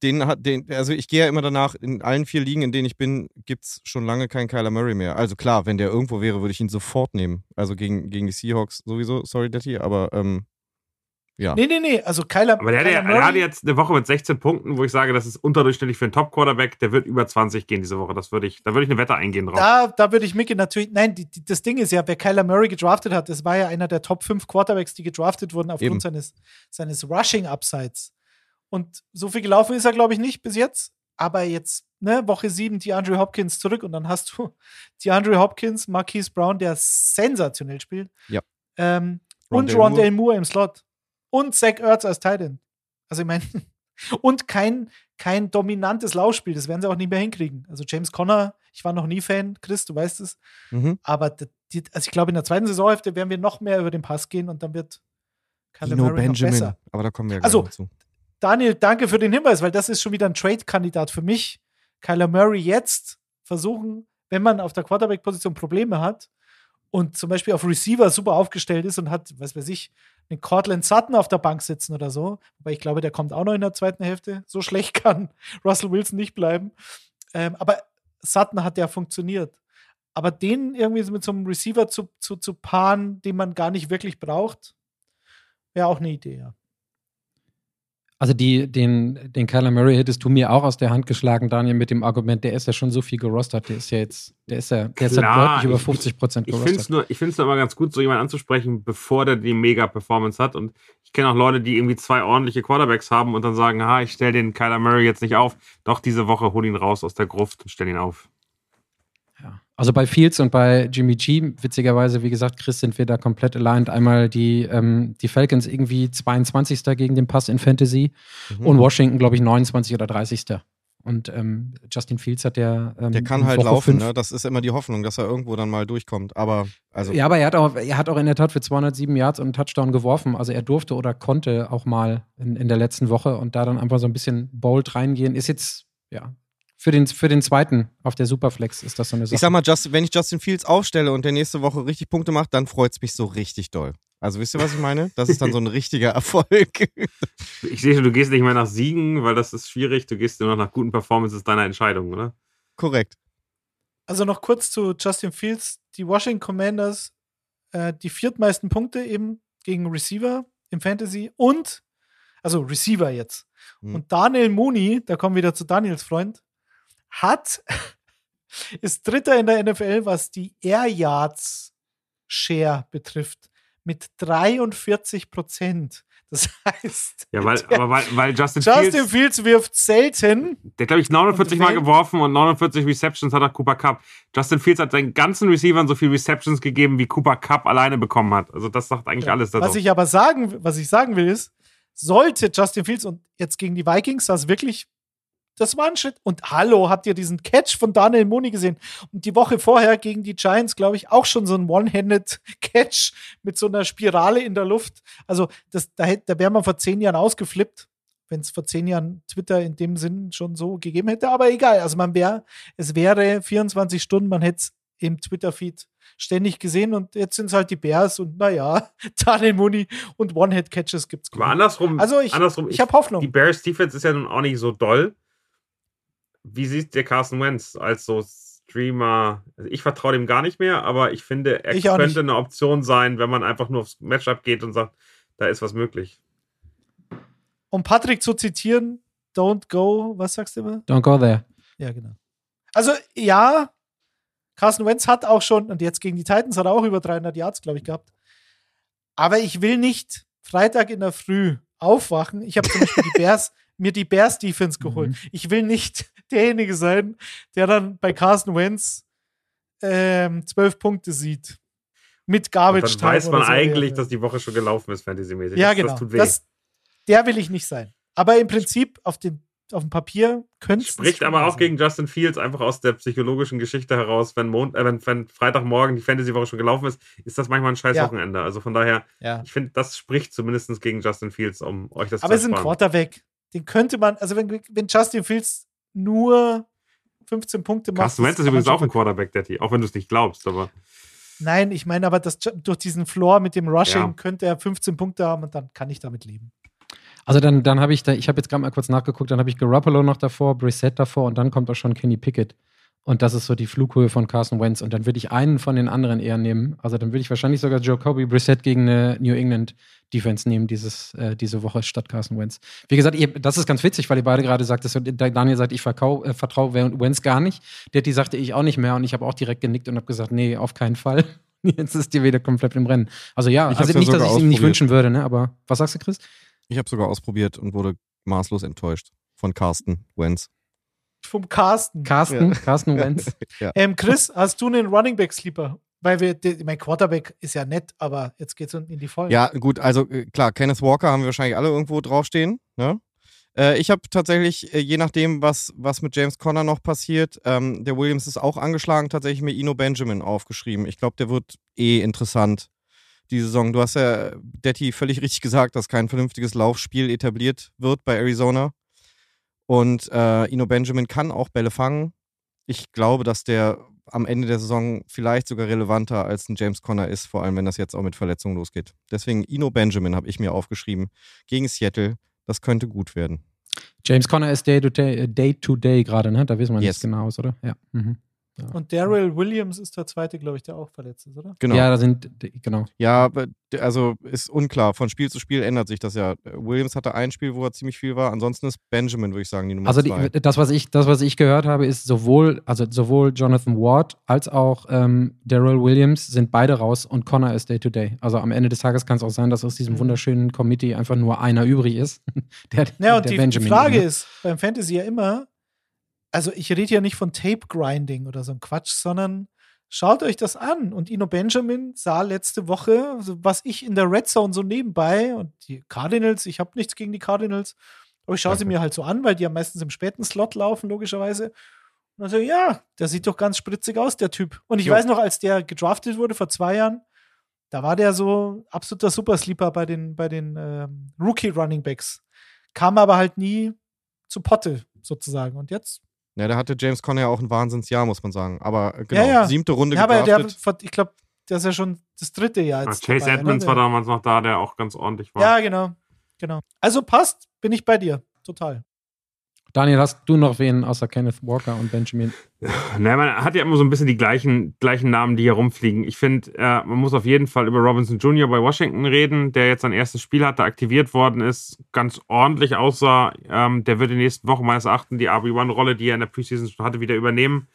den hat den, also ich gehe ja immer danach, in allen vier Ligen, in denen ich bin, gibt es schon lange keinen Kyler Murray mehr. Also klar, wenn der irgendwo wäre, würde ich ihn sofort nehmen. Also gegen, gegen die Seahawks sowieso, sorry, Daddy, aber ähm, ja. Nee, nee, nee, also Kyler Aber der, Kyler hatte, der hatte jetzt eine Woche mit 16 Punkten, wo ich sage, das ist unterdurchschnittlich für einen Top-Quarterback, der wird über 20 gehen diese Woche. Das würde ich, da würde ich eine Wette eingehen drauf. Da, da würde ich mitgehen, natürlich, nein, die, die, das Ding ist ja, wer Kyler Murray gedraftet hat, das war ja einer der Top 5 Quarterbacks, die gedraftet wurden aufgrund seines, seines Rushing-Upsides. Und so viel gelaufen ist er, glaube ich, nicht bis jetzt. Aber jetzt, ne, Woche 7, die Andrew Hopkins zurück und dann hast du die Andrew Hopkins, Marquise Brown, der sensationell spielt. Ja. Ähm, und Rondale Moore. Moore im Slot. Und Zach Ertz als Titan. Also ich meine, und kein, kein dominantes Laufspiel, das werden sie auch nicht mehr hinkriegen. Also James Conner, ich war noch nie Fan, Chris, du weißt es. Mhm. Aber die, also ich glaube, in der zweiten Saisonhälfte werden wir noch mehr über den Pass gehen und dann wird Murray Benjamin. noch besser. Aber da kommen wir ja also, zu. Daniel, danke für den Hinweis, weil das ist schon wieder ein Trade-Kandidat für mich. Kyler Murray jetzt versuchen, wenn man auf der Quarterback-Position Probleme hat und zum Beispiel auf Receiver super aufgestellt ist und hat, was weiß ich, einen Cortland Sutton auf der Bank sitzen oder so, weil ich glaube, der kommt auch noch in der zweiten Hälfte. So schlecht kann Russell Wilson nicht bleiben. Ähm, aber Sutton hat ja funktioniert. Aber den irgendwie mit so einem Receiver zu, zu, zu paaren, den man gar nicht wirklich braucht, wäre auch eine Idee, ja. Also die, den, den Kyler Murray hättest du mir auch aus der Hand geschlagen, Daniel, mit dem Argument, der ist ja schon so viel gerostert, der ist ja jetzt, der ist ja, der ist ja deutlich über 50 Prozent gerostert. Ich finde es nur, ich find's nur immer ganz gut, so jemanden anzusprechen, bevor der die Mega-Performance hat. Und ich kenne auch Leute, die irgendwie zwei ordentliche Quarterbacks haben und dann sagen, ha, ich stelle den Kyler Murray jetzt nicht auf. Doch diese Woche hol ihn raus aus der Gruft und stell ihn auf. Also bei Fields und bei Jimmy G, witzigerweise, wie gesagt, Chris, sind wir da komplett aligned. Einmal die, ähm, die Falcons irgendwie 22. gegen den Pass in Fantasy mhm. und Washington, glaube ich, 29. oder 30. Und ähm, Justin Fields hat ja. Ähm, der kann halt Woche laufen, ne? Das ist immer die Hoffnung, dass er irgendwo dann mal durchkommt. Aber also. Ja, aber er hat auch, er hat auch in der Tat für 207 Yards und einen Touchdown geworfen. Also er durfte oder konnte auch mal in, in der letzten Woche und da dann einfach so ein bisschen bold reingehen. Ist jetzt, ja, für den, für den zweiten auf der Superflex ist das so eine Sache. Ich sag mal, Just, wenn ich Justin Fields aufstelle und der nächste Woche richtig Punkte macht, dann freut es mich so richtig doll. Also wisst ihr, was ich meine? Das ist dann so ein richtiger Erfolg. Ich sehe schon, du gehst nicht mehr nach Siegen, weil das ist schwierig. Du gehst nur noch nach guten Performances deiner Entscheidung, oder? Korrekt. Also noch kurz zu Justin Fields. Die Washington Commanders, äh, die viertmeisten Punkte eben gegen Receiver im Fantasy und, also Receiver jetzt. Hm. Und Daniel Mooney, da kommen wir wieder zu Daniels Freund, hat, ist Dritter in der NFL, was die Air Yards Share betrifft, mit 43 Prozent. Das heißt, Ja, weil, der, aber weil, weil Justin, Justin Fields, Fields wirft selten. der glaube ich 49 Mal geworfen und 49 Receptions hat er Cooper Cup. Justin Fields hat seinen ganzen Receivern so viel Receptions gegeben, wie Cooper Cup alleine bekommen hat. Also das sagt eigentlich alles dazu. Was ich aber sagen, was ich sagen will, ist, sollte Justin Fields und jetzt gegen die Vikings das wirklich, das war ein Schritt. Und hallo, habt ihr diesen Catch von Daniel Mooney gesehen? Und die Woche vorher gegen die Giants, glaube ich, auch schon so ein One-Handed Catch mit so einer Spirale in der Luft. Also das, da, hätte- da wäre man vor zehn Jahren ausgeflippt, wenn es vor zehn Jahren Twitter in dem Sinn schon so gegeben hätte. Aber egal, also man wäre, es wäre 24 Stunden, man hätte es im Twitter-Feed ständig gesehen und jetzt sind es halt die Bears und naja, Daniel Mooney und One-Head-Catches gibt's. aber andersrum, Also ich, andersrum ich habe Hoffnung. die Bears Defense ist ja nun auch nicht so doll. Wie sieht der Carson Wentz als so Streamer? Also ich vertraue dem gar nicht mehr, aber ich finde, er Ich könnte nicht. eine Option sein, wenn man einfach nur aufs Matchup geht und sagt, da ist was möglich. Um Patrick zu zitieren, don't go, was sagst du immer? Don't go there. Ja, genau. Also ja, Carson Wentz hat auch schon, und jetzt gegen die Titans hat er auch über 300 Yards, glaube ich, gehabt. Aber ich will nicht Freitag in der Früh aufwachen. Ich habe zum Beispiel die Bears, mir die Bears Defense geholt. Mhm. Ich will nicht derjenige sein, der dann bei Carson Wentz ähm, zwölf Punkte sieht. Mit Und Garbage dann Time weiß man so. eigentlich, Ja, dass die Woche schon gelaufen ist, fantasymäßig. ja, das, genau. Das tut weh. Das, der will ich nicht sein. Aber im Prinzip auf dem, auf dem Papier könnte es Spricht aber auch sein. gegen Justin Fields einfach aus der psychologischen Geschichte heraus, wenn, Mon äh, wenn, wenn Freitagmorgen die Fantasy-Woche schon gelaufen ist, ist das manchmal ein scheiß Ja. Wochenende. Also von daher, Ja. ich finde, das spricht zumindest gegen Justin Fields, um euch das Aber es zu ist ein. Quarterback. Den könnte man, also wenn, wenn Justin Fields nur 15 Punkte macht. Carsten Wentz das ist übrigens auch ein Quarterback, Daddy, auch wenn du es nicht glaubst, aber Nein, ich meine aber, dass Ju- durch diesen Floor mit dem Rushing Ja. könnte er 15 Punkte haben und dann kann ich damit leben. Also dann, dann habe ich da, ich habe jetzt gerade mal kurz nachgeguckt, dann habe ich Garoppolo noch davor, Brissett davor und dann kommt auch schon Kenny Pickett. Und das ist so die Flughöhe von Carson Wentz. Und dann würde ich einen von den anderen eher nehmen. Also dann würde ich wahrscheinlich sogar Jacoby Brissett gegen eine New England Defense nehmen, dieses, äh, diese Woche statt Carson Wentz. Wie gesagt, ihr, das ist ganz witzig, weil ihr beide gerade sagt, dass, Daniel sagt, ich äh, vertraue Wentz gar nicht. Der die sagte ich auch nicht mehr. Und ich habe auch direkt genickt und habe gesagt, nee, auf keinen Fall. Jetzt ist die wieder komplett im Rennen. Also ja, Ich also ja nicht, dass ich es ihm nicht wünschen würde, ne? Aber was sagst du, Chris? Ich habe sogar ausprobiert und wurde maßlos enttäuscht von Carsten Wentz. Vom Carsten. Carsten, Ja. Carsten Wentz. ähm, Chris, hast du einen Running Back Sleeper? Weil wir, mein Quarterback ist ja nett, aber jetzt geht's unten in die Vollen. Ja, gut, also äh, klar, Kenneth Walker haben wir wahrscheinlich alle irgendwo draufstehen. Ne? Äh, ich habe tatsächlich, äh, je nachdem, was, was mit James Conner noch passiert, ähm, der Williams ist auch angeschlagen, tatsächlich mir Ino Benjamin aufgeschrieben. Ich glaube, der wird eh interessant die Saison. Du hast ja, Detti, völlig richtig gesagt, dass kein vernünftiges Laufspiel etabliert wird bei Arizona. Und äh, Ino Benjamin kann auch Bälle fangen. Ich glaube, dass der am Ende der Saison vielleicht sogar relevanter als ein James Conner ist, vor allem wenn das jetzt auch mit Verletzungen losgeht. Deswegen Ino Benjamin habe ich mir aufgeschrieben gegen Seattle. Das könnte gut werden. James Conner ist Day to Day, äh, Day, to Day gerade, ne? Da wissen wir Yes. nicht genau oder? Ja. Mhm. Und Daryl Williams ist der zweite, glaube ich, der auch verletzt ist, oder? Genau. Ja, Ja, da sind, genau. d- also ist unklar. Von Spiel zu Spiel ändert sich das ja. Williams hatte ein Spiel, wo er ziemlich viel war. Ansonsten ist Benjamin, würde ich sagen, die Nummer Also zwei. die, das, was ich, das, was ich gehört habe, ist sowohl, also sowohl Jonathan Ward als auch ähm, Daryl Williams sind beide raus und Connor ist Day to Day. Also am Ende des Tages kann es auch sein, dass aus diesem Mhm. wunderschönen Committee einfach nur einer übrig ist. der, Ja, und der die, die Benjamin Frage ne? ist beim Fantasy ja immer, also ich rede ja nicht von Tape-Grinding oder so ein Quatsch, sondern schaut euch das an. Und Ino Benjamin sah letzte Woche, was ich in der Red Zone so nebenbei und die Cardinals, ich habe nichts gegen die Cardinals, aber ich schaue sie mir halt so an, weil die ja meistens im späten Slot laufen, logischerweise. Und also, ja, der sieht doch ganz spritzig aus, der Typ. Und ich Jo. weiß noch, als der gedraftet wurde vor zwei Jahren, da war der so absoluter Supersleeper bei den, bei den ähm, Rookie-Running-Backs. Kam aber halt nie zu Potte, sozusagen. Und jetzt? Ja, da hatte James Conner ja auch ein Wahnsinnsjahr, muss man sagen. Aber äh, genau, Ja, ja. siebte Runde Ja, aber der, gedraftet. ver- ich glaube, der ist ja schon das dritte Jahr Ja, jetzt. Chase dabei, Edmonds ne? war damals noch da, der auch ganz ordentlich war. Ja, genau. genau. Also passt, bin ich bei dir. Total. Daniel, hast du noch wen außer Kenneth Walker und Benjamin? Naja, man hat ja immer so ein bisschen die gleichen, gleichen Namen, die hier rumfliegen. Ich finde, äh, man muss auf jeden Fall über Robinson Jr. bei Washington reden, der jetzt sein erstes Spiel hatte, aktiviert worden ist, ganz ordentlich aussah. Ähm, der wird in den nächsten Wochen meines Erachtens die RB1-Rolle, die er in der Preseason schon hatte, wieder übernehmen.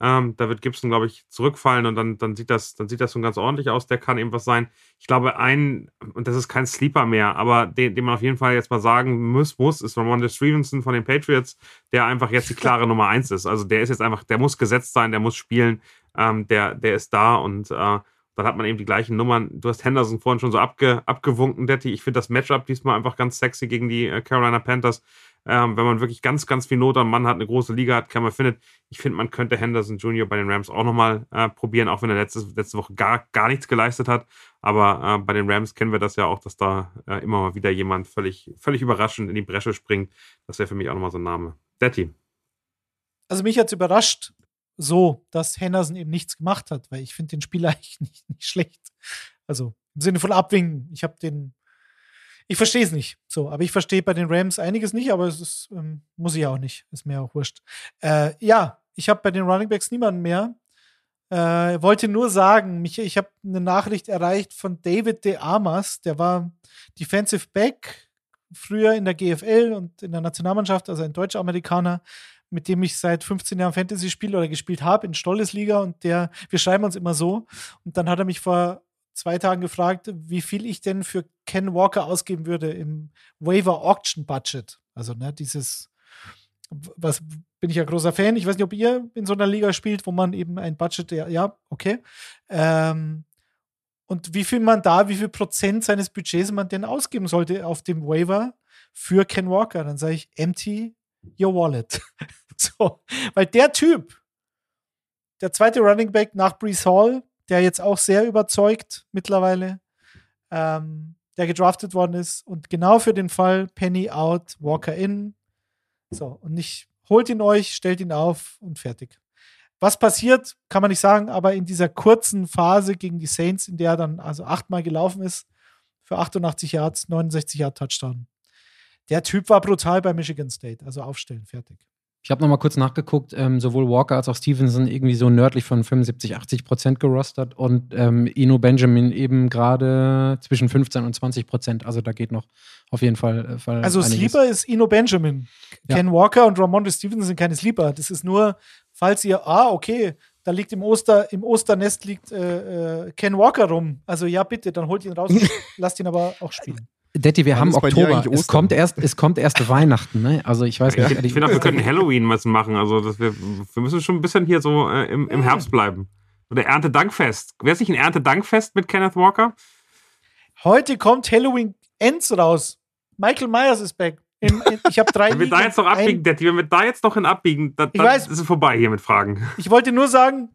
Ähm, da wird Gibson, glaube ich, zurückfallen und dann, dann, sieht das, dann sieht das schon ganz ordentlich aus. Der kann eben was sein. Ich glaube, ein, und das ist kein Sleeper mehr, aber den, den man auf jeden Fall jetzt mal sagen muss, muss ist Ramondre Stevenson von den Patriots, der einfach jetzt die klare Nummer eins ist. Also der ist jetzt einfach, der muss gesetzt sein, der muss spielen, ähm, der, der ist da und äh, dann hat man eben die gleichen Nummern. Du hast Henderson vorhin schon so abge, abgewunken, Detti. Ich finde das Matchup diesmal einfach ganz sexy gegen die äh, Carolina Panthers. Ähm, wenn man wirklich ganz, ganz viel Not am Mann hat, eine große Liga hat, kann man findet. Ich finde, man könnte Henderson Jr. bei den Rams auch nochmal äh, probieren, auch wenn er letzte, letzte Woche gar, gar nichts geleistet hat. Aber äh, bei den Rams kennen wir das ja auch, dass da äh, immer mal wieder jemand völlig, völlig überraschend in die Bresche springt. Das wäre für mich auch nochmal so ein Name. Detti. Also mich hat es überrascht, so, dass Henderson eben nichts gemacht hat, weil ich finde den Spieler eigentlich nicht, nicht schlecht. Also im Sinne von abwinken. Ich habe den, ich verstehe es nicht. So, aber ich verstehe bei den Rams einiges nicht, aber es ist, ähm, muss ich auch nicht. Ist mir auch wurscht. Äh, ja, ich habe bei den Running Backs niemanden mehr. Äh, wollte nur sagen, mich, ich habe eine Nachricht erreicht von David De Amas, der war Defensive Back früher in der GFL und in der Nationalmannschaft, also ein Deutsch-Amerikaner, mit dem ich seit 15 Jahren Fantasy spiele oder gespielt habe in Stollesliga und der, wir schreiben uns immer so. Und dann hat er mich vor zwei Tagen gefragt, wie viel ich denn für Ken Walker ausgeben würde im Waiver Auction Budget. Also, ne, dieses, was bin ich ja großer Fan. Ich weiß nicht, ob ihr in so einer Liga spielt, wo man eben ein Budget, ja, ja okay. Ähm, und wie viel man da, wie viel Prozent seines Budgets man denn ausgeben sollte auf dem Waiver für Ken Walker. Dann sage ich, empty your wallet. so, weil der Typ, der zweite Running Back nach Brees Hall, der jetzt auch sehr überzeugt mittlerweile, ähm, der gedraftet worden ist und genau für den Fall Penny out, Walker in. So, und nicht holt ihn euch, stellt ihn auf und fertig. Was passiert, kann man nicht sagen, aber in dieser kurzen Phase gegen die Saints, in der er dann also achtmal gelaufen ist, für 88 Yards, 69 Yard Touchdown. Der Typ war brutal bei Michigan State, also aufstellen, fertig. Ich habe noch mal kurz nachgeguckt, ähm, sowohl Walker als auch Stevenson irgendwie so nördlich von 75, 80 Prozent gerostert und ähm, Ino Benjamin eben gerade zwischen 15 und 20 Prozent. Also da geht noch auf jeden Fall. Äh, Fall Also einiges. Sleeper ist Ino Benjamin. Ja. Ken Walker und Ramondre Stevenson sind keine Sleeper. Das ist nur, falls ihr, ah, okay, da liegt im Oster, im Osternest liegt äh, äh, Ken Walker rum. Also ja, bitte, dann holt ihn raus, lasst ihn aber auch spielen. Detti, wir Wann haben Oktober. Es kommt, erst, es kommt erst Weihnachten, ne? Also ich weiß Ich, nicht. ich finde auch, wir könnten Halloween was machen. Also das wir, wir müssen schon ein bisschen hier so äh, im, im Herbst bleiben. Oder Erntedankfest. Wäre es nicht ein Erntedankfest mit Kenneth Walker? Heute kommt Halloween Ends raus. Michael Myers ist back. In, in, ich habe drei Wenn wir da jetzt noch abbiegen, Ein, Detti, wenn wir da jetzt noch hin abbiegen, dann, Ich dann weiß. ist es vorbei hier mit Fragen. ich wollte nur sagen,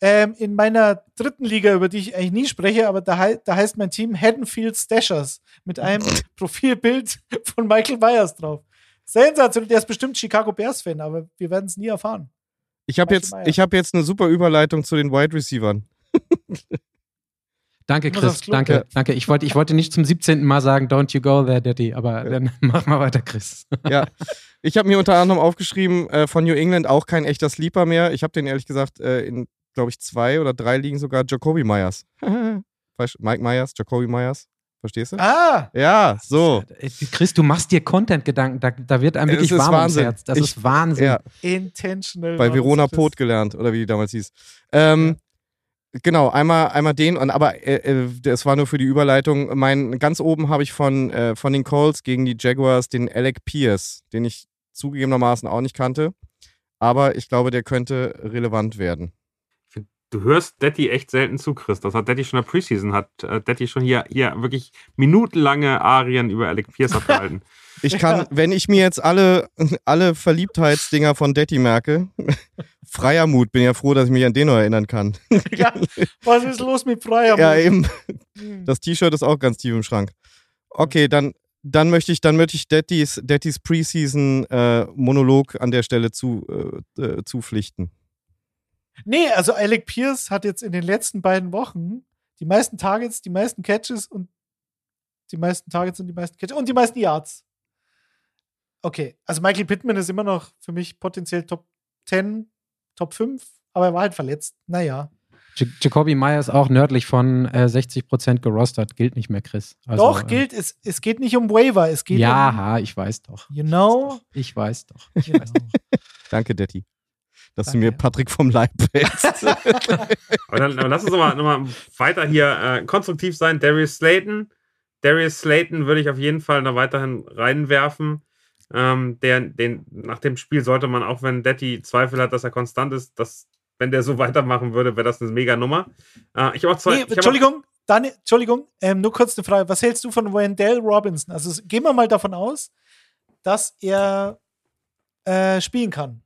ähm, in meiner dritten Liga, über die ich eigentlich nie spreche, aber da, hei da heißt mein Team Haddonfield Stashers mit einem Profilbild von Michael Myers drauf. Sensationell, der ist bestimmt Chicago Bears-Fan, aber wir werden es nie erfahren. Ich habe jetzt, Myers. ich hab jetzt eine super Überleitung zu den Wide Receivern. Danke, Chris. Danke, Ja. danke. Ich wollte, ich wollte nicht zum 17. Mal sagen, don't you go there, Daddy, aber dann mach mal weiter, Chris. Ja. Ich habe mir unter anderem aufgeschrieben, äh, von New England auch kein echter Sleeper mehr. Ich habe den ehrlich gesagt äh, in, glaube ich, zwei oder drei Ligen sogar Jacoby Myers. Mike Myers, Jacoby Myers. Verstehst du? Ah, Ja, so. Chris, du machst dir Content-Gedanken. Da, da wird einem wirklich warm ums Wahnsinn. Herz. Das Ich- ist Wahnsinn. Ja, intentional. bei Verona. Pot gelernt, oder wie die damals hieß. Ähm, Genau, einmal, einmal den, und, aber äh, äh, das war nur für die Überleitung. Mein, ganz oben habe ich von, äh, von den Colts gegen die Jaguars den Alec Pierce, den ich zugegebenermaßen auch nicht kannte. Aber ich glaube, der könnte relevant werden. Du hörst Detti echt selten zu, Chris. Das hat Detti schon in der Preseason, hat äh, Detti schon hier, hier wirklich minutenlange Arien über Alec Pierce abgehalten. Ich kann, wenn ich mir jetzt alle, alle Verliebtheitsdinger von Detti merke, freier Mut, bin ja froh, dass ich mich an den noch erinnern kann. Ja, was ist los mit Freier? ja, eben. Hm. Das T-Shirt ist auch ganz tief im Schrank. Okay, dann, dann möchte ich, dann möchte ich Dettis, Dettis Preseason äh, Monolog an der Stelle zu, äh, äh, zupflichten. Nee, also Alec Pierce hat jetzt in den letzten beiden Wochen die meisten Targets, die meisten Catches und die meisten Targets und die meisten Catches und die meisten Yards. Okay, also Michael Pittman ist immer noch für mich potenziell Top 10, Top 5, aber er war halt verletzt. Naja. Jacoby Myers auch nördlich von äh, 60% gerostert. Gilt nicht mehr, Chris. Also, Doch, gilt. Es, es geht nicht um Waiver. Es geht ja, ich weiß doch. You know? Ich weiß doch. You know. Danke, Detti. Dass Danke. du mir Patrick vom Leib hältst. Aber dann aber lass uns nochmal noch mal weiter hier äh, konstruktiv sein. Darius Slayton. Darius Slayton würde ich auf jeden Fall noch weiterhin reinwerfen. Ähm, der, den, nach dem Spiel sollte man, auch wenn Detti Zweifel hat, dass er konstant ist, dass, wenn der so weitermachen würde, wäre das eine mega Nummer. Äh, ich habe auch zwei. Nee, ich hab auch- Entschuldigung, Daniel, Entschuldigung, ähm, nur kurz eine Frage. Was hältst du von Wendell Robinson? Also gehen wir mal davon aus, dass er äh, spielen kann.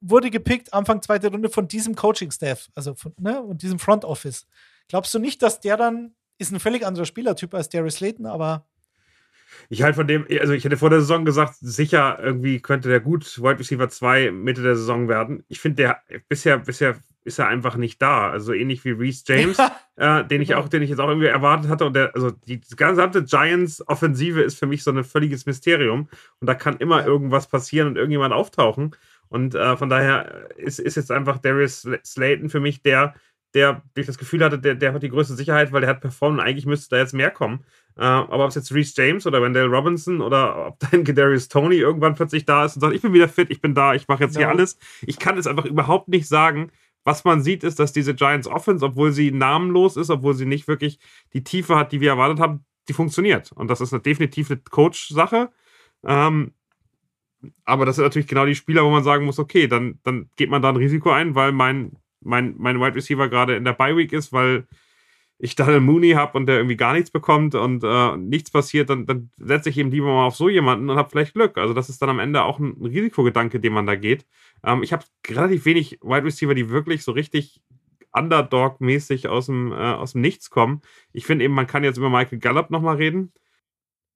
Wurde gepickt Anfang zweite Runde von diesem Coaching-Staff, also von, ne, und diesem Front Office. Glaubst du nicht, dass der dann ist ein völlig anderer Spielertyp als Darius Slayton, aber Ich halte von dem, also ich hätte vor der Saison gesagt, sicher irgendwie könnte der gut Wide Receiver 2 Mitte der Saison werden. Ich finde, der bisher, bisher ist er einfach nicht da. Also ähnlich wie Reese James, äh, den ich Genau. auch, den ich jetzt auch irgendwie erwartet hatte. Und der, also die gesamte Giants-Offensive ist für mich so ein völliges Mysterium. Und da kann immer irgendwas passieren und irgendjemand auftauchen. Und äh, von daher ist, ist jetzt einfach Darius Sl- Slayton für mich der, der durch das Gefühl hatte, der, der hat die größte Sicherheit, weil der hat performt und eigentlich müsste da jetzt mehr kommen. Äh, aber ob es jetzt Reese James oder Wendell Robinson oder ob dein Gedarius Tony irgendwann plötzlich da ist und sagt, ich bin wieder fit, ich bin da, ich mache jetzt hier No. alles. Ich kann es einfach überhaupt nicht sagen. Was man sieht, ist, dass diese Giants Offense, obwohl sie namenlos ist, obwohl sie nicht wirklich die Tiefe hat, die wir erwartet haben, die funktioniert. Und das ist eine, definitiv eine Coach-Sache. Ähm, aber das sind natürlich genau die Spieler, wo man sagen muss, okay, dann, dann geht man da ein Risiko ein, weil mein, mein, mein Wide Receiver gerade in der Bye Week ist, weil ich dann einen Mooney habe und der irgendwie gar nichts bekommt und äh, nichts passiert, dann, dann setze ich eben lieber mal auf so jemanden und habe vielleicht Glück. Also das ist dann am Ende auch ein Risikogedanke, den man da geht. Ähm, ich habe relativ wenig Wide Receiver, die wirklich so richtig Underdog-mäßig aus dem, äh, aus dem Nichts kommen. Ich finde eben, man kann jetzt über Michael Gallup nochmal reden.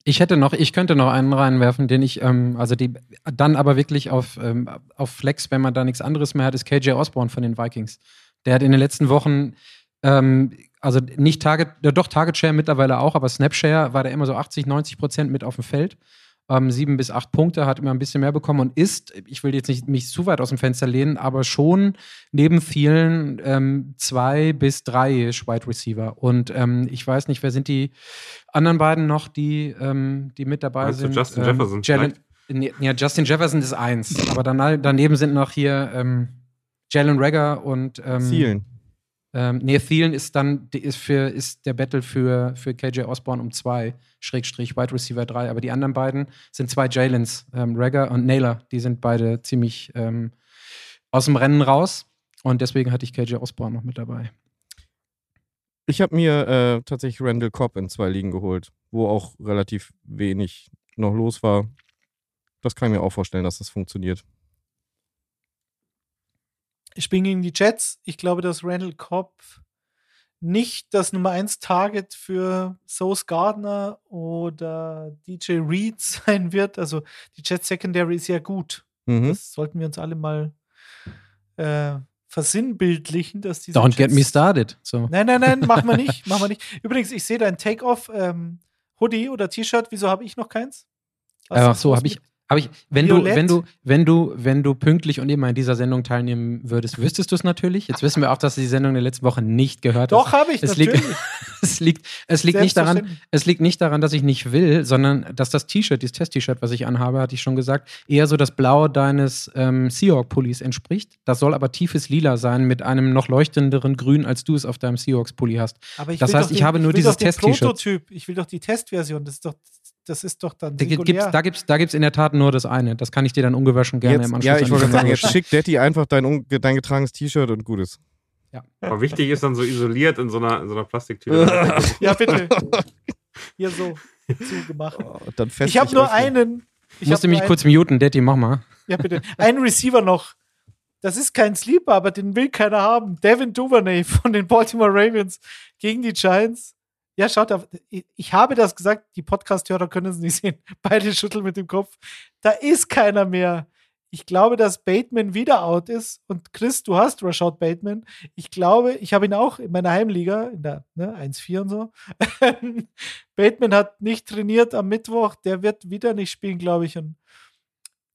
Ich hätte noch, ich könnte noch einen reinwerfen, den ich, ähm, also die, dann aber wirklich auf, ähm, auf Flex, wenn man da nichts anderes mehr hat, ist KJ Osborne von den Vikings. Der hat in den letzten Wochen, ähm, also nicht Target, doch Target Share mittlerweile auch, aber Snap Share war der immer so 80, 90 Prozent mit auf dem Feld. Ähm, sieben bis acht Punkte, hat immer ein bisschen mehr bekommen und ist, ich will jetzt nicht mich zu weit aus dem Fenster lehnen, aber schon neben vielen ähm, zwei bis drei Wide Receiver. Und ähm, ich weiß nicht, wer sind die anderen beiden noch, die, ähm, die mit dabei du sind? Justin ähm, Jefferson Jalen, ja, Justin Jefferson ist eins, aber dann, daneben sind noch hier ähm, Jalen Rager und ähm, Zielen. Ähm, nee, Thielen ist dann ist für ist der Battle für, für KJ Osborne um zwei Schrägstrich Wide Receiver 3, aber die anderen beiden sind zwei Jalens, ähm, Rager und Naylor, die sind beide ziemlich ähm, aus dem Rennen raus und deswegen hatte ich KJ Osborne noch mit dabei. Ich habe mir äh, tatsächlich Randall Cobb in zwei Ligen geholt, wo auch relativ wenig noch los war. Das kann ich mir auch vorstellen, dass das funktioniert. Ich bin gegen die Jets. Ich glaube, dass Randall Cobb nicht das Nummer 1 Target für Sauce Gardner oder DJ Reed sein wird. Also die Jets Secondary ist ja gut. Mhm. Das sollten wir uns alle mal äh, versinnbildlichen, dass diese Don't get Jets- me started. So. Nein, nein, nein, machen wir nicht, machen wir nicht. Übrigens, ich sehe dein Take-off ähm, Hoodie oder T-Shirt. Wieso habe ich noch keins? Was Ach ist so, los habe ich. Hab ich, wenn du, Violett? wenn du, wenn du, wenn du pünktlich und immer in dieser Sendung teilnehmen würdest, wüsstest du es natürlich. Jetzt wissen wir auch, dass du die Sendung der letzten Woche nicht gehört Doch, hast. habe ich Es liegt, natürlich. es liegt, es liegt nicht daran, es liegt nicht daran, dass ich nicht will, sondern dass das T-Shirt, dieses Test-T-Shirt, was ich anhabe, hatte ich schon gesagt, eher so das Blau deines ähm, Seahawk-Pullis entspricht. Das soll aber tiefes Lila sein mit einem noch leuchtenderen Grün, als du es auf deinem Seahawks-Pulli hast. Aber ich Das heißt, doch ich den, habe nur will dieses doch den Test-T-Shirt. Prototyp. Ich will doch die Testversion. Das ist doch, das ist doch dann Da gibt singulär. es da gibt's, da gibt's in der Tat nur das eine. Das kann ich dir dann ungewaschen gerne Jetzt, im Anschluss ja, ich wollte sagen, jetzt schicken. schick Daddy einfach dein, dein getragenes T-Shirt und gut ist. Aber wichtig ist dann so isoliert in so einer, in so einer Plastiktüte. Ja, bitte. Hier so zugemacht. Oh, dann fest Ich habe nur öffnen. einen. Ich Ich musste mich kurz muten, Daddy, mach mal. Ja, bitte. Einen Receiver noch. Das ist kein Sleeper, aber den will keiner haben. Devin Duvernay von den Baltimore Ravens gegen die Giants. Ja, schaut auf. Ich habe das gesagt, die Podcast-Hörer können es nicht sehen. Beide schütteln mit dem Kopf. Da ist keiner mehr. Ich glaube, dass Bateman wieder out ist. Und Chris, du hast Rashad Bateman. Ich glaube, ich habe ihn auch in meiner Heimliga, in der ne, 1-4 und so. Bateman hat nicht trainiert am Mittwoch. Der wird wieder nicht spielen, glaube ich. Und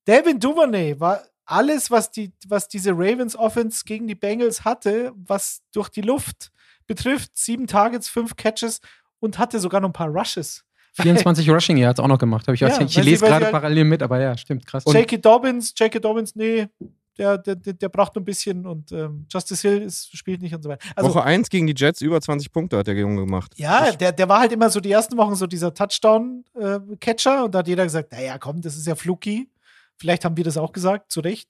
Devin Duvernay war alles, was, die, was diese Ravens Offense gegen die Bengals hatte, was durch die Luft betrifft. Sieben Targets, fünf Catches und hatte sogar noch ein paar Rushes. 24 Rushing Yards auch noch gemacht. Ich Ja, ich lese gerade halt- parallel mit, aber ja, stimmt, krass. J.K. Dobbins, J.K. Dobbins, nee, der, der, der, braucht noch ein bisschen und ähm, Justice Hill ist, spielt nicht und so weiter. Also, Woche 1 gegen die Jets über 20 Punkte hat der Junge gemacht. ja, der, der war halt immer so die ersten Wochen so dieser Touchdown-Catcher und da hat jeder gesagt, naja, komm, das ist ja fluky. Vielleicht haben wir das auch gesagt, zu Recht.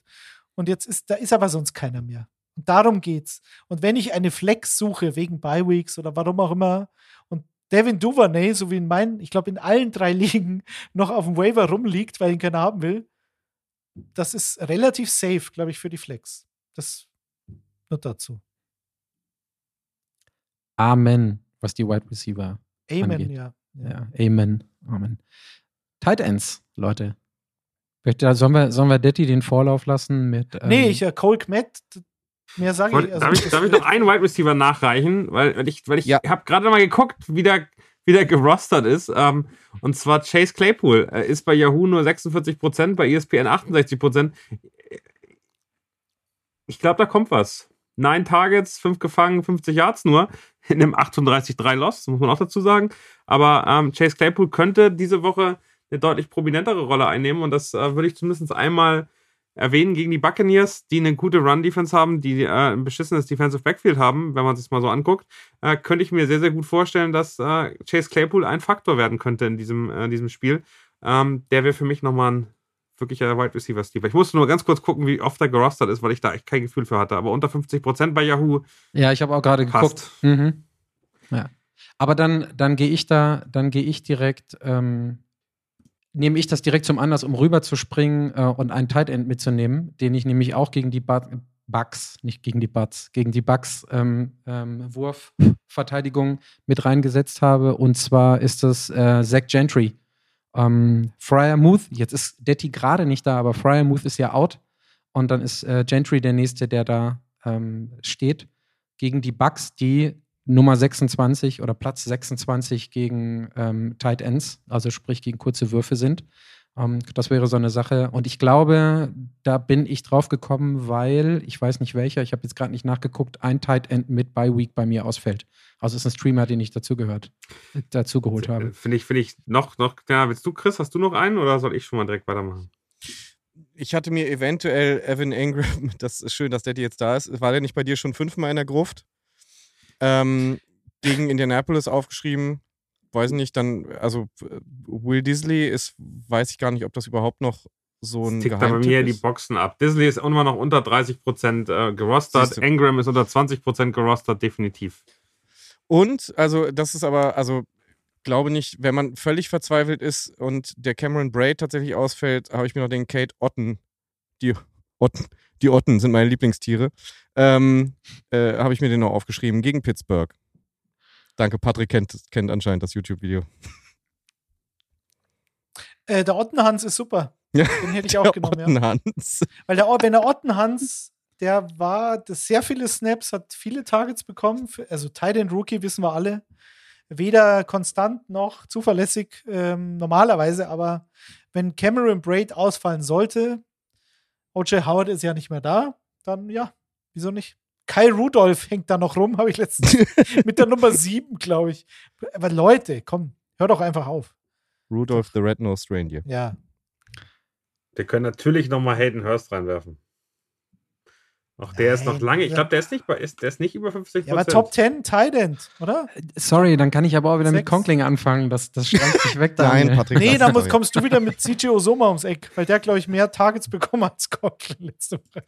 Und jetzt ist, da ist aber sonst keiner mehr. Und darum geht's. Und wenn ich eine Flex suche wegen Bye Weeks oder warum auch immer und Devin Duvernay, so wie in meinen, ich glaube in allen drei Ligen noch auf dem Waiver rumliegt, weil ihn keiner haben will, das ist relativ safe, glaube ich, für die Flex. Das nur dazu. Amen, was die Wide Receiver. Amen, Angeht. ja. ja. Ja, Amen. Amen. Tight Ends, Leute. Sollen wir, sollen wir Detti den Vorlauf lassen mit. Ähm, Nee, ich, äh, Cole Kmet, mehr sage Wollt- ich. also darf, ich, darf ich noch einen Wide Receiver nachreichen? Weil, weil ich, weil ich Ja. habe gerade mal geguckt, wie der, wie der gerostert ist. Ähm, und zwar Chase Claypool äh, ist bei Yahoo nur 46%, bei ESPN 68%. Ich glaube, da kommt was. Neun Targets, fünf gefangen, 50 Yards nur. In einem 38-3 Loss, muss man auch dazu sagen. Aber ähm, Chase Claypool könnte diese Woche eine deutlich prominentere Rolle einnehmen. Und das äh, würde ich zumindest einmal erwähnen gegen die Buccaneers, die eine gute Run-Defense haben, die äh, ein beschissenes Defensive Backfield haben, wenn man sich mal so anguckt, äh, könnte ich mir sehr, sehr gut vorstellen, dass äh, Chase Claypool ein Faktor werden könnte in diesem, äh, diesem Spiel. Ähm, der wäre für mich nochmal ein wirklicher Wide Receiver Steve. Ich musste nur ganz kurz gucken, wie oft er gerostert ist, weil ich da echt kein Gefühl für hatte. Aber unter 50% bei Yahoo Ja, ich habe auch gerade geguckt. Mhm. Ja. Aber dann, dann gehe ich da, dann gehe ich direkt, ähm, nehme ich das direkt zum Anlass, um rüber zu springen äh, und einen Tight End mitzunehmen, den ich nämlich auch gegen die Bucks, Bucks nicht gegen die Bucks, gegen die Bucks ähm, ähm, Wurfverteidigung mit reingesetzt habe. Und zwar ist das äh, Zach Gentry. Ähm, Fryermuth, jetzt ist Detti gerade nicht da, aber Fryermuth ist ja out. Und dann ist äh, Gentry der Nächste, der da ähm, steht. Gegen die Bucks, die Nummer 26 oder Platz 26 gegen ähm, Tight Ends, also sprich gegen kurze Würfe sind. Ähm, das wäre so eine Sache. Und ich glaube, da bin ich drauf gekommen, weil, ich weiß nicht welcher, ich habe jetzt gerade nicht nachgeguckt, ein Tight End mit Bye Week bei mir ausfällt. Also es ist ein Streamer, den ich dazu gehört, dazu geholt habe. Finde ich, finde ich noch, noch, ja, willst du, Chris, hast du noch einen oder soll ich schon mal direkt weitermachen? Ich hatte mir eventuell Evan Ingram, das ist schön, dass der jetzt da ist. War der nicht bei dir schon fünfmal in der Gruft? Ähm, gegen Indianapolis aufgeschrieben. Weiß nicht, dann, also äh, Will Disley ist, weiß ich gar nicht, ob das überhaupt noch so ein Tickt da bei mir die ist. Boxen ab. Disney ist immer noch unter 30% äh, gerostert. Engram ist unter 20% gerostert, definitiv. Und, also, das ist aber, also, glaube nicht, wenn man völlig verzweifelt ist und der Cameron Braid tatsächlich ausfällt, habe ich mir noch den Kate Otten, die Otten, die Otten sind meine Lieblingstiere, ähm, äh, habe ich mir den noch aufgeschrieben, gegen Pittsburgh. Danke, Patrick kennt, kennt anscheinend das YouTube-Video. Äh, der Ottenhans ist super. Ja, Den hätte ich auch genommen, ja. Ottenhans. Weil der, wenn der Ottenhans, der war das sehr viele Snaps, hat viele Targets bekommen. Also Tight End Rookie wissen wir alle. Weder konstant noch zuverlässig ähm, normalerweise, aber wenn Cameron Braid ausfallen sollte, OJ Howard ist ja nicht mehr da, dann ja, wieso nicht? Kai Rudolph hängt da noch rum, habe ich letztens mit der Nummer 7, glaube ich. Aber Leute, komm, hör doch einfach auf. Rudolph the Red-Nosed Reindeer. Ja. Wir können natürlich nochmal Hayden Hurst reinwerfen. Auch der ist noch Nein, lange. Ich glaube, der ist nicht bei, ist, der ist nicht über 50 Ja, aber Top 10 Tight End, oder? Sorry, dann kann ich aber auch wieder mit Sechs. Conkling anfangen. Das, das schrankt sich weg. Nein, Daniel. Patrick. Nee, das da ist muss, sorry. kommst du wieder mit CJ Osoma ums Eck, weil der, glaube ich, mehr Targets bekommen als Conklin letzte Woche.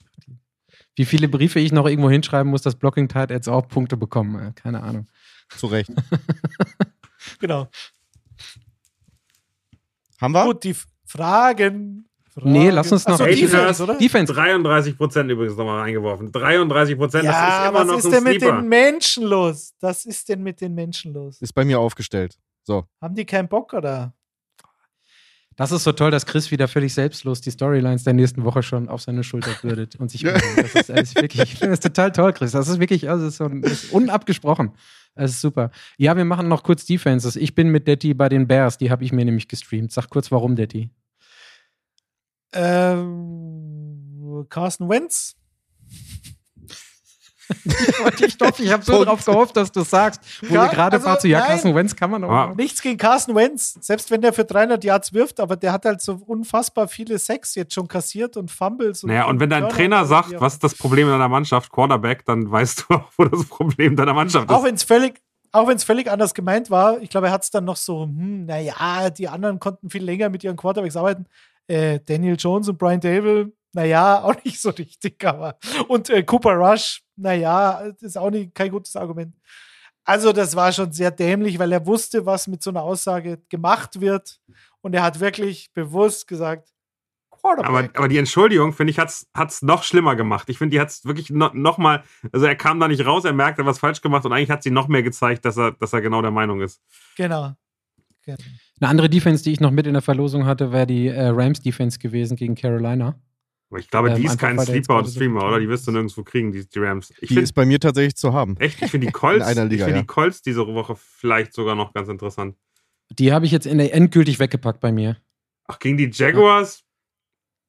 Wie viele Briefe ich noch irgendwo hinschreiben muss, dass Blocking Tight jetzt auch Punkte bekommen. Äh, Keine Ahnung. Zu Recht. Genau. Haben wir? Gut, die F- Fragen. Fragen. Nee, lass uns noch- Achso, Defense, oder? Defense. 33% übrigens nochmal reingeworfen. 33%, Ja, das ist immer was noch ist ein denn mit Sleeper. den Menschen los? Was ist denn mit den Menschen los? Ist bei mir aufgestellt. So. Haben die keinen Bock oder? Das ist so toll, dass Chris wieder völlig selbstlos die Storylines der nächsten Woche schon auf seine Schulter bürdet und sich das ist, das ist wirklich, ich finde das total toll, Chris. Das ist wirklich, also das ist, so, das ist unabgesprochen. Das ist super. Ja, wir machen noch kurz Defenses. Ich bin mit Detti bei den Bears, die habe ich mir nämlich gestreamt. Sag kurz, warum, Detti? Ähm, Carsten Wentz. ich doch, ich habe so drauf gehofft, dass du sagst, wo Ja, du gerade also, warst, so, ja, nein. Carsten Wentz kann man auch. Ah. Nichts gegen Carsten Wentz, selbst wenn der für 300 Yards wirft, aber der hat halt so unfassbar viele Sacks jetzt schon kassiert und Fumbles. Naja, und wenn dein Turnover Trainer und sagt, auch was ist das Problem in deiner Mannschaft, Quarterback, dann weißt du auch, wo das Problem deiner Mannschaft Auch ist. wenn es völlig, auch wenn es völlig anders gemeint war, ich glaube, er hat es dann noch so, hm, naja, die anderen konnten viel länger mit ihren Quarterbacks arbeiten. Äh, Daniel Jones und Brian Dable, naja, auch nicht so richtig, aber. Und äh, Cooper Rush, naja, ist auch nicht, kein gutes Argument. Also, das war schon sehr dämlich, weil er wusste, was mit so einer Aussage gemacht wird. Und er hat wirklich bewusst gesagt, Aber, aber die Entschuldigung, finde ich, hat's hat's noch schlimmer gemacht. Ich finde, die hat's wirklich no, noch mal, also er kam da nicht raus, er merkte, er hat was falsch gemacht und eigentlich hat sie noch mehr gezeigt, dass er, dass er genau der Meinung ist. genau. Eine andere Defense, die ich noch mit in der Verlosung hatte, wäre die äh, Rams-Defense gewesen gegen Carolina. Aber ich glaube, Ähm, die ist einfach, kein Sleeper so Streamer, oder? Die wirst du nirgendwo kriegen, die, die Rams. Ich Die finde ist bei mir tatsächlich zu haben. echt, ich finde die Colts, In einer Liga, ich finde ja. die Colts diese Woche vielleicht sogar noch ganz interessant. Die habe ich jetzt in der endgültig weggepackt bei mir. Ach, gegen die Jaguars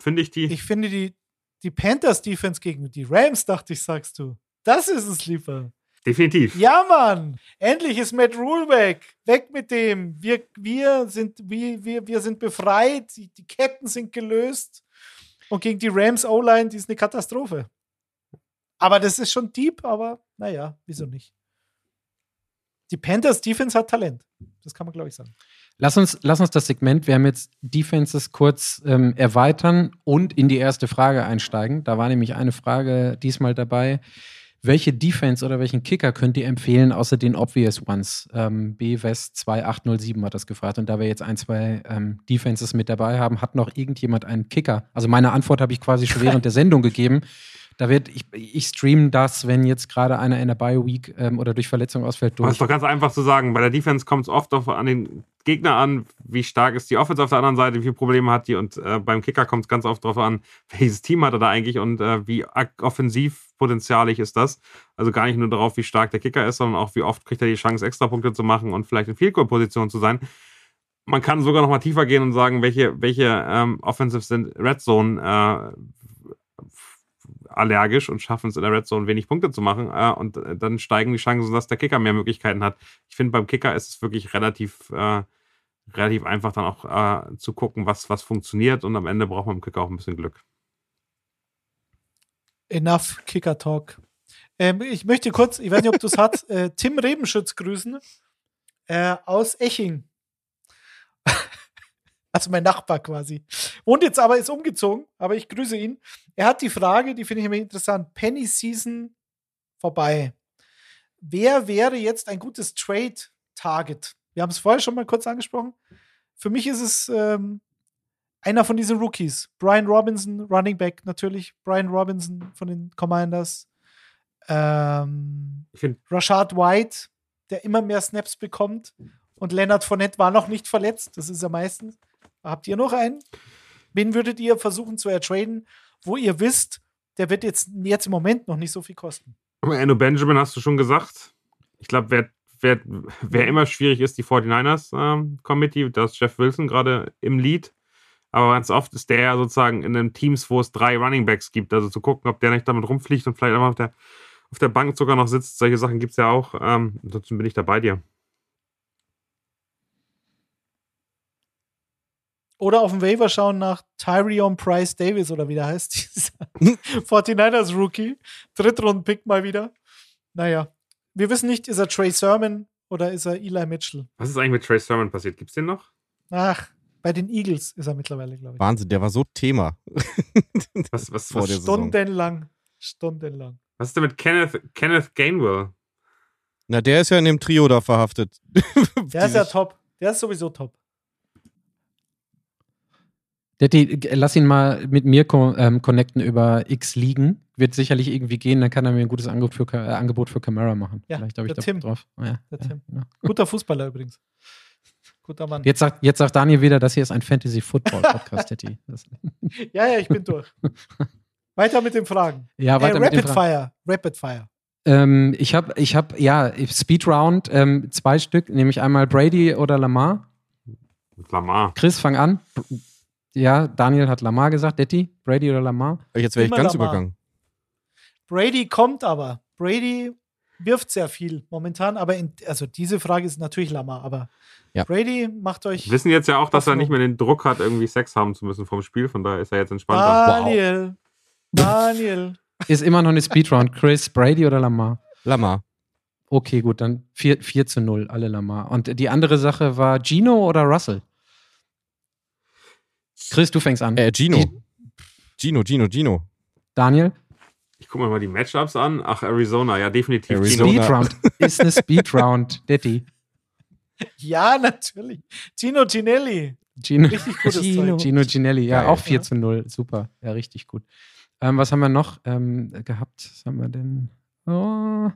finde ich die. Ich finde die, die Panthers Defense gegen die Rams, dachte ich, sagst du. Das ist ein Sleeper. Definitiv. Ja, Mann! Endlich ist Matt Rule weg. Weg mit dem. Wir, wir, sind, wir, wir, wir sind befreit. Die, die Ketten sind gelöst. Und gegen die Rams O-Line, die ist eine Katastrophe. Aber das ist schon deep, aber naja, wieso nicht? Die Panthers Defense hat Talent. Das kann man, glaube ich, sagen. Lass uns, lass uns das Segment, wir haben jetzt Defenses kurz ähm, erweitern und in die erste Frage einsteigen. Da war nämlich eine Frage diesmal dabei. Welche Defense oder welchen Kicker könnt ihr empfehlen, außer den Obvious Ones? Ähm, BWest 2807 hat das gefragt. Und da wir jetzt ein, zwei ähm, Defenses mit dabei haben, hat noch irgendjemand einen Kicker? Also meine Antwort habe ich quasi schon während der Sendung gegeben. Da wird, ich, ich stream das, wenn jetzt gerade einer in der Bio-Week ähm, oder durch Verletzung ausfällt, durch. ist doch ganz einfach zu sagen. Bei der Defense kommt es oft auf, an den Gegner an, wie stark ist die Offense auf der anderen Seite, wie viele Probleme hat die und äh, beim Kicker kommt es ganz oft darauf an, welches Team hat er da eigentlich und äh, wie ak- offensivpotenzialig ist das. Also gar nicht nur darauf, wie stark der Kicker ist, sondern auch, wie oft kriegt er die Chance, Extrapunkte zu machen und vielleicht in Field Goal Position zu sein. Man kann sogar noch mal tiefer gehen und sagen, welche, welche ähm, Offensives sind Red Zone äh, allergisch und schaffen es in der Red Zone wenig Punkte zu machen. Äh, und äh, dann steigen die Chancen, dass der Kicker mehr Möglichkeiten hat. Ich finde, beim Kicker ist es wirklich relativ, äh, relativ einfach, dann auch äh, zu gucken, was, was funktioniert. Und am Ende braucht man im Kicker auch ein bisschen Glück. Enough Kicker Talk. Ähm, ich möchte kurz, ich weiß nicht, ob du es hast, äh, Tim Rebenschütz grüßen äh, aus Eching. Also mein Nachbar quasi. Wohnt jetzt aber, ist umgezogen, aber ich grüße ihn. Er hat die Frage, die finde ich immer interessant. Penny Season vorbei. Wer wäre jetzt ein gutes Trade-Target? Wir haben es vorher schon mal kurz angesprochen. Für mich ist es ähm, einer von diesen Rookies. Brian Robinson, Running Back natürlich. Brian Robinson von den Commanders. Ähm, Rashad White, der immer mehr Snaps bekommt. Und Leonard Fournette war noch nicht verletzt. Das ist er meistens. Habt ihr noch einen? Wen würdet ihr versuchen zu ertraden, wo ihr wisst, der wird jetzt, jetzt im Moment noch nicht so viel kosten? Endo Benjamin hast du schon gesagt. Ich glaube, wer, wer, wer immer schwierig ist, die 49ers ähm, da ist Jeff Wilson gerade im Lead. Aber ganz oft ist der ja sozusagen in den Teams, wo es drei Running Backs gibt. Also zu gucken, ob der nicht damit rumfliegt und vielleicht einfach auf der, auf der Bank sogar noch sitzt. Solche Sachen gibt es ja auch. Ähm, ansonsten bin ich da bei dir. Oder auf dem Waiver schauen nach Tyrion Price Davis oder wie der heißt. Dieser 49ers Rookie. Drittrunden-Pick mal wieder. Naja. Wir wissen nicht, ist er Trey Sermon oder ist er Eli Mitchell? Was ist eigentlich mit Trey Sermon passiert? Gibt es den noch? Ach, bei den Eagles ist er mittlerweile, glaube ich. Wahnsinn, der war so Thema. Was, was, Vor was. Stundenlang. Stundenlang. was ist denn mit Kenneth, Kenneth Gainwell? Na, der ist ja in dem Trio da verhaftet. Der ist ja top. Der ist sowieso top. Detti, lass ihn mal mit mir ähm, connecten über X liegen. Wird sicherlich irgendwie gehen, dann kann er mir ein gutes Angebot für, äh, Angebot für Camara machen. Ja, Vielleicht habe ich da Tim. drauf. Oh, ja. Der ja, Tim. genau. Guter Fußballer übrigens. Guter Mann. Jetzt sagt, jetzt sagt Daniel wieder, das hier ist ein Fantasy-Football-Podcast, Teddy. Das- Ja, ja, ich bin durch. Weiter mit den Fragen. Ja, Äh, weiter mit den Rapid Fragen. Fire. Rapid Fire. Ähm, ich habe, ich hab, ja, Speed Round, ähm, zwei Stück, nämlich einmal Brady oder Lamar. Lamar. Chris, fang an. Ja, Daniel hat Lamar gesagt. Detti, Brady oder Lamar? Jetzt wäre ich ganz Lamar. übergangen. Brady kommt aber. Brady wirft sehr viel momentan, aber in, also diese Frage ist natürlich Lamar, aber Ja. Brady macht euch. Wir wissen jetzt ja auch, dass er nicht mehr den Druck hat, irgendwie Sex haben zu müssen vom Spiel. Von daher ist er jetzt entspannter. Daniel. Daniel. Ist immer noch eine Speed Round. Chris, Brady oder Lamar? Lamar. Okay, gut, dann 4, 4 zu 0, alle Lamar. Und die andere Sache war Gino oder Russell? Chris, du fängst an. Äh, Gino. Die- Gino, Gino, Gino. Daniel? Ich gucke mir mal die Matchups an. Ach, Arizona. Ja, definitiv. Arizona. Gino. Speed Round. Ist eine Speed Round. Detti. Ja, natürlich. Gino Ginelli. Gino, Richtig gutes Gino, Zeug. Gino Ginelli, ja, Geil. auch 4 zu 0. Super, ja, richtig gut. Ähm, was haben wir noch ähm, gehabt? Was haben wir denn? Oh,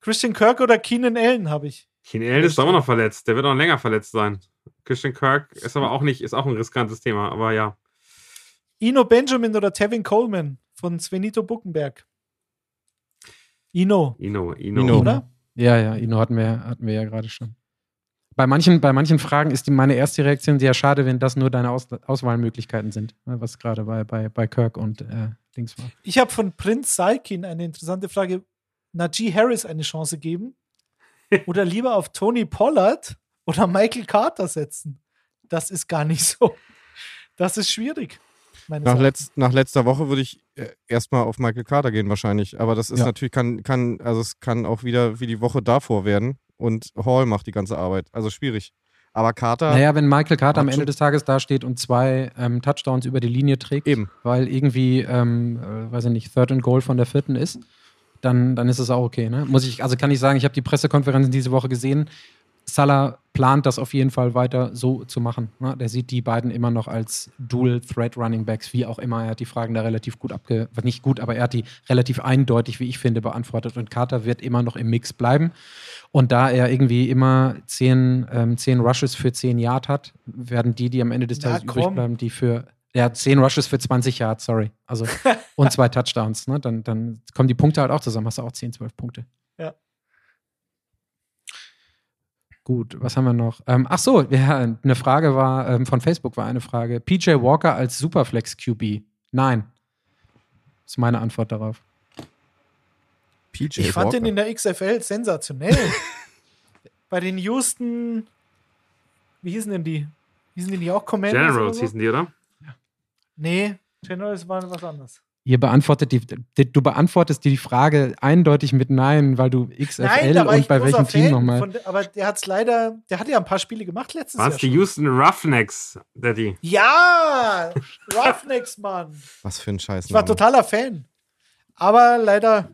Christian Kirk oder Keenan Allen habe ich. Keen Allen ist aber noch verletzt. Der wird noch länger verletzt sein. Christian Kirk ist aber auch nicht, ist auch ein riskantes Thema. Aber ja. Ino Benjamin oder Tevin Coleman von Svenito Buckenberg. Ino, Ino, Ino. Ino. oder? ja, ja, Ino hatten wir, hatten wir ja gerade schon. Bei manchen, bei manchen Fragen ist die, meine erste Reaktion sehr schade, wenn das nur deine Aus, Auswahlmöglichkeiten sind, ne, was gerade bei, bei, bei Kirk und äh, Dings war. Ich habe von Prinz Salkin eine interessante Frage. Najee Harris eine Chance geben? Oder lieber auf Tony Pollard oder Michael Carter setzen? Das ist gar nicht so. Das ist schwierig. Nach, Erachtens. letz, nach letzter Woche würde ich äh, erstmal auf Michael Carter gehen wahrscheinlich. Aber das ist Ja. natürlich, kann, kann, also es kann auch wieder wie die Woche davor werden. Und Hall macht die ganze Arbeit. Also schwierig. Aber Carter, Naja, wenn Michael Carter am Ende des Tages dasteht und zwei ähm, Touchdowns über die Linie trägt, Eben. weil irgendwie, ähm, äh, weiß ich nicht, Third and Goal von der vierten ist, dann, dann ist es auch okay. Ne? Muss ich, also kann ich sagen, ich habe die Pressekonferenzen diese Woche gesehen. Salah plant das auf jeden Fall weiter so zu machen. Ne? Der sieht die beiden immer noch als Dual-Threat-Running-Backs, wie auch immer. Er hat die Fragen da relativ gut abge... Nicht gut, aber er hat die relativ eindeutig, wie ich finde, beantwortet. Und Carter wird immer noch im Mix bleiben. Und da er irgendwie immer zehn, ähm, zehn Rushes für 10 Yard hat, werden die, die am Ende des Tages übrig bleiben, die für... Ja, 10 Rushes für 20 Yard, sorry. Also, und zwei Touchdowns. Ne? Dann, dann kommen die Punkte halt auch zusammen. Hast du auch 10, 12 Punkte. Ja. Gut, was haben wir noch? Ähm, ach so, ja, eine Frage war, ähm, von Facebook war eine Frage. PJ Walker als Superflex QB? Nein. ist meine Antwort darauf. PJ Ich fand Walker. den in der XFL sensationell. Bei den Houston, wie hießen denn die? Hießen die nicht auch Commanders? Generals so? hießen die, oder? Nee, Generals waren was anderes. Ihr beantwortet die, die, du beantwortest die Frage eindeutig mit Nein, weil du XFL Nein, war und bei welchem Team nochmal. Aber der hat es leider, der hat ja ein paar Spiele gemacht letztes War Jahr. es die. Houston Roughnecks, Daddy? Ja, Roughnecks, Mann. Was für ein Scheiß. Ich war totaler Fan. Aber leider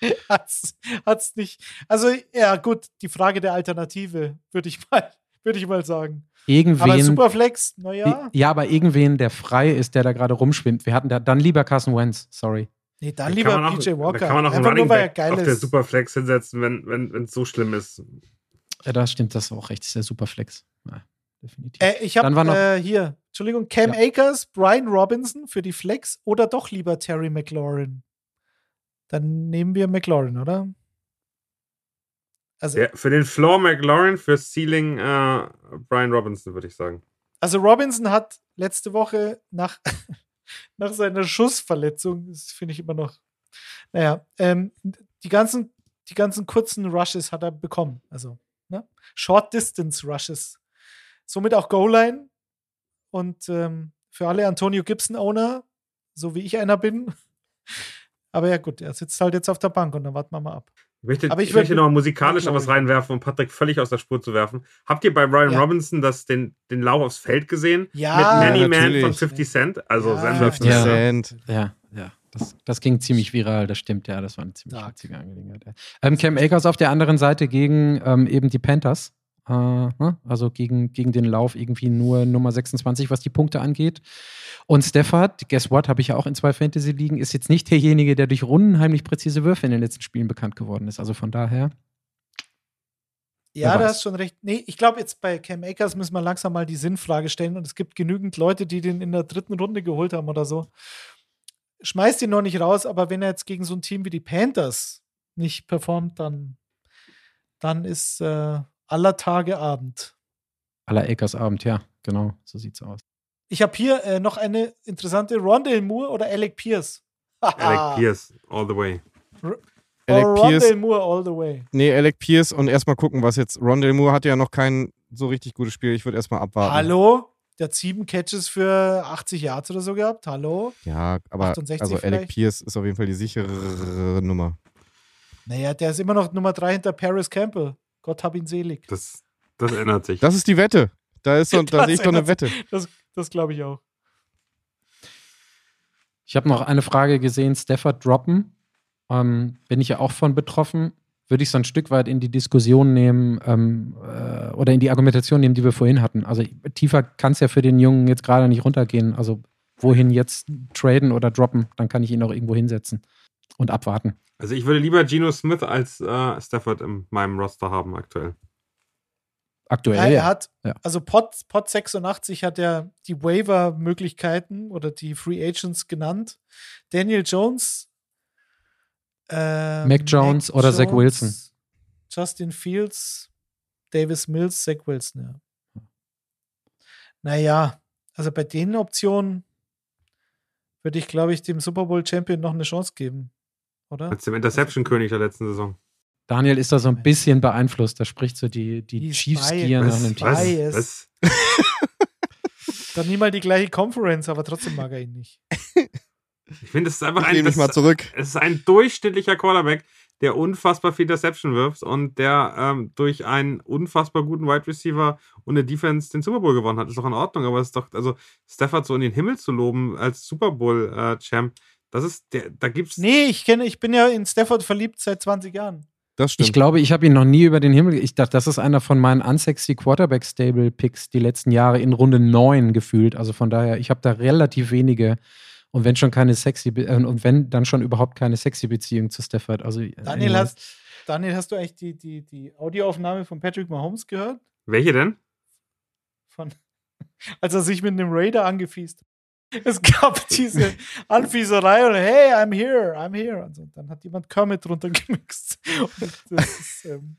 hat's, hat's nicht. Also, ja, gut, die Frage der Alternative, würde ich mal, würde ich mal sagen. Aber Irgendwen, Superflex, naja. ja, aber irgendwen, der frei ist, der da gerade rumschwimmt. Wir hatten da, dann lieber Carson Wentz, sorry. Nee, dann Da lieber auch- PJ Walker. Da kann man noch einen Einfach nur, Running weil er geil auf der. Superflex hinsetzen, wenn es wenn, so schlimm ist. Ja, da stimmt das auch recht. Das ist der Superflex. Ja, definitiv. Äh, ich habe Dann war noch- äh, hier, Entschuldigung, Cam Ja. Akers, Brian Robinson für die Flex oder doch lieber Terry McLaurin? Dann nehmen wir McLaurin, oder? Also, Der, für den Floor McLaurin, für Ceiling äh, Brian Robinson, würde ich sagen. also Robinson hat letzte Woche nach, nach seiner Schussverletzung, das finde ich immer noch, naja, ähm, die, ganzen, die ganzen kurzen Rushes hat er bekommen. Also, ne? Short Distance Rushes. Somit auch Goal-Line. Und ähm, für alle Antonio Gibson-Owner, so wie ich einer bin. Aber ja, gut, er sitzt halt jetzt auf der Bank und dann warten wir mal ab. Ich möchte, Aber ich ich möchte würd- noch musikalisch noch was reinwerfen, um Patrick völlig aus der Spur zu werfen. Habt ihr bei Brian Ja. Robinson das, den, den Lauf aufs Feld gesehen? Ja, Mit Nanny Man natürlich. von 50 Cent? Also Ja. sensationell. 50 Ja. Cent. Ja, ja. Das, das ging ziemlich viral, das stimmt, ja. Das war eine ziemlich Stark. witzige Angelegenheit. Ja. Ähm, Cam Akers auf der anderen Seite gegen ähm, eben die Panthers. Äh, ne? Also gegen, gegen den Lauf irgendwie nur Nummer 26, was die Punkte angeht. Und Stafford, guess what, habe ich ja auch in zwei Fantasy-Ligen, ist jetzt nicht derjenige, der durch unheimlich präzise Würfe in den letzten Spielen bekannt geworden ist. Also von daher. Ja, weiß. hast schon recht. Nee, ich glaube, jetzt bei Cam Akers müssen wir langsam mal die Sinnfrage stellen und es gibt genügend Leute, die den in der dritten Runde geholt haben oder so. Schmeißt ihn noch nicht raus, aber wenn er jetzt gegen so ein Team wie die Panthers nicht performt, dann, dann ist äh, aller Tage Abend. Aller Akers Abend, ja, genau, so sieht's aus. Ich habe hier äh, noch eine interessante Rondale Moore oder Alec Pierce. Alec Pierce, all the way. Alec oh, Pierce, Rondale Moore all the way. nee, Alec Pierce und erstmal gucken, was jetzt. Rondell Moore hatte ja noch kein so richtig gutes Spiel. Ich würde erstmal abwarten. Hallo? Der hat sieben Catches für 80 Yards oder so gehabt. Hallo? Ja, aber 68 also Alec? Pierce ist auf jeden Fall die sichere Nummer. Naja, der ist immer noch Nummer drei hinter Paris Campbell. Gott hab ihn selig. Das, das ändert sich. Das ist die Wette. Da ist so, da Das sehe ich doch eine Wette. Das, das glaube ich auch. Ich habe noch eine Frage gesehen, Stafford droppen. Ähm, bin ich ja auch von betroffen. Würde ich so ein Stück weit in die Diskussion nehmen ähm, äh, oder in die Argumentation nehmen, die wir vorhin hatten. Also tiefer kann es ja für den Jungen jetzt gerade nicht runtergehen. Also wohin jetzt traden oder droppen, dann kann ich ihn auch irgendwo hinsetzen und abwarten. Also ich würde lieber Geno Smith als äh, Stafford in meinem Roster haben aktuell. Aktuell. Ja, er hat, Ja. also Pot, Pot 86 hat er die Waiver-Möglichkeiten oder die Free Agents genannt. Daniel Jones, ähm, Mac Jones oder Zach Wilson. Justin Fields, Davis Mills, Zach Wilson, ja. Naja, also bei den Optionen würde ich, glaube ich, dem Super Bowl Champion noch eine Chance geben, oder? Als dem Interception-König der letzten Saison. Daniel ist da so ein bisschen beeinflusst. Da spricht so die, die Die Chiefs-Gier nach biased. einem Team. Was? Was? Dann nie mal die gleiche Conference, aber trotzdem mag er ihn nicht. Ich finde, es ist einfach Ich ein, nehme mich mal zurück. es ist ein durchschnittlicher Quarterback, der unfassbar viel Interception wirft und der ähm, durch einen unfassbar guten Wide Receiver und eine Defense den Super Bowl gewonnen hat. Ist doch in Ordnung, aber es ist doch, also Stafford so in den Himmel zu loben als Super Bowl-Champ, das ist, der, da gibt's. Nee, ich kenne, ich bin ja in Stafford verliebt seit 20 Jahren. Das stimmt. Ich glaube, ich habe ihn noch nie über den Himmel. Ich dachte, das ist einer von meinen unsexy Quarterback-Stable-Picks die letzten Jahre in Runde 9 gefühlt. Also von daher, ich habe da relativ wenige. Und wenn schon keine sexy, Be- äh, und wenn dann schon überhaupt keine sexy Beziehung zu Stafford. Also, Daniel, anyways. hast, Daniel, hast du eigentlich die, die, die Audioaufnahme von Patrick Mahomes gehört? Welche denn? Von, als er sich mit einem Raider angefiest. Es gab diese Anfieserei und hey, I'm here, I'm here. Und so, dann hat jemand Kermit drunter gemixt. Und das ist, ähm,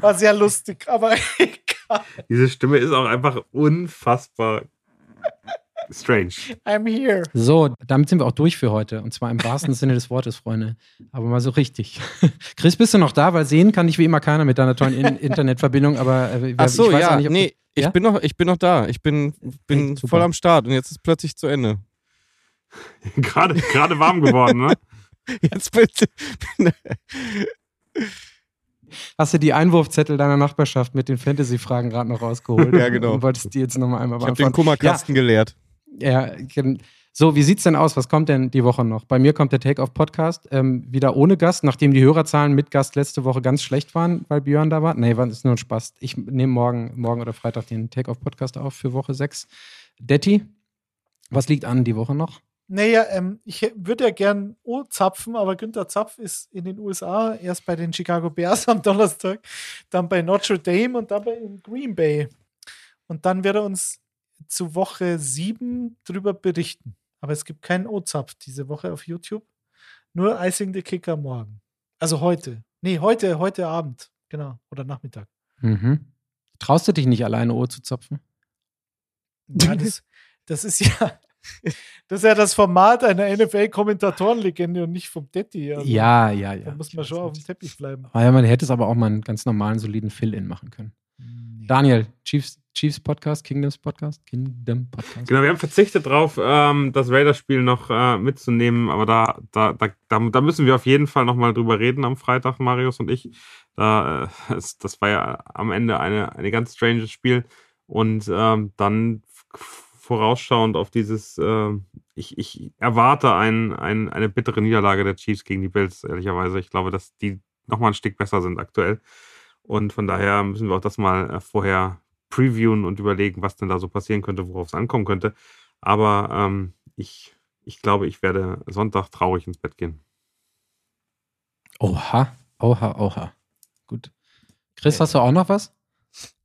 war sehr lustig, aber egal. Diese Stimme ist auch einfach unfassbar strange. I'm here. So, damit sind wir auch durch für heute. Und zwar im wahrsten Sinne des Wortes, Freunde. Aber mal so richtig. Chris, bist du noch da? Weil sehen kann dich wie immer keiner mit deiner tollen In Internetverbindung. Aber äh, Ach so, ich weiß ja. auch nicht, ob nee, ich, Ja? bin noch, ich bin noch da. Ich bin, bin Hey, super. voll am Start und jetzt ist plötzlich zu Ende. Gerade, gerade warm geworden, ne? Jetzt bitte. hast du die Einwurfzettel deiner Nachbarschaft mit den Fantasy-Fragen gerade noch rausgeholt. Ja, genau. Und wolltest die jetzt nochmal einmal Ich habe den beantworten. Kummerkasten geleert. Ja, so, wie sieht's denn aus? Was kommt denn die Woche noch? Bei mir kommt der Take-Off-Podcast ähm, wieder ohne Gast, nachdem die Hörerzahlen mit Gast letzte Woche ganz schlecht waren, weil Björn da war. Nee, war ist nur ein Spaß. Ich nehme morgen, morgen oder Freitag den Take-Off-Podcast auf für Woche 6. Detti, was liegt an die Woche noch? Naja, ähm, ich würde ja gern O-Zapfen, aber Günther Zapf ist in den USA erst bei den Chicago Bears am Donnerstag, dann bei Notre Dame und dann bei Green Bay. Und dann wird er uns zu Woche 7 drüber berichten. Aber es gibt keinen O-Zapf diese Woche auf YouTube. Nur Icing the Kicker morgen. Also heute. Nee, heute, heute Abend. Genau. Oder Nachmittag. Mhm. Traust du dich nicht alleine Ohr zu zapfen? Ja, das, das ist ja. Das ist ja das Format einer NFL-Kommentatorenlegende und nicht vom Detti. Also. ja, ja, ja. Da muss man schon auf dem. Teppich bleiben. Ah, ja, man hätte es aber auch mal einen ganz normalen, soliden Fill-In machen können. Daniel, Chiefs, Chiefs Podcast, Kingdoms Podcast, Kingdom Podcast. Genau, wir haben verzichtet drauf, ähm, das Raiders-Spiel noch äh, mitzunehmen, aber da, da, da, da, müssen wir auf jeden Fall nochmal drüber reden am Freitag, Marius und ich. Da, äh, das war ja am Ende eine, eine ganz stranges Spiel. Und ähm, dann vorausschauend auf dieses, äh, ich, ich erwarte ein, ein, eine bittere Niederlage der Chiefs gegen die Bills, ehrlicherweise. Ich glaube, dass die nochmal ein Stück besser sind aktuell. Und von daher müssen wir auch das mal äh, vorher previewen und überlegen, was denn da so passieren könnte, worauf es ankommen könnte. Aber ähm, ich, ich glaube, ich werde Sonntag traurig ins Bett gehen. Oha, oha, oha. Gut. Chris, hast du auch noch was?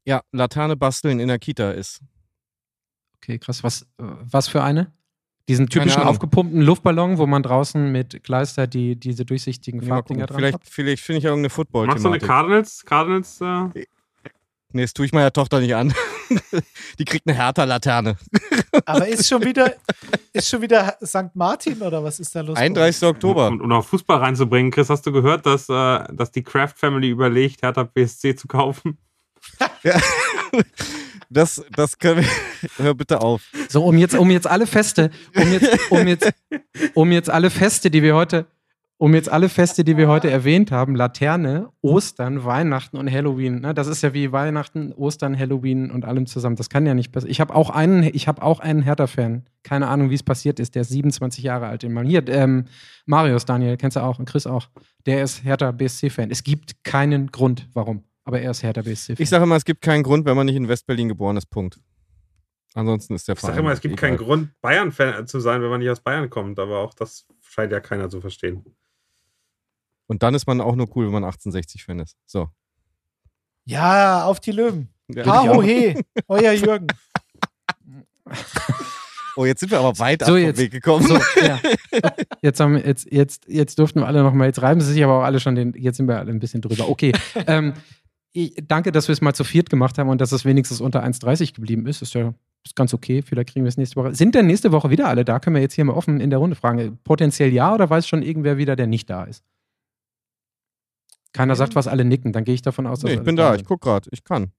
Ja, Laterne basteln in der Kita ist. Okay, krass. Was, äh, was für eine? Diesen typischen aufgepumpten Luftballon, wo man draußen mit Kleister die, diese durchsichtigen Farbdinger dran vielleicht hat. vielleicht finde ich ja irgendeine football Machst du eine Cardinals? Cardinals äh, Nee, das tue ich meiner Tochter nicht an. Die kriegt eine Hertha-Laterne. Aber ist schon wieder, ist schon wieder St. Martin oder was ist da los? 31. Oktober. um, um noch Fußball reinzubringen. Chris, hast du gehört, dass, äh, dass die Kraft Family überlegt, Hertha BSC zu kaufen? Ja. Das, das können wir. Hör bitte auf. So, um jetzt, um jetzt alle Feste, um jetzt, um jetzt, um jetzt alle Feste, die wir heute, um jetzt alle Feste, die wir heute erwähnt haben, Laterne, Ostern, Weihnachten und Halloween. Ne? Das ist ja wie Weihnachten, Ostern, Halloween und allem zusammen. Das kann ja nicht passieren. Ich habe auch einen, ich habe auch einen Hertha-Fan. Keine Ahnung, wie es passiert ist. Der ist 27 Jahre alt. Den Mann. Hier, ähm, Marius, Daniel, kennst du auch und Chris auch. Der ist Hertha BSC-Fan. Es gibt keinen Grund, warum. Aber er ist Hertha BSC-Fan. Ich sage immer, es gibt keinen Grund, wenn man nicht in Westberlin geboren ist. Punkt. Ansonsten ist der Ich Verein. sag immer, es gibt egal. keinen Grund, Bayern-Fan zu sein, wenn man nicht aus Bayern kommt, aber auch das scheint ja keiner zu verstehen. Und dann ist man auch nur cool, wenn man 1860-Fan ist. So. Ja, auf die Löwen. Ja. Ha, he. Euer Jürgen. Oh, jetzt sind wir aber weit So, ab vom jetzt- Weg gekommen. So, ja. Jetzt, haben, wir- jetzt, jetzt, jetzt durften wir alle noch mal, jetzt reiben sie sich aber auch alle schon den, jetzt sind wir alle ein bisschen drüber. Okay. ähm, ich, danke, dass wir es mal zu viert gemacht haben und dass es wenigstens unter 1,30 geblieben ist. Ist ja ist ganz okay. Vielleicht kriegen wir es nächste Woche. Sind denn nächste Woche wieder alle da? Können wir jetzt hier mal offen in der Runde fragen. Potenziell ja oder weiß schon irgendwer wieder, der nicht da ist? Keiner sagt was, alle nicken. Dann gehe ich davon aus, dass Nee, ich bin da, ich sind. guck gerade, ich kann.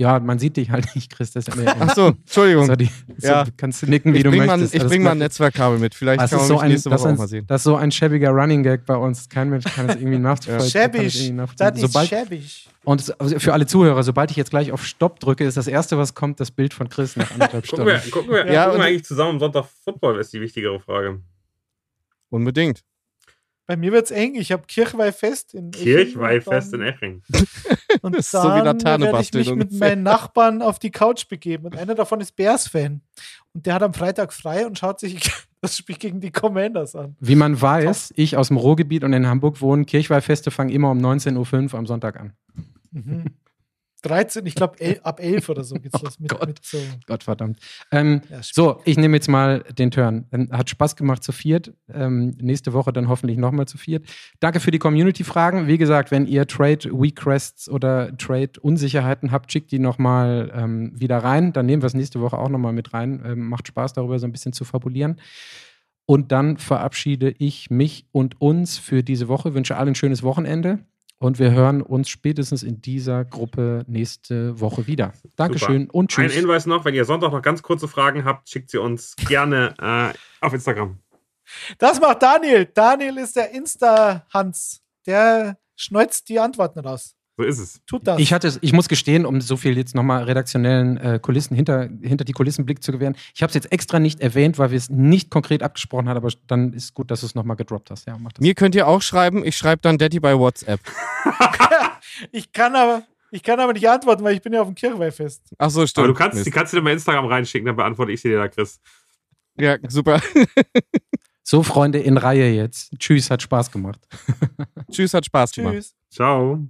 Ja, man sieht dich halt nicht, Chris. Das ist ja Ach so, Entschuldigung. so, die, so, Ja. kannst du nicken, wie ich du bring mal, möchtest. ich Alles bring mal ein. Netzwerkkabel mit. Vielleicht Das kann ist, man so mich ein, nächste das, Woche auch ist, mal sehen. das ist so ein schäbiger Running Gag bei uns. Kein Mensch kann es irgendwie nachvollziehen. Schäbig. Das ist Sobald, schäbig. und also für alle Zuhörer, sobald ich jetzt gleich auf Stopp drücke, ist das Erste, was kommt, das Bild von Chris nach anderthalb Gucken Stunden. wir, gucken wir, Ja, gucken und- wir eigentlich zusammen am Sonntag Football, ist die wichtigere Frage. Unbedingt. Bei mir wird's eng. Ich habe Kirchweihfest in Eching Kirchweihfest in dann- Eching. Und Das ist so wie dann Laterne werde ich mich mit meinen Nachbarn auf die Couch begeben. Und einer davon ist Bears-Fan. Und der hat am Freitag frei und schaut sich das Spiel gegen die Commanders an. Wie man weiß, ich aus dem Ruhrgebiet und in Hamburg wohne, Kirchweihfeste fangen immer um 19.05 Uhr am Sonntag an. Mhm. 13, ich glaube ab 11 oder so geht's los mit, Gott. mit so. Gott verdammt. Ähm, Ja, so, ich nehme jetzt mal den Turn. Hat Spaß gemacht zu viert. Ähm, nächste Woche dann hoffentlich nochmal zu viert. Danke für die Community-Fragen. Wie gesagt, wenn ihr Trade Requests oder Trade Unsicherheiten habt, schickt die nochmal ähm, wieder rein. Dann nehmen wir es nächste Woche auch nochmal mit rein. Ähm, macht Spaß darüber so ein bisschen zu fabulieren. Und dann verabschiede ich mich und uns für diese Woche. Wünsche allen ein schönes Wochenende. Und wir hören uns spätestens in dieser Gruppe nächste Woche wieder. Dankeschön und Ein tschüss. Hinweis noch, wenn ihr Sonntag noch ganz kurze Fragen habt, schickt sie uns gerne äh, auf Instagram. Das macht Daniel. Daniel ist der Insta-Hans. Der schneuzt die Antworten raus. So ist es. Tut das. Ich hatte, es- ich muss gestehen, um so viel jetzt nochmal redaktionellen äh, Kulissen hinter, hinter die Kulissenblick zu gewähren. Ich habe es jetzt extra nicht erwähnt, weil wir es nicht konkret abgesprochen haben, aber dann ist gut, dass du es nochmal gedroppt hast. Ja, mach das. Mir könnt ihr auch schreiben, ich schreibe dann Daddy bei WhatsApp. ich, kann aber, ich kann aber nicht antworten, weil ich bin ja auf dem Kirchweihfest. Ach so, stimmt. Aber du kannst, die kannst du dir bei Instagram reinschicken, dann beantworte ich sie dir da, Chris. Ja, super. So, Freunde, in Reihe jetzt. Tschüss, hat Spaß gemacht. Tschüss, hat Spaß gemacht. Tschüss. Ciao.